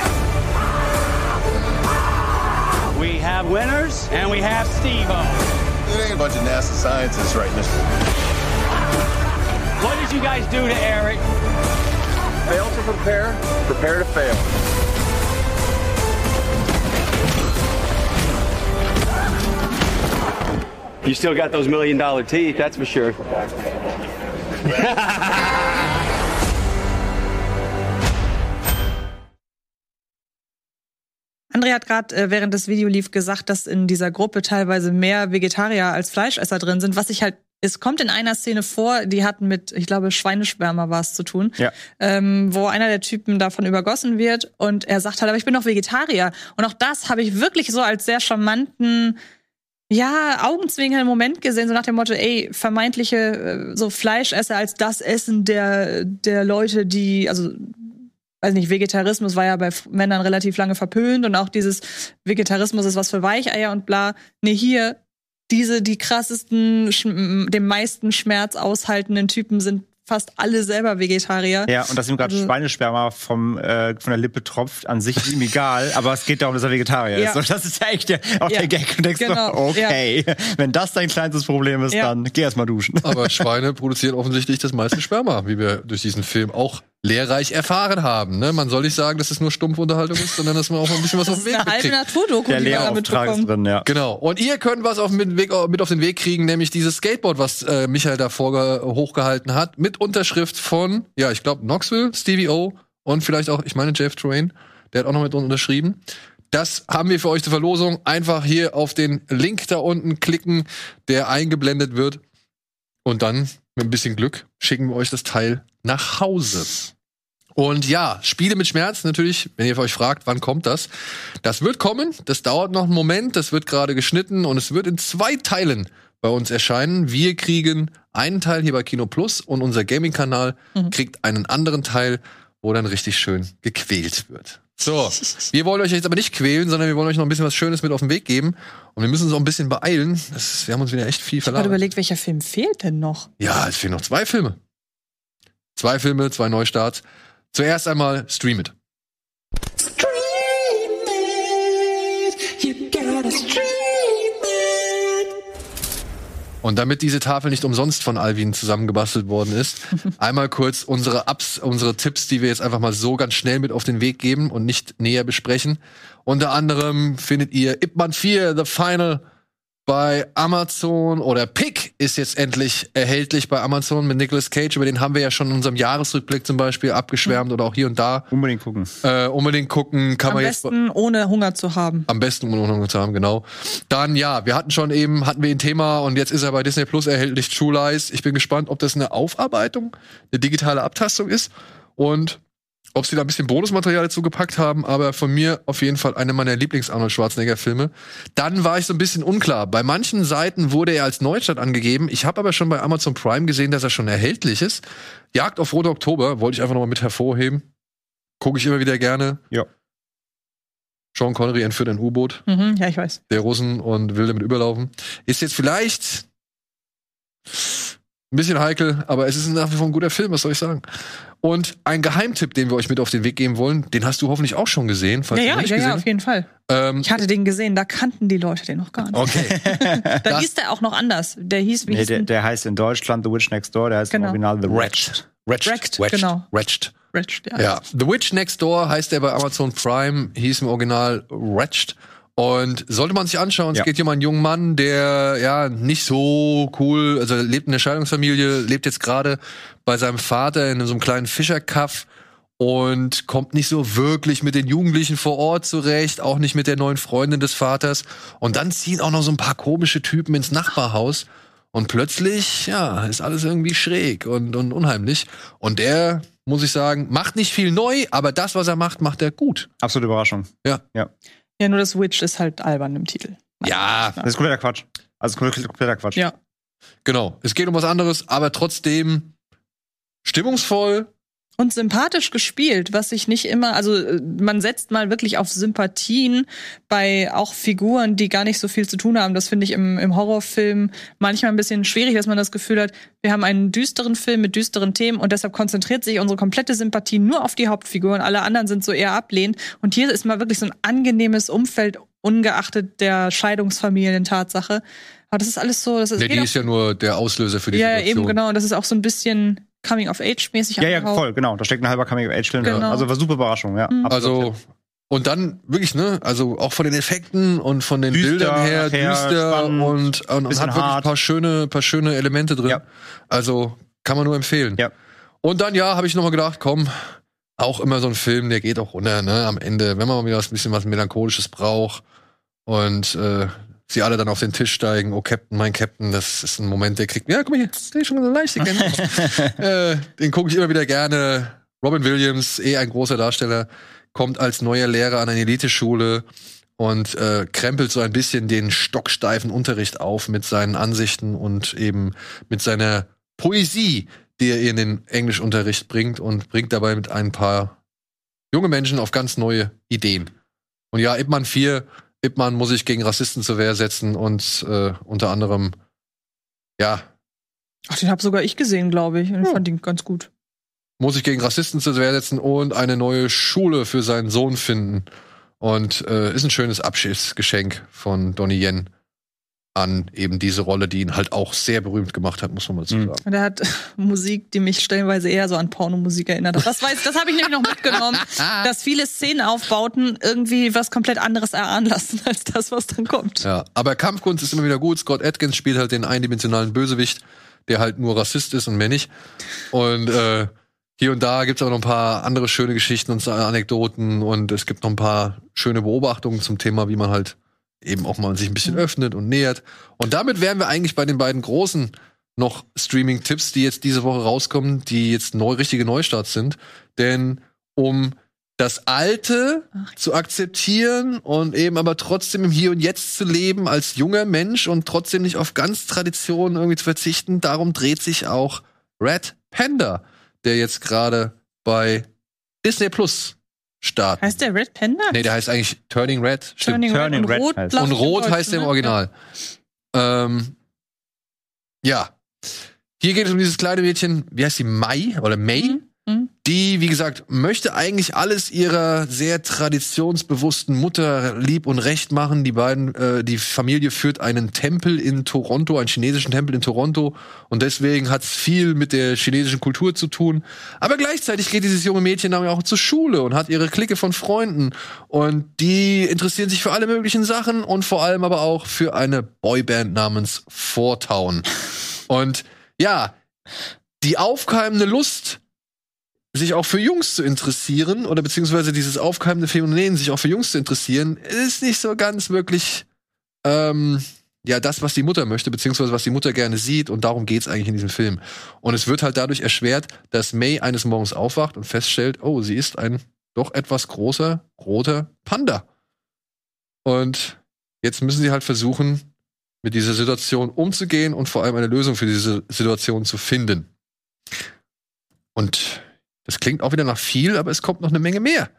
We have winners and we have Steve-O. It ain't a bunch of NASA scientists writing this. What did you guys do to Eric? Fail to prepare, prepare to fail. You still got those million dollar teeth, that's for sure. <laughs> André hat gerade äh, während das Video lief gesagt, dass in dieser Gruppe teilweise mehr Vegetarier als Fleischesser drin sind, was ich halt es kommt in einer Szene vor, die hatten mit, ich glaube, Schweinesperma was zu tun, Ja. ähm, wo einer der Typen davon übergossen wird und er sagt halt, aber ich bin doch Vegetarier. Und auch das habe ich wirklich so als sehr charmanten, ja, augenzwinkernden Moment gesehen, so nach dem Motto, ey, vermeintliche äh, so Fleischesser als das Essen der, der Leute, die, also weiß nicht, Vegetarismus war ja bei Männern relativ lange verpönt und auch dieses Vegetarismus ist was für Weicheier und bla. Nee, hier, diese, die krassesten, dem meisten Schmerz aushaltenden Typen sind fast alle selber Vegetarier. Ja, und dass ihm gerade Also- Schweinesperma vom, äh, von der Lippe tropft, an sich ist ihm egal, <laughs> aber es geht darum, dass er Vegetarier Ja. ist. Und das ist ja echt der, auch Ja, der Gag. Und denkst genau, du, okay, wenn das dein kleinstes Problem ist, Ja. dann geh erst mal duschen. Aber Schweine produzieren offensichtlich das meiste Sperma, wie wir durch diesen Film auch lehrreich erfahren haben. Ne? Man soll nicht sagen, dass es nur stumpfe Unterhaltung ist, sondern dass man auch mal ein bisschen was auf Das den ist Weg eine halbe. Naturdoku, Der die wir da Lehrauftrag ist mitbekommen. drin, ja. Genau. Und ihr könnt was auf den Weg, mit auf den Weg kriegen, nämlich dieses Skateboard, was äh, Michael da vorge- hochgehalten hat, mit Unterschrift von, ja, ich glaube, Knoxville, Stevie O und vielleicht auch, ich meine, Jeff Train. Der hat auch noch mit unterschrieben. Das haben wir für euch zur Verlosung. Einfach hier auf den Link da unten klicken, der eingeblendet wird. Und dann, mit ein bisschen Glück, schicken wir euch das Teil nach Hause. Und ja, Spiele mit Schmerz natürlich, wenn ihr euch fragt, wann kommt das? Das wird kommen, das dauert noch einen Moment, das wird gerade geschnitten und es wird in zwei Teilen bei uns erscheinen. Wir kriegen einen Teil hier bei Kino Plus und unser Gaming-Kanal kriegt einen anderen Teil, wo dann richtig schön gequält wird. So, wir wollen euch jetzt aber nicht quälen, sondern wir wollen euch noch ein bisschen was Schönes mit auf den Weg geben. Und wir müssen uns auch ein bisschen beeilen. Das, wir haben uns wieder echt viel Ich habe überlegt, welcher Film fehlt denn noch? Ja, es fehlen noch zwei Filme. Zwei Filme, zwei Neustarts. Zuerst einmal Stream It. Und damit diese Tafel nicht umsonst von Alvin zusammengebastelt worden ist, <laughs> einmal kurz unsere Ups, unsere Tipps, die wir jetzt einfach mal so ganz schnell mit auf den Weg geben und nicht näher besprechen. Unter anderem findet ihr Ip Man 4, The Final bei Amazon oder Pick ist jetzt endlich erhältlich bei Amazon mit Nicolas Cage. Über den haben wir ja schon in unserem Jahresrückblick zum Beispiel abgeschwärmt oder auch hier und da. Unbedingt gucken. Äh, unbedingt gucken, kann Am man jetzt besten ohne Hunger zu haben. am besten um Unruhe zu haben, genau. Dann ja, wir hatten schon eben, hatten wir ein Thema und jetzt ist er bei Disney Plus erhältlich True Lies. Ich bin gespannt, ob das eine Aufarbeitung, eine digitale Abtastung ist und ob sie da ein bisschen Bonusmaterial dazu gepackt haben, aber von mir auf jeden Fall eine meiner Lieblings-Arnold Schwarzenegger-Filme. Dann war ich so ein bisschen unklar. Bei manchen Seiten wurde er als Neustart angegeben. Ich habe aber schon bei Amazon Prime gesehen, dass er schon erhältlich ist. Jagd auf Rote Oktober wollte ich einfach noch mal mit hervorheben. Gucke ich immer wieder gerne. Ja. Sean Connery entführt ein U-Boot Mhm, ja, ich weiß. der Russen und will damit überlaufen. Ist jetzt vielleicht ein bisschen heikel, aber es ist nach wie vor ein guter Film, was soll ich sagen? Und ein Geheimtipp, den wir euch mit auf den Weg geben wollen, den hast du hoffentlich auch schon gesehen, falls Ja, ja, ja, ja, auf jeden Fall. ähm, Ich hatte den gesehen, da kannten die Leute den noch gar nicht. Okay. <laughs> da das- hieß der auch noch anders. Der hieß, wie Nee, hieß der, der heißt in Deutschland The Witch Next Door, der heißt Genau. im Original The Wretched. Wretched. Wrecked, Wretched. genau. Wretched. Rich, ja. Ja, The Witch Next Door heißt er bei Amazon Prime, hieß im Original Wretched. Und sollte man sich anschauen, es Ja. geht hier um einen jungen Mann, der ja nicht so cool, also lebt in der Scheidungsfamilie, lebt jetzt gerade bei seinem Vater in so einem kleinen Fischerkaff und kommt nicht so wirklich mit den Jugendlichen vor Ort zurecht, auch nicht mit der neuen Freundin des Vaters. Und dann ziehen auch noch so ein paar komische Typen ins Nachbarhaus Und plötzlich, ja, ist alles irgendwie schräg und, und unheimlich. Und der, muss ich sagen, macht nicht viel neu, aber das, was er macht, macht er gut. Absolute Überraschung. Ja. Ja. Ja, nur das Witch ist halt albern im Titel. Ja, Das ist kompletter Quatsch. Also kompletter kompletter Quatsch. Ja. genau. Es geht um was anderes, aber trotzdem stimmungsvoll. Und sympathisch gespielt, was ich nicht immer, also äh, man setzt mal wirklich auf Sympathien bei auch Figuren, die gar nicht so viel zu tun haben. Das finde ich im, im Horrorfilm manchmal ein bisschen schwierig, dass man das Gefühl hat, wir haben einen düsteren Film mit düsteren Themen und deshalb konzentriert sich unsere komplette Sympathie nur auf die Hauptfiguren. Alle anderen sind so eher ablehnend. Und hier ist mal wirklich so ein angenehmes Umfeld, ungeachtet der Scheidungsfamilien-Tatsache. Aber das ist alles so, das ist, Nee, die ist ja nur der Auslöser für die ja, Situation. eben genau. Und das ist auch so ein bisschen Coming-of-Age-mäßig. Ja, ja, voll, genau. Da steckt ein halber Coming of Age drin. Genau. Also war super Überraschung, ja. Mhm. Also, und dann wirklich, ne, also auch von den Effekten und von den Düster, Bildern her, nachher, düster spannend, und, und, und hat wirklich ein paar schöne, paar schöne Elemente drin. Ja. Also kann man nur empfehlen. Ja. Und dann, ja, habe ich nochmal gedacht, komm, auch immer so ein Film, der geht auch runter, ne, am Ende, wenn man mal wieder ein bisschen was Melancholisches braucht und äh, sie alle dann auf den Tisch steigen, oh Captain, mein Captain, das ist ein Moment, der kriegt, ja, guck mal hier, das ist schon leichte Gänsehaut. <laughs> äh, Den gucke ich immer wieder gerne. Robin Williams, eh ein großer Darsteller, kommt als neuer Lehrer an eine Eliteschule und äh, krempelt so ein bisschen den stocksteifen Unterricht auf mit seinen Ansichten und eben mit seiner Poesie, die er in den Englischunterricht bringt und bringt dabei mit ein paar junge Menschen auf ganz neue Ideen. Und ja, Ip Man 4, Ip Man muss sich gegen Rassisten zur Wehr setzen und äh, unter anderem, ja, Ach, den habe sogar ich gesehen, glaube ich. Und ich fand ihn ganz gut. muss sich gegen Rassisten zur Wehr setzen und eine neue Schule für seinen Sohn finden. Und äh, ist ein schönes Abschiedsgeschenk von Donnie Yen an eben diese Rolle, die ihn halt auch sehr berühmt gemacht hat, muss man mal so Mhm. sagen. Und er hat <laughs> Musik, die mich stellenweise eher so an Pornomusik erinnert hat. Das, weiß, das habe ich nämlich noch mitgenommen, <laughs> dass viele Szenenaufbauten irgendwie was komplett anderes erahnen lassen, <laughs> als das, was dann kommt. Ja, aber Kampfkunst ist immer wieder gut. Scott Atkins spielt halt den eindimensionalen Bösewicht, der halt nur Rassist ist und mehr nicht. Und äh, hier und da gibt's auch noch ein paar andere schöne Geschichten und Anekdoten und es gibt noch ein paar schöne Beobachtungen zum Thema, wie man halt eben auch mal sich ein bisschen öffnet und nähert. Und damit wären wir eigentlich bei den beiden großen noch Streaming-Tipps, die jetzt diese Woche rauskommen, die jetzt neu, richtige Neustarts sind. Denn um das Alte zu akzeptieren und eben aber trotzdem im Hier und Jetzt zu leben als junger Mensch und trotzdem nicht auf ganz Traditionen irgendwie zu verzichten, darum dreht sich auch Red Panda, der jetzt gerade bei Disney Plus startet. Heißt der Red Panda? Nee, der heißt eigentlich Turning Red. Stimmt. Turning, Turning Red Red und Rot, heißt- glaub Und Rot heißt er im ne? Original. Ähm, ja. Hier geht es um dieses kleine Mädchen, wie heißt sie, Mai oder May? Mhm. Mhm. Die, wie gesagt, möchte eigentlich alles ihrer sehr traditionsbewussten Mutter lieb und recht machen. Die beiden, äh, die Familie führt einen Tempel in Toronto, einen chinesischen Tempel in Toronto. Und deswegen hat es viel mit der chinesischen Kultur zu tun. Aber gleichzeitig geht dieses junge Mädchen dann auch zur Schule und hat ihre Clique von Freunden. Und die interessieren sich für alle möglichen Sachen und vor allem aber auch für eine Boyband namens Four Town. Und ja, die aufkeimende Lust, sich auch für Jungs zu interessieren oder beziehungsweise dieses aufkeimende Phänomen, sich auch für Jungs zu interessieren, ist nicht so ganz wirklich ähm, ja das, was die Mutter möchte, beziehungsweise was die Mutter gerne sieht und darum geht's eigentlich in diesem Film. Und es wird halt dadurch erschwert, dass May eines Morgens aufwacht und feststellt, oh, sie ist ein doch etwas großer roter Panda. Und jetzt müssen sie halt versuchen, mit dieser Situation umzugehen und vor allem eine Lösung für diese Situation zu finden. Und das klingt auch wieder nach viel, aber es kommt noch eine Menge mehr.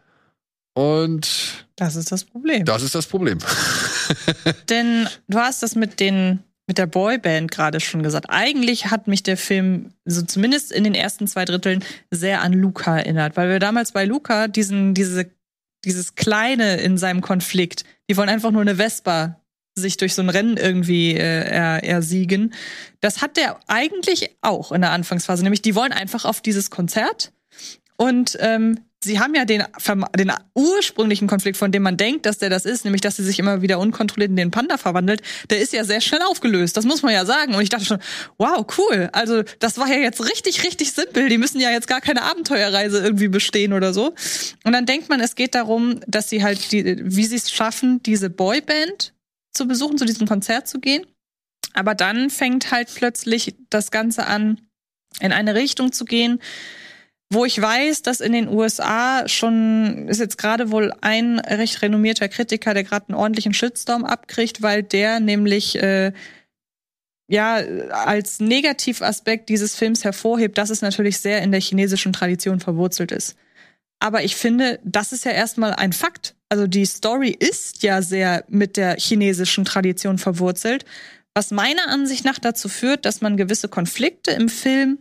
Und Das ist das Problem. das ist das Problem. <laughs> Denn du hast das mit den mit der Boyband gerade schon gesagt. Eigentlich hat mich der Film so zumindest in den ersten zwei Dritteln sehr an Luca erinnert, weil wir damals bei Luca diesen diese dieses kleine in seinem Konflikt, die wollen einfach nur eine Vespa sich durch so ein Rennen irgendwie äh, er, ersiegen. Das hat der eigentlich auch in der Anfangsphase, nämlich die wollen einfach auf dieses Konzert und ähm, sie haben ja den, den ursprünglichen Konflikt, von dem man denkt, dass der das ist, nämlich dass sie sich immer wieder unkontrolliert in den Panda verwandelt, der ist ja sehr schnell aufgelöst. Das muss man ja sagen. Und ich dachte schon, wow, cool. Also das war ja jetzt richtig, richtig simpel. Die müssen ja jetzt gar keine Abenteuerreise irgendwie bestehen oder so. Und dann denkt man, es geht darum, dass sie halt, die, wie sie es schaffen, diese Boyband zu besuchen, zu diesem Konzert zu gehen. Aber dann fängt halt plötzlich das Ganze an, in eine Richtung zu gehen, wo ich weiß, dass in den USA schon ist jetzt gerade wohl ein recht renommierter Kritiker, der gerade einen ordentlichen Shitstorm abkriegt, weil der nämlich äh, ja als Negativaspekt dieses Films hervorhebt, dass es natürlich sehr in der chinesischen Tradition verwurzelt ist. Aber ich finde, das ist ja erstmal ein Fakt. Also die Story ist ja sehr mit der chinesischen Tradition verwurzelt, was meiner Ansicht nach dazu führt, dass man gewisse Konflikte im Film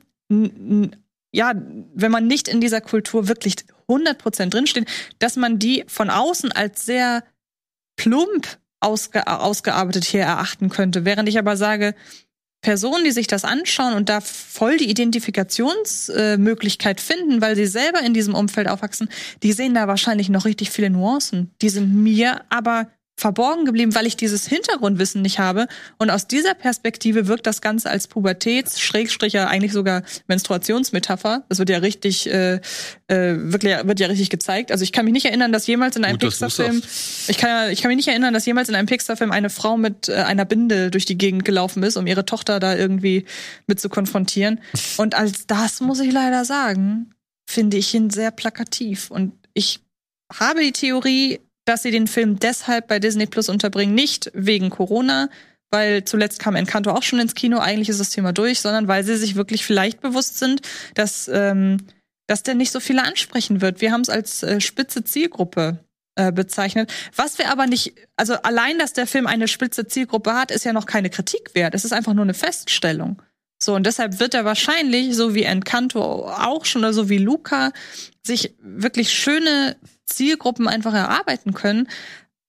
ja, wenn man nicht in dieser Kultur wirklich 100% drinsteht, dass man die von außen als sehr plump ausge ausgearbeitet hier erachten könnte. Während ich aber sage, Personen, die sich das anschauen und da voll die Identifikationsmöglichkeit äh, finden, weil sie selber in diesem Umfeld aufwachsen, die sehen da wahrscheinlich noch richtig viele Nuancen. Die sind mir aber verborgen geblieben, weil ich dieses Hintergrundwissen nicht habe. Und aus dieser Perspektive wirkt das Ganze als Pubertäts, Schrägstriche, eigentlich sogar Menstruationsmetapher. Das wird ja richtig, äh, äh, wirklich, wird ja richtig gezeigt. Also ich kann mich nicht erinnern, dass jemals in einem Pixar-Film, ich kann, ich kann mich nicht erinnern, dass jemals in einem Pixar-Film eine Frau mit äh, einer Binde durch die Gegend gelaufen ist, um ihre Tochter da irgendwie mit zu konfrontieren. Und als das muss ich leider sagen, finde ich ihn sehr plakativ. Und ich habe die Theorie, dass sie den Film deshalb bei Disney Plus unterbringen, nicht wegen Corona, weil zuletzt kam Encanto auch schon ins Kino, eigentlich ist das Thema durch, sondern weil sie sich wirklich vielleicht bewusst sind, dass, ähm, dass der nicht so viele ansprechen wird. Wir haben es als äh, spitze Zielgruppe äh, bezeichnet. Was wir aber nicht, also allein, dass der Film eine spitze Zielgruppe hat, ist ja noch keine Kritik wert. Es ist einfach nur eine Feststellung. So, und deshalb wird er wahrscheinlich, so wie Encanto auch schon oder so wie Luca, sich wirklich schöne Zielgruppen einfach erarbeiten können.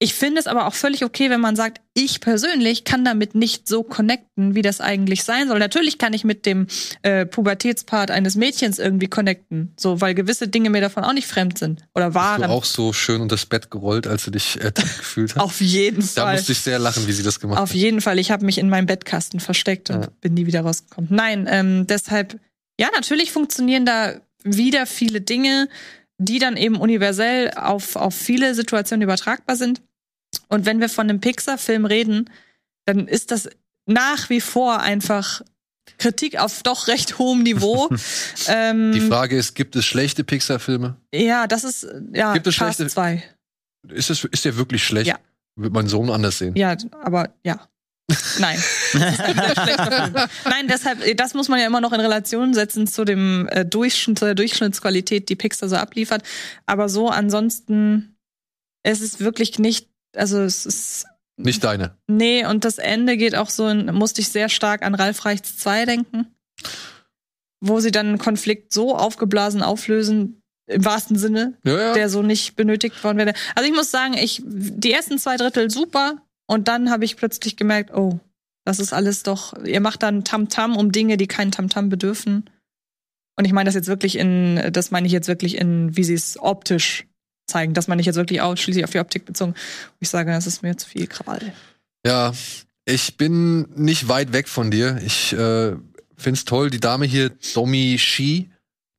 Ich finde es aber auch völlig okay, wenn man sagt, ich persönlich kann damit nicht so connecten, wie das eigentlich sein soll. Natürlich kann ich mit dem äh, Pubertätspart eines Mädchens irgendwie connecten, so weil gewisse Dinge mir davon auch nicht fremd sind oder waren. Hast du auch so schön unter das Bett gerollt, als du dich äh, <laughs> gefühlt hast? Auf jeden Fall. Da musste ich sehr lachen, wie sie das gemacht hat. Auf jeden Fall. Ich habe mich in meinem Bettkasten versteckt und ja. bin nie wieder rausgekommen. Nein, ähm, deshalb, ja, natürlich funktionieren da wieder viele Dinge die dann eben universell auf, auf viele Situationen übertragbar sind. Und wenn wir von einem Pixar-Film reden, dann ist das nach wie vor einfach Kritik auf doch recht hohem Niveau. <laughs> ähm, die Frage ist, gibt es schlechte Pixar-Filme? Ja, das ist ja gibt es schlechte? 2. Ist, es, ist der wirklich schlecht? Ja. Wird mein Sohn anders sehen? Ja, aber ja. Nein. <laughs> Nein, deshalb, das muss man ja immer noch in Relation setzen zu dem äh, Durchschnitt, zur Durchschnittsqualität, die Pixar so abliefert. Aber so ansonsten, es ist wirklich nicht, also es ist. Nicht deine. Nee, und das Ende geht auch so, in, musste ich sehr stark an Ralf Reichts 2 denken. Wo sie dann einen Konflikt so aufgeblasen auflösen, im wahrsten Sinne, ja, ja. der so nicht benötigt worden wäre. Also ich muss sagen, ich, die ersten zwei Drittel super, und dann habe ich plötzlich gemerkt, oh, das ist alles doch, ihr macht dann Tamtam -Tam um Dinge, die kein Tamtam -Tam bedürfen. Und ich meine das jetzt wirklich in, das meine ich jetzt wirklich in, wie sie es optisch zeigen. Das meine ich jetzt wirklich ausschließlich auf die Optik bezogen. Ich sage, das ist mir zu viel Krawall. Ja, ich bin nicht weit weg von dir. Ich äh, find's toll. Die Dame hier, Domi Shi,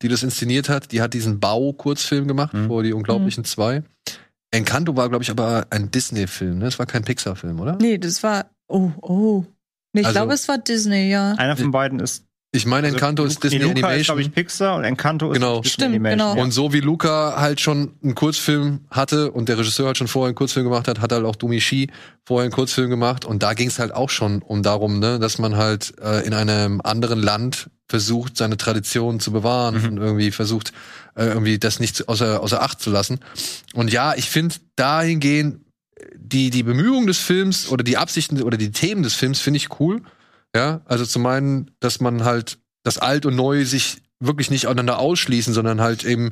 die das inszeniert hat, die hat diesen Bau-Kurzfilm gemacht mhm. vor die Unglaublichen mhm. zwei. Encanto war, glaube ich, aber ein Disney-Film, ne? Das war kein Pixar-Film, oder? Nee, das war. Oh, oh. Nee, ich also, glaube, es war Disney, ja. Einer von beiden ist. Ich meine, also Encanto also, ist Disney Luca Animation. ist, glaube ich, Pixar und Encanto genau. ist Disney Stimmt, Animation. Genau. Und so wie Luca halt schon einen Kurzfilm hatte und der Regisseur halt schon vorher einen Kurzfilm gemacht hat, hat halt auch Dumi Shi vorher einen Kurzfilm gemacht. Und da ging es halt auch schon um darum, ne, dass man halt äh, in einem anderen Land versucht, seine Tradition zu bewahren mhm. und irgendwie versucht, äh, irgendwie das nicht außer, außer Acht zu lassen. Und ja, ich finde dahingehend die, die Bemühungen des Films oder die Absichten oder die Themen des Films finde ich cool. Ja, also zum einen, dass man halt das Alt und Neu sich wirklich nicht aneinander ausschließen, sondern halt eben,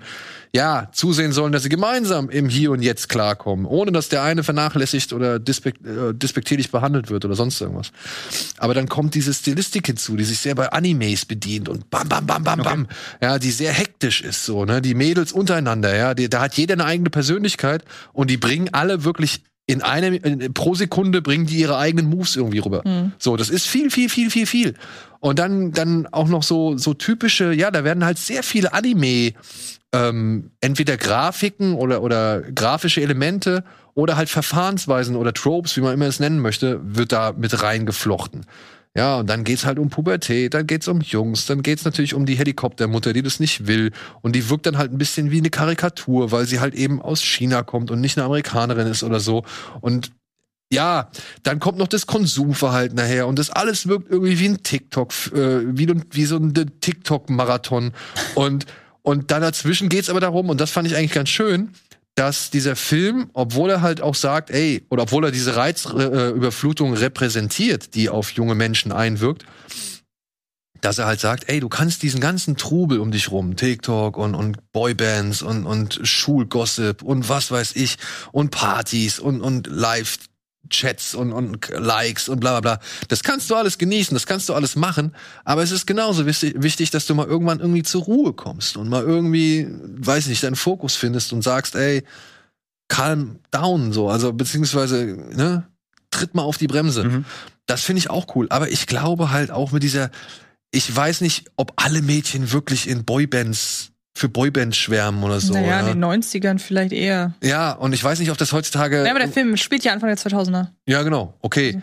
ja, zusehen sollen, dass sie gemeinsam im Hier und Jetzt klarkommen, ohne dass der eine vernachlässigt oder dispekt, äh, despektierlich behandelt wird oder sonst irgendwas. Aber dann kommt diese Stilistik hinzu, die sich sehr bei Animes bedient und bam, bam, bam, bam, okay. bam, ja, die sehr hektisch ist, so, ne, die Mädels untereinander, ja, die, da hat jeder eine eigene Persönlichkeit und die bringen alle wirklich in einem in, pro Sekunde bringen die ihre eigenen Moves irgendwie rüber. Mhm. So, das ist viel, viel, viel, viel, viel. Und dann dann auch noch so so typische, ja, da werden halt sehr viele Anime ähm, entweder Grafiken oder oder grafische Elemente oder halt Verfahrensweisen oder Tropes, wie man immer es nennen möchte, wird da mit reingeflochten. Ja, und dann geht's halt um Pubertät, dann geht's um Jungs, dann geht's natürlich um die Helikoptermutter, die das nicht will. Und die wirkt dann halt ein bisschen wie eine Karikatur, weil sie halt eben aus China kommt und nicht eine Amerikanerin ist oder so. Und ja, dann kommt noch das Konsumverhalten daher und das alles wirkt irgendwie wie ein TikTok, äh, wie, wie so ein TikTok-Marathon. Und, und dann dazwischen geht's aber darum, und das fand ich eigentlich ganz schön, dass dieser Film, obwohl er halt auch sagt, ey, oder obwohl er diese Reizüberflutung repräsentiert, die auf junge Menschen einwirkt, dass er halt sagt, ey, du kannst diesen ganzen Trubel um dich rum, TikTok und, und Boybands und, und Schulgossip und was weiß ich und Partys und, und Live Chats und, und Likes und bla bla bla. Das kannst du alles genießen, das kannst du alles machen, aber es ist genauso wichtig, dass du mal irgendwann irgendwie zur Ruhe kommst und mal irgendwie, weiß nicht, deinen Fokus findest und sagst, ey, calm down, so, also beziehungsweise, ne, tritt mal auf die Bremse. Mhm. Das finde ich auch cool, aber ich glaube halt auch mit dieser, ich weiß nicht, ob alle Mädchen wirklich in Boybands für Boybands schwärmen oder so. Naja, oder? in den 90ern vielleicht eher. Ja, und ich weiß nicht, ob das heutzutage. Ja, aber der Film spielt ja Anfang der 2000er. Ja, genau. Okay.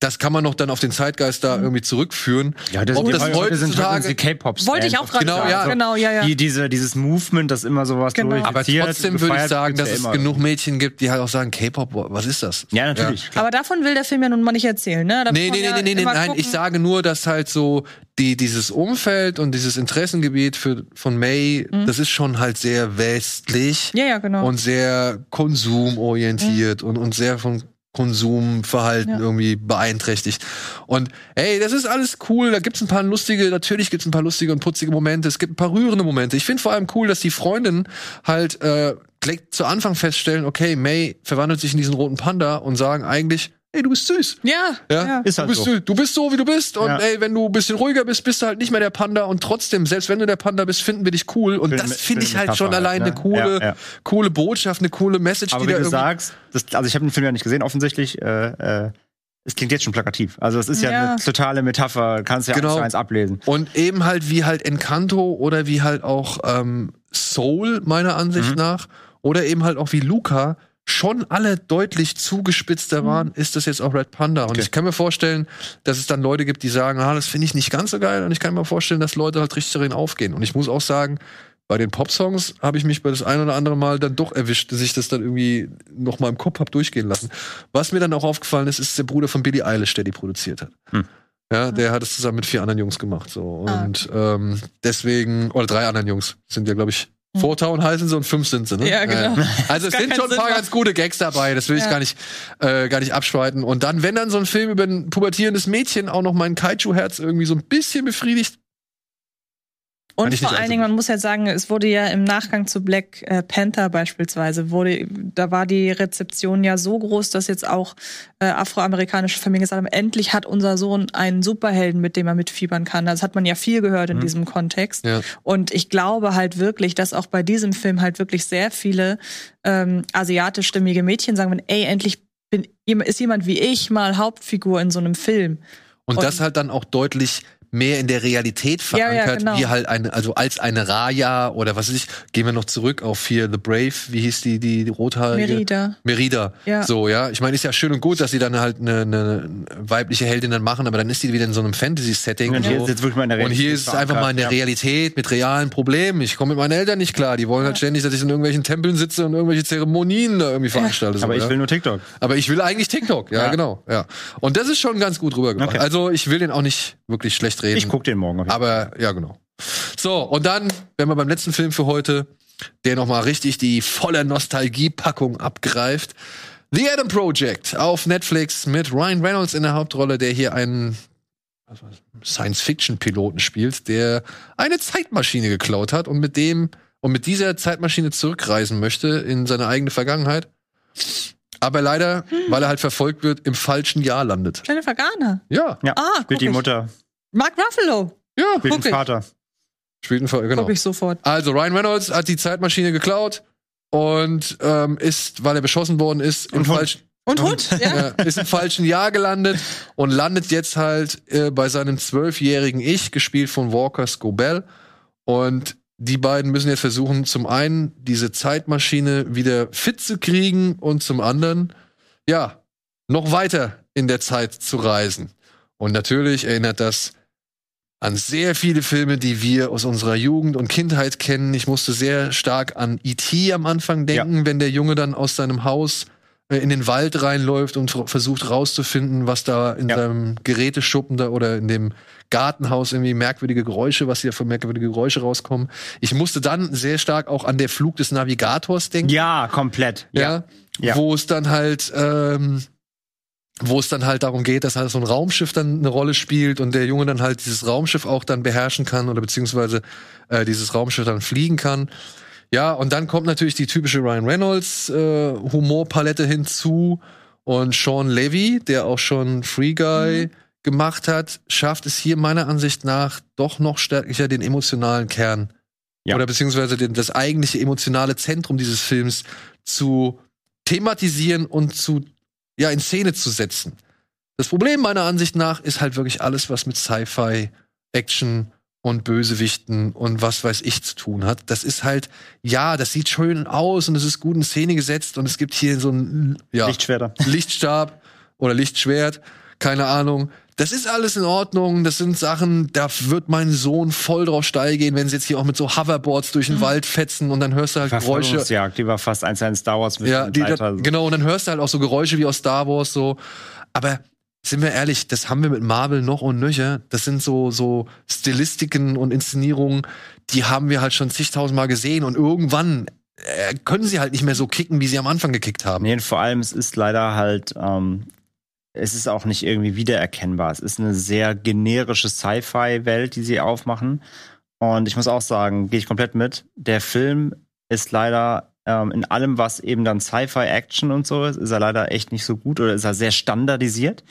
Das kann man noch dann auf den Zeitgeist da mhm. irgendwie zurückführen. Ja, das, Ob das heutzutage sind K-Pop wollte ich auch gerade genau, sagen. Ja. Genau, ja, ja. Die, diese, dieses Movement, das immer sowas genau. Aber trotzdem würde ich sagen, dass es immer. genug Mädchen gibt, die halt auch sagen, K-Pop, was ist das? Ja, natürlich. Ja. Aber davon will der Film ja nun mal nicht erzählen, ne? Da nee, nee, nee, nee, nee, nein, ich sage nur, dass halt so die, dieses Umfeld und dieses Interessengebiet für, von May, mhm. das ist schon halt sehr westlich. Ja, ja, genau. Und sehr konsumorientiert mhm. und, und sehr von Konsumverhalten ja. irgendwie beeinträchtigt. Und hey, das ist alles cool. Da gibt's ein paar lustige, natürlich gibt's ein paar lustige und putzige Momente. Es gibt ein paar rührende Momente. Ich finde vor allem cool, dass die Freundinnen halt äh, zu Anfang feststellen, okay, May verwandelt sich in diesen roten Panda und sagen eigentlich, ey, du bist süß. Ja, ja. ja. Ist halt du, bist, so. du bist so, wie du bist. Und ja. ey, wenn du ein bisschen ruhiger bist, bist du halt nicht mehr der Panda. Und trotzdem, selbst wenn du der Panda bist, finden wir dich cool. Und Film, das finde ich halt schon allein halt, ne? eine coole, ja, coole Botschaft, eine coole Message, Aber die wie du sagst, das, also ich habe den Film ja nicht gesehen, offensichtlich. Äh, äh, es klingt jetzt schon plakativ. Also es ist ja, ja, eine totale Metapher, kannst ja genau. eins, eins ablesen. Und eben halt wie halt Encanto oder wie halt auch ähm, Soul meiner Ansicht mhm. nach oder eben halt auch wie Luca schon alle deutlich zugespitzter mhm. waren, ist das jetzt auch Red Panda. Und okay. ich kann mir vorstellen, dass es dann Leute gibt, die sagen, ah, das finde ich nicht ganz so geil. Und ich kann mir vorstellen, dass Leute halt richtig darin aufgehen. Und ich muss auch sagen, bei den Popsongs habe ich mich bei das ein oder andere Mal dann doch erwischt, dass ich das dann irgendwie noch mal im Kopf habe durchgehen lassen. Was mir dann auch aufgefallen ist, ist der Bruder von Billie Eilish, der die produziert hat. Hm. Ja, der hat es zusammen mit vier anderen Jungs gemacht. So. Ah, und ah, ähm, deswegen, oder drei anderen Jungs, sind ja, glaube ich, hm. Vortown heißen sie und fünf sind sie, ne? Ja, genau. Also es sind schon ein paar ganz gute Gags dabei, das will ich gar nicht, äh, gar nicht abschreiten. Und dann, wenn dann so ein Film über ein pubertierendes Mädchen auch noch mein Kaiju-Herz irgendwie so ein bisschen befriedigt, und vor allen Dingen, man muss ja sagen, es wurde ja im Nachgang zu Black äh, Panther beispielsweise, wurde, da war die Rezeption ja so groß, dass jetzt auch äh, afroamerikanische Familien gesagt haben, endlich hat unser Sohn einen Superhelden, mit dem er mitfiebern kann. Das hat man ja viel gehört in mhm. diesem Kontext. Ja. Und ich glaube halt wirklich, dass auch bei diesem Film halt wirklich sehr viele ähm, asiatischstimmige Mädchen sagen, ey, endlich bin, ist jemand wie ich mal Hauptfigur in so einem Film. Und, und das halt dann auch deutlich mehr in der Realität verankert, ja, ja, genau. wie halt eine, also als eine Raya oder was weiß ich, gehen wir noch zurück auf hier The Brave, wie hieß die, die, die rothaarige? Merida. Merida. Ja. So, ja. Ich meine, ist ja schön und gut, dass sie dann halt eine, eine weibliche Heldin dann machen, aber dann ist die wieder in so einem Fantasy-Setting. Und, hier, so. ist und hier ist es einfach mal in der Realität mit realen Problemen. Ich komme mit meinen Eltern nicht klar. Die wollen halt ständig, dass ich in irgendwelchen Tempeln sitze und irgendwelche Zeremonien da irgendwie veranstalte. aber so, ich will nur TikTok. Aber ich will eigentlich TikTok, ja, genau. Ja. Und das ist schon ganz gut rübergebracht. Okay. Also ich will den auch nicht wirklich schlecht reden. Ich guck den morgen. Auf Aber ja, genau. So, und dann, wenn wir beim letzten Film für heute, der nochmal richtig die volle Nostalgie-Packung abgreift. The Adam Project auf Netflix mit Ryan Reynolds in der Hauptrolle, der hier einen Science-Fiction-Piloten spielt, der eine Zeitmaschine geklaut hat und mit dem und mit dieser Zeitmaschine zurückreisen möchte in seine eigene Vergangenheit. Aber leider, hm. weil er halt verfolgt wird, im falschen Jahr landet. Jennifer Garner. Ja. ja. Ah, Spielt die Mutter. Mark Ruffalo. Ja, Spielt den Vater. Spielt den Vater, genau. Guck ich sofort. Also Ryan Reynolds hat die Zeitmaschine geklaut und ähm, ist, weil er beschossen worden ist, im falschen und Hund, ja. ist im falschen Jahr gelandet und landet jetzt halt äh, bei seinem zwölfjährigen Ich, gespielt von Walker Scobell. Und die beiden müssen jetzt versuchen, zum einen diese Zeitmaschine wieder fit zu kriegen und zum anderen, ja, noch weiter in der Zeit zu reisen. Und natürlich erinnert das an sehr viele Filme, die wir aus unserer Jugend und Kindheit kennen. Ich musste sehr stark an E.T. am Anfang denken, wenn der Junge dann aus seinem Haus äh, in den Wald reinläuft und versucht rauszufinden, was da in Ja. seinem Geräteschuppen da oder in dem Gartenhaus irgendwie merkwürdige Geräusche, was hier für merkwürdige Geräusche rauskommen. Ich musste dann sehr stark auch an der Flug des Navigators denken Ja, komplett. ja, Ja. wo es dann halt ähm, wo es dann halt darum geht, dass halt so ein Raumschiff dann eine Rolle spielt und der Junge dann halt dieses Raumschiff auch dann beherrschen kann oder beziehungsweise äh, dieses Raumschiff dann fliegen kann. Ja, und dann kommt natürlich die typische Ryan Reynolds äh, Humorpalette hinzu und Sean Levy, der auch schon Free Guy gemacht hat, schafft es hier meiner Ansicht nach doch noch stärker den emotionalen Kern Ja. oder beziehungsweise den, das eigentliche emotionale Zentrum dieses Films zu thematisieren und zu ja in Szene zu setzen. Das Problem meiner Ansicht nach ist halt wirklich alles, was mit Sci-Fi, Action und Bösewichten und was weiß ich zu tun hat. Das ist halt, ja, das sieht schön aus und es ist gut in Szene gesetzt und es gibt hier so ein ja, Lichtschwerter. Lichtstab oder Lichtschwert, keine Ahnung. Das ist alles in Ordnung. Das sind Sachen, da wird mein Sohn voll drauf steil gehen, wenn sie jetzt hier auch mit so Hoverboards durch den Wald fetzen und dann hörst du halt Geräusche. Die war fast eins zu Star Wars mit Ja, die, da, genau, und dann hörst du halt auch so Geräusche wie aus Star Wars so. Aber sind wir ehrlich, das haben wir mit Marvel noch und nöcher. Das sind so, so Stilistiken und Inszenierungen, die haben wir halt schon zigtausendmal gesehen und irgendwann äh, können sie halt nicht mehr so kicken, wie sie am Anfang gekickt haben. Nee, vor allem, es ist leider halt, ähm, es ist auch nicht irgendwie wiedererkennbar. Es ist eine sehr generische Sci-Fi-Welt, die sie aufmachen. Und ich muss auch sagen, gehe ich komplett mit. Der Film ist leider ähm, in allem, was eben dann Sci-Fi-Action und so ist, ist er leider echt nicht so gut oder ist er sehr standardisiert.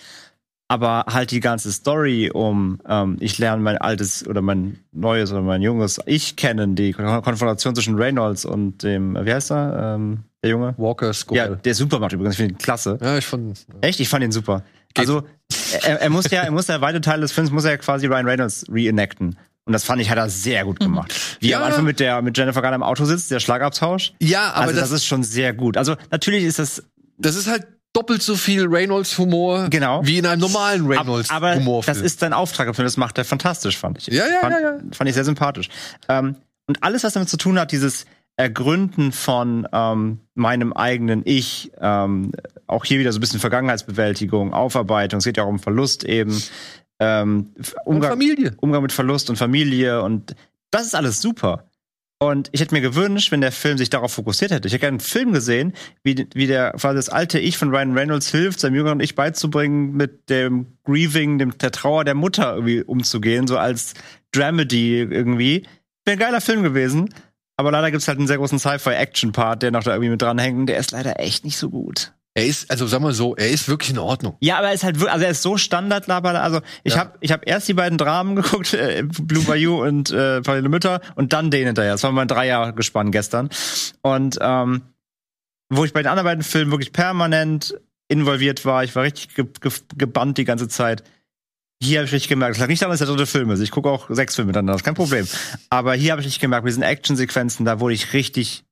Aber halt die ganze Story um, ähm, ich lerne mein altes oder mein neues oder mein junges Ich kennen, die Kon- Konfrontation zwischen Reynolds und dem, wie heißt er, ähm, der Junge? Walker Skull. Ja, der super macht übrigens, ich finde ihn klasse. Ja, ich fand. Echt? Ich fand ihn super. Also, er, er muss ja, er muss ja weite Teile des Films muss er ja quasi Ryan Reynolds reenacten. Und das fand ich, hat er sehr gut gemacht. Wie Ja. am Anfang mit der, mit Jennifer Garner im Auto sitzt, der Schlagabtausch. Ja, aber also das, das, ist schon sehr gut. Also, natürlich ist das, das ist halt doppelt so viel Reynolds-Humor Genau. wie in einem normalen ab, aber das ist sein Auftrag im Film, das macht er fantastisch, fand ich. Ja, ja, fand, ja, ja. Fand ich sehr sympathisch. Ähm, und alles, was damit zu tun hat, dieses Ergründen von ähm, meinem eigenen Ich, ähm, auch hier wieder so ein bisschen Vergangenheitsbewältigung, Aufarbeitung, es geht ja auch um Verlust eben, ähm, und Umgang, Familie. Umgang mit Verlust und Familie und das ist alles super. Und ich hätte mir gewünscht, wenn der Film sich darauf fokussiert hätte. Ich hätte gerne einen Film gesehen, wie, wie der quasi das alte Ich von Ryan Reynolds hilft, seinem jüngeren Ich beizubringen, mit dem Grieving, dem, der Trauer der Mutter irgendwie umzugehen, so als Dramedy irgendwie. Wäre ein geiler Film gewesen. Aber leider gibt's halt einen sehr großen Sci-Fi-Action-Part, der noch da irgendwie mit dranhängt. Der ist leider echt nicht so gut. Er ist, also sagen wir so, er ist wirklich in Ordnung. Ja, aber er ist halt wirklich, also er ist so Standardlaber. Also ich Ja. habe ich hab erst die beiden Dramen <laughs> geguckt, äh, Blue Bayou und äh, Parallele Mütter und dann den hinterher. Das war mein Dreiergespann gestern. Und ähm, wo ich bei den anderen beiden Filmen wirklich permanent involviert war, ich war richtig ge ge gebannt die ganze Zeit. Hier habe ich richtig gemerkt, es lag nicht daran, dass der dritte Film ist. Ich gucke auch sechs Filme miteinander, das ist kein Problem. Aber hier habe ich richtig gemerkt, bei diesen Actionsequenzen, da wurde ich richtig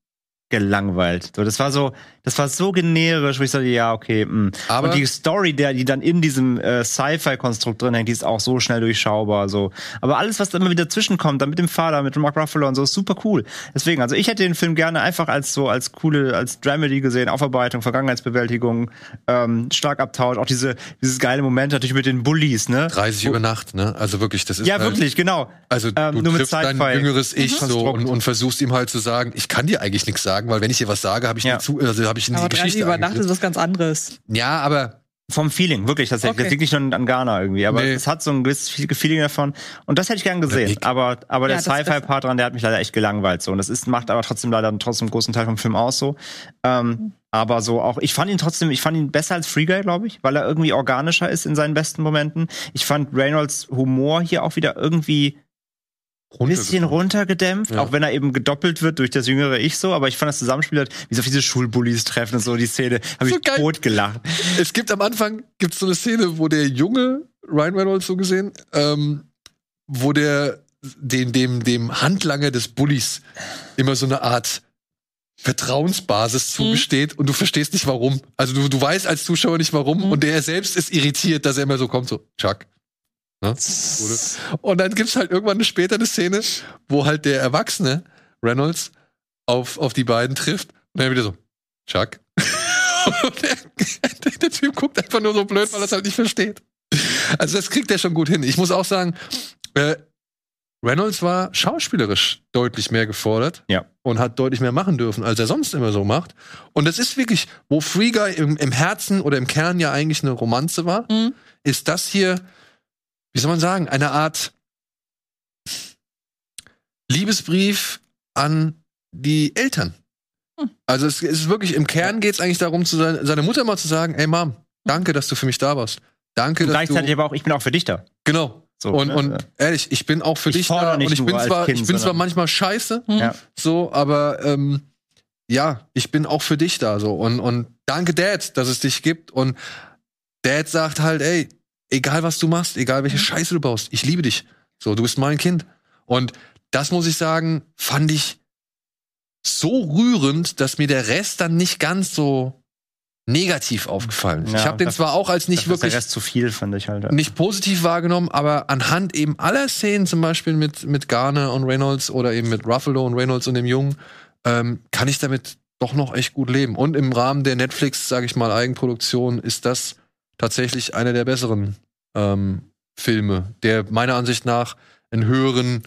gelangweilt. So, das war so, das war so generisch, wo ich sagte, ja, okay, mh. Aber- und die Story, der, die dann in diesem äh, Sci-Fi-Konstrukt drin hängt, die ist auch so schnell durchschaubar, so. Aber alles, was da immer wieder zwischenkommt, dann mit dem Vater, mit Mark Ruffalo und so, ist super cool. Deswegen, also ich hätte den Film gerne einfach als so, als coole, als Dramedy gesehen, Aufarbeitung, Vergangenheitsbewältigung, ähm, Schlagabtausch, auch diese, dieses geile Moment natürlich mit den Bullies, ne? 30 über Nacht, ne? Also wirklich, das ist Ja, halt, wirklich, genau. Also Ähm, du nur mit triffst dein jüngeres Ich so und, und versuchst ihm halt zu sagen, ich kann dir eigentlich nichts sagen, weil wenn ich dir was sage, habe ich Ja. nie zu, also habe ich in die Aber 30 Geschichte über Nacht ist was ganz anderes. Ja, aber Vom Feeling, wirklich tatsächlich. Okay. Das liegt nicht nur an Ghana irgendwie, aber Nee. es hat so ein gewisses Feeling davon. Und das hätte ich gern gesehen. Aber, aber der Ja, ist Sci-Fi-Part dran, der hat mich leider echt gelangweilt. So. Und das ist, macht aber trotzdem leider trotzdem einen großen Teil vom Film aus so. Ähm, aber so auch, ich fand ihn trotzdem, ich fand ihn besser als Free Guy, glaube ich, weil er irgendwie organischer ist in seinen besten Momenten. Ich fand Reynolds Humor hier auch wieder irgendwie bisschen runtergedämpft, Ja. auch wenn er eben gedoppelt wird durch das jüngere Ich so, aber ich fand das Zusammenspiel, halt, wie auf diese Schulbullies treffen und so, die Szene, habe So ich geil. tot gelacht. Es gibt am Anfang gibt's so eine Szene, wo der junge Ryan Reynolds so gesehen, ähm, wo der dem dem dem Handlanger des Bullies immer so eine Art Vertrauensbasis zugesteht und du verstehst nicht warum. Also du, du weißt als Zuschauer nicht warum und der selbst ist irritiert, dass er immer so kommt so Chuck Ne? Und dann gibt's halt irgendwann später eine Szene, wo halt der Erwachsene Reynolds auf, auf die beiden trifft und er wieder so, Chuck. <laughs> Und der, der Typ guckt einfach nur so blöd, weil er es halt nicht versteht. Also das kriegt er schon gut hin. Ich muss auch sagen, äh, Reynolds war schauspielerisch deutlich mehr gefordert Ja. und hat deutlich mehr machen dürfen, als er sonst immer so macht. Und das ist wirklich, wo Free Guy im, im Herzen oder im Kern ja eigentlich eine Romanze war, Mhm. ist das hier, wie soll man sagen, eine Art Liebesbrief an die Eltern. Hm. Also es ist wirklich, im Kern geht es eigentlich darum, zu sein, seine Mutter mal zu sagen, ey Mom, danke, dass du für mich da warst. Danke, Und dass gleichzeitig du... aber auch, ich bin auch für dich da. Genau. So, und, ne? und ehrlich, ich bin auch für Ich dich da nicht und ich bin als zwar, Kind, ich bin zwar manchmal scheiße, Ja. so, aber ähm, ja, ich bin auch für dich da so und und danke Dad, dass es dich gibt und Dad sagt halt, ey, egal was du machst, egal welche Scheiße du baust, ich liebe dich. So, du bist mein Kind und das muss ich sagen, fand ich so rührend, dass mir der Rest dann nicht ganz so negativ aufgefallen ist. Ja, ich habe den das- zwar auch als nicht wirklich Der Rest zu viel, fand ich halt. nicht positiv wahrgenommen, aber anhand eben aller Szenen, zum Beispiel mit, mit Garner und Reynolds oder eben mit Ruffalo und Reynolds und dem Jungen, ähm, kann ich damit doch noch echt gut leben. Und im Rahmen der Netflix, sage ich mal, Eigenproduktion ist das tatsächlich einer der besseren ähm, Filme, der meiner Ansicht nach einen höheren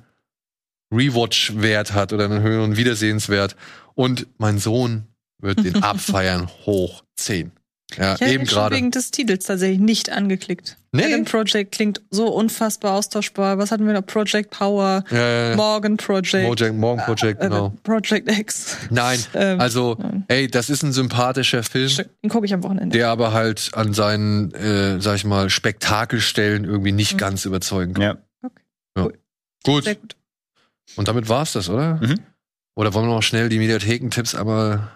Rewatch-Wert hat oder einen höheren Wiedersehenswert. Und mein Sohn wird den <laughs> abfeiern hoch 10. Ja, Ich eben gerade. wegen des Titels tatsächlich nicht angeklickt. Nee. Adam Project klingt so unfassbar austauschbar. Was hatten wir noch? Project Power, Ja, ja, ja. Morgan Project, Mojang, Morgan Project, äh, genau. Project X. Nein, <laughs> Ähm, also, nein. ey, das ist ein sympathischer Film, Den gucke ich am Wochenende. der aber halt an seinen, äh, sag ich mal, Spektakelstellen irgendwie nicht Mhm. ganz überzeugen kann. Ja. Gut. Sehr gut. Und damit war's das, oder? Mhm. Oder wollen wir noch schnell die Mediathekentipps einmal,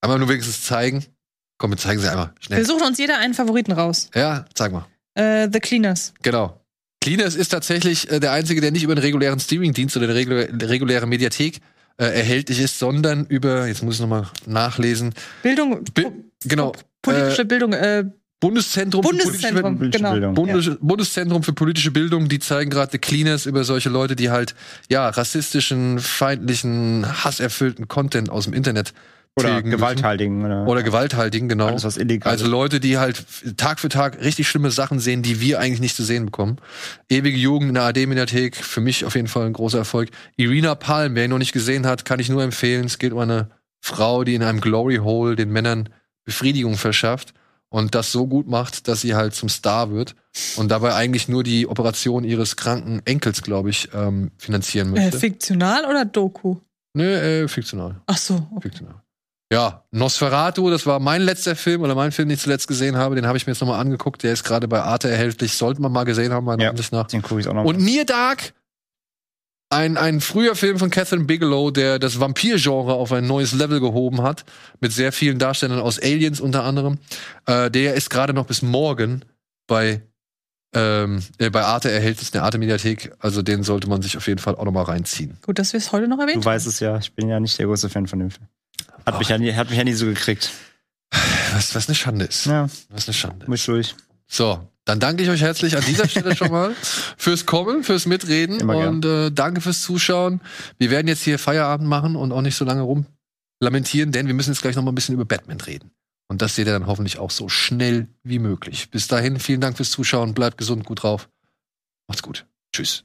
einmal nur wenigstens zeigen? Komm, wir zeigen sie einmal. Wir Schnell. suchen uns jeder einen Favoriten raus. Ja, zeig mal. Äh, The Cleaners. Genau. Cleaners ist tatsächlich äh, der einzige, der nicht über einen regulären Streamingdienst oder eine regulä reguläre Mediathek äh, erhältlich ist, sondern über, jetzt muss ich nochmal nachlesen, Bildung. Bi- genau, Politische äh, Bildung. Äh, Bundeszentrum für politische Bundeszentrum. politische Genau. Bildung. Bundes Bundeszentrum für politische Bildung, die zeigen gerade The Cleaners über solche Leute, die halt ja rassistischen, feindlichen, hasserfüllten Content aus dem Internet Oder tilgen müssen. gewalthaltigen. Oder, oder gewalthaltigen, genau. alles, was illegal Also. Leute, die halt Tag für Tag richtig schlimme Sachen sehen, die wir eigentlich nicht zu sehen bekommen. Ewige Jugend in der AD-Mediathek, für mich auf jeden Fall ein großer Erfolg. Irina Palm, wer ihn noch nicht gesehen hat, kann ich nur empfehlen. Es geht um eine Frau, die in einem Glory Hole den Männern Befriedigung verschafft und das so gut macht, dass sie halt zum Star wird und dabei eigentlich nur die Operation ihres kranken Enkels, glaube ich, ähm, finanzieren Äh, möchte. fiktional oder Doku? Nö, äh, fiktional. Ach so. Okay. Fiktional. Ja, Nosferatu, das war mein letzter Film oder mein Film, den ich zuletzt gesehen habe. Den habe ich mir jetzt nochmal angeguckt. Der ist gerade bei Arte erhältlich. Sollte man mal gesehen haben, meiner Ja. Ansicht nach. Den gucke ich auch noch. Und Near Dark, ein, ein früher Film von Catherine Bigelow, der das Vampir-Genre auf ein neues Level gehoben hat. Mit sehr vielen Darstellern aus Aliens unter anderem. Äh, der ist gerade noch bis morgen bei, ähm, äh, bei Arte erhältlich, in der Arte-Mediathek. Also den sollte man sich auf jeden Fall auch nochmal reinziehen. Gut, dass wir es heute noch erwähnt du weißt es ja, ich bin ja nicht der größte Fan von dem Film. Hat, mich, ja nie, hat mich ja nie so gekriegt. Was, was eine Schande ist. Ja, Was eine Schande. muss durch. So, dann danke ich euch herzlich an dieser Stelle schon mal <laughs> fürs Kommen, fürs Mitreden Immer und äh, danke fürs Zuschauen. Wir werden jetzt hier Feierabend machen und auch nicht so lange rum lamentieren, denn wir müssen jetzt gleich noch mal ein bisschen über Batman reden. Und das seht ihr dann hoffentlich auch so schnell wie möglich. Bis dahin, vielen Dank fürs Zuschauen, bleibt gesund, gut drauf. Macht's gut. Tschüss.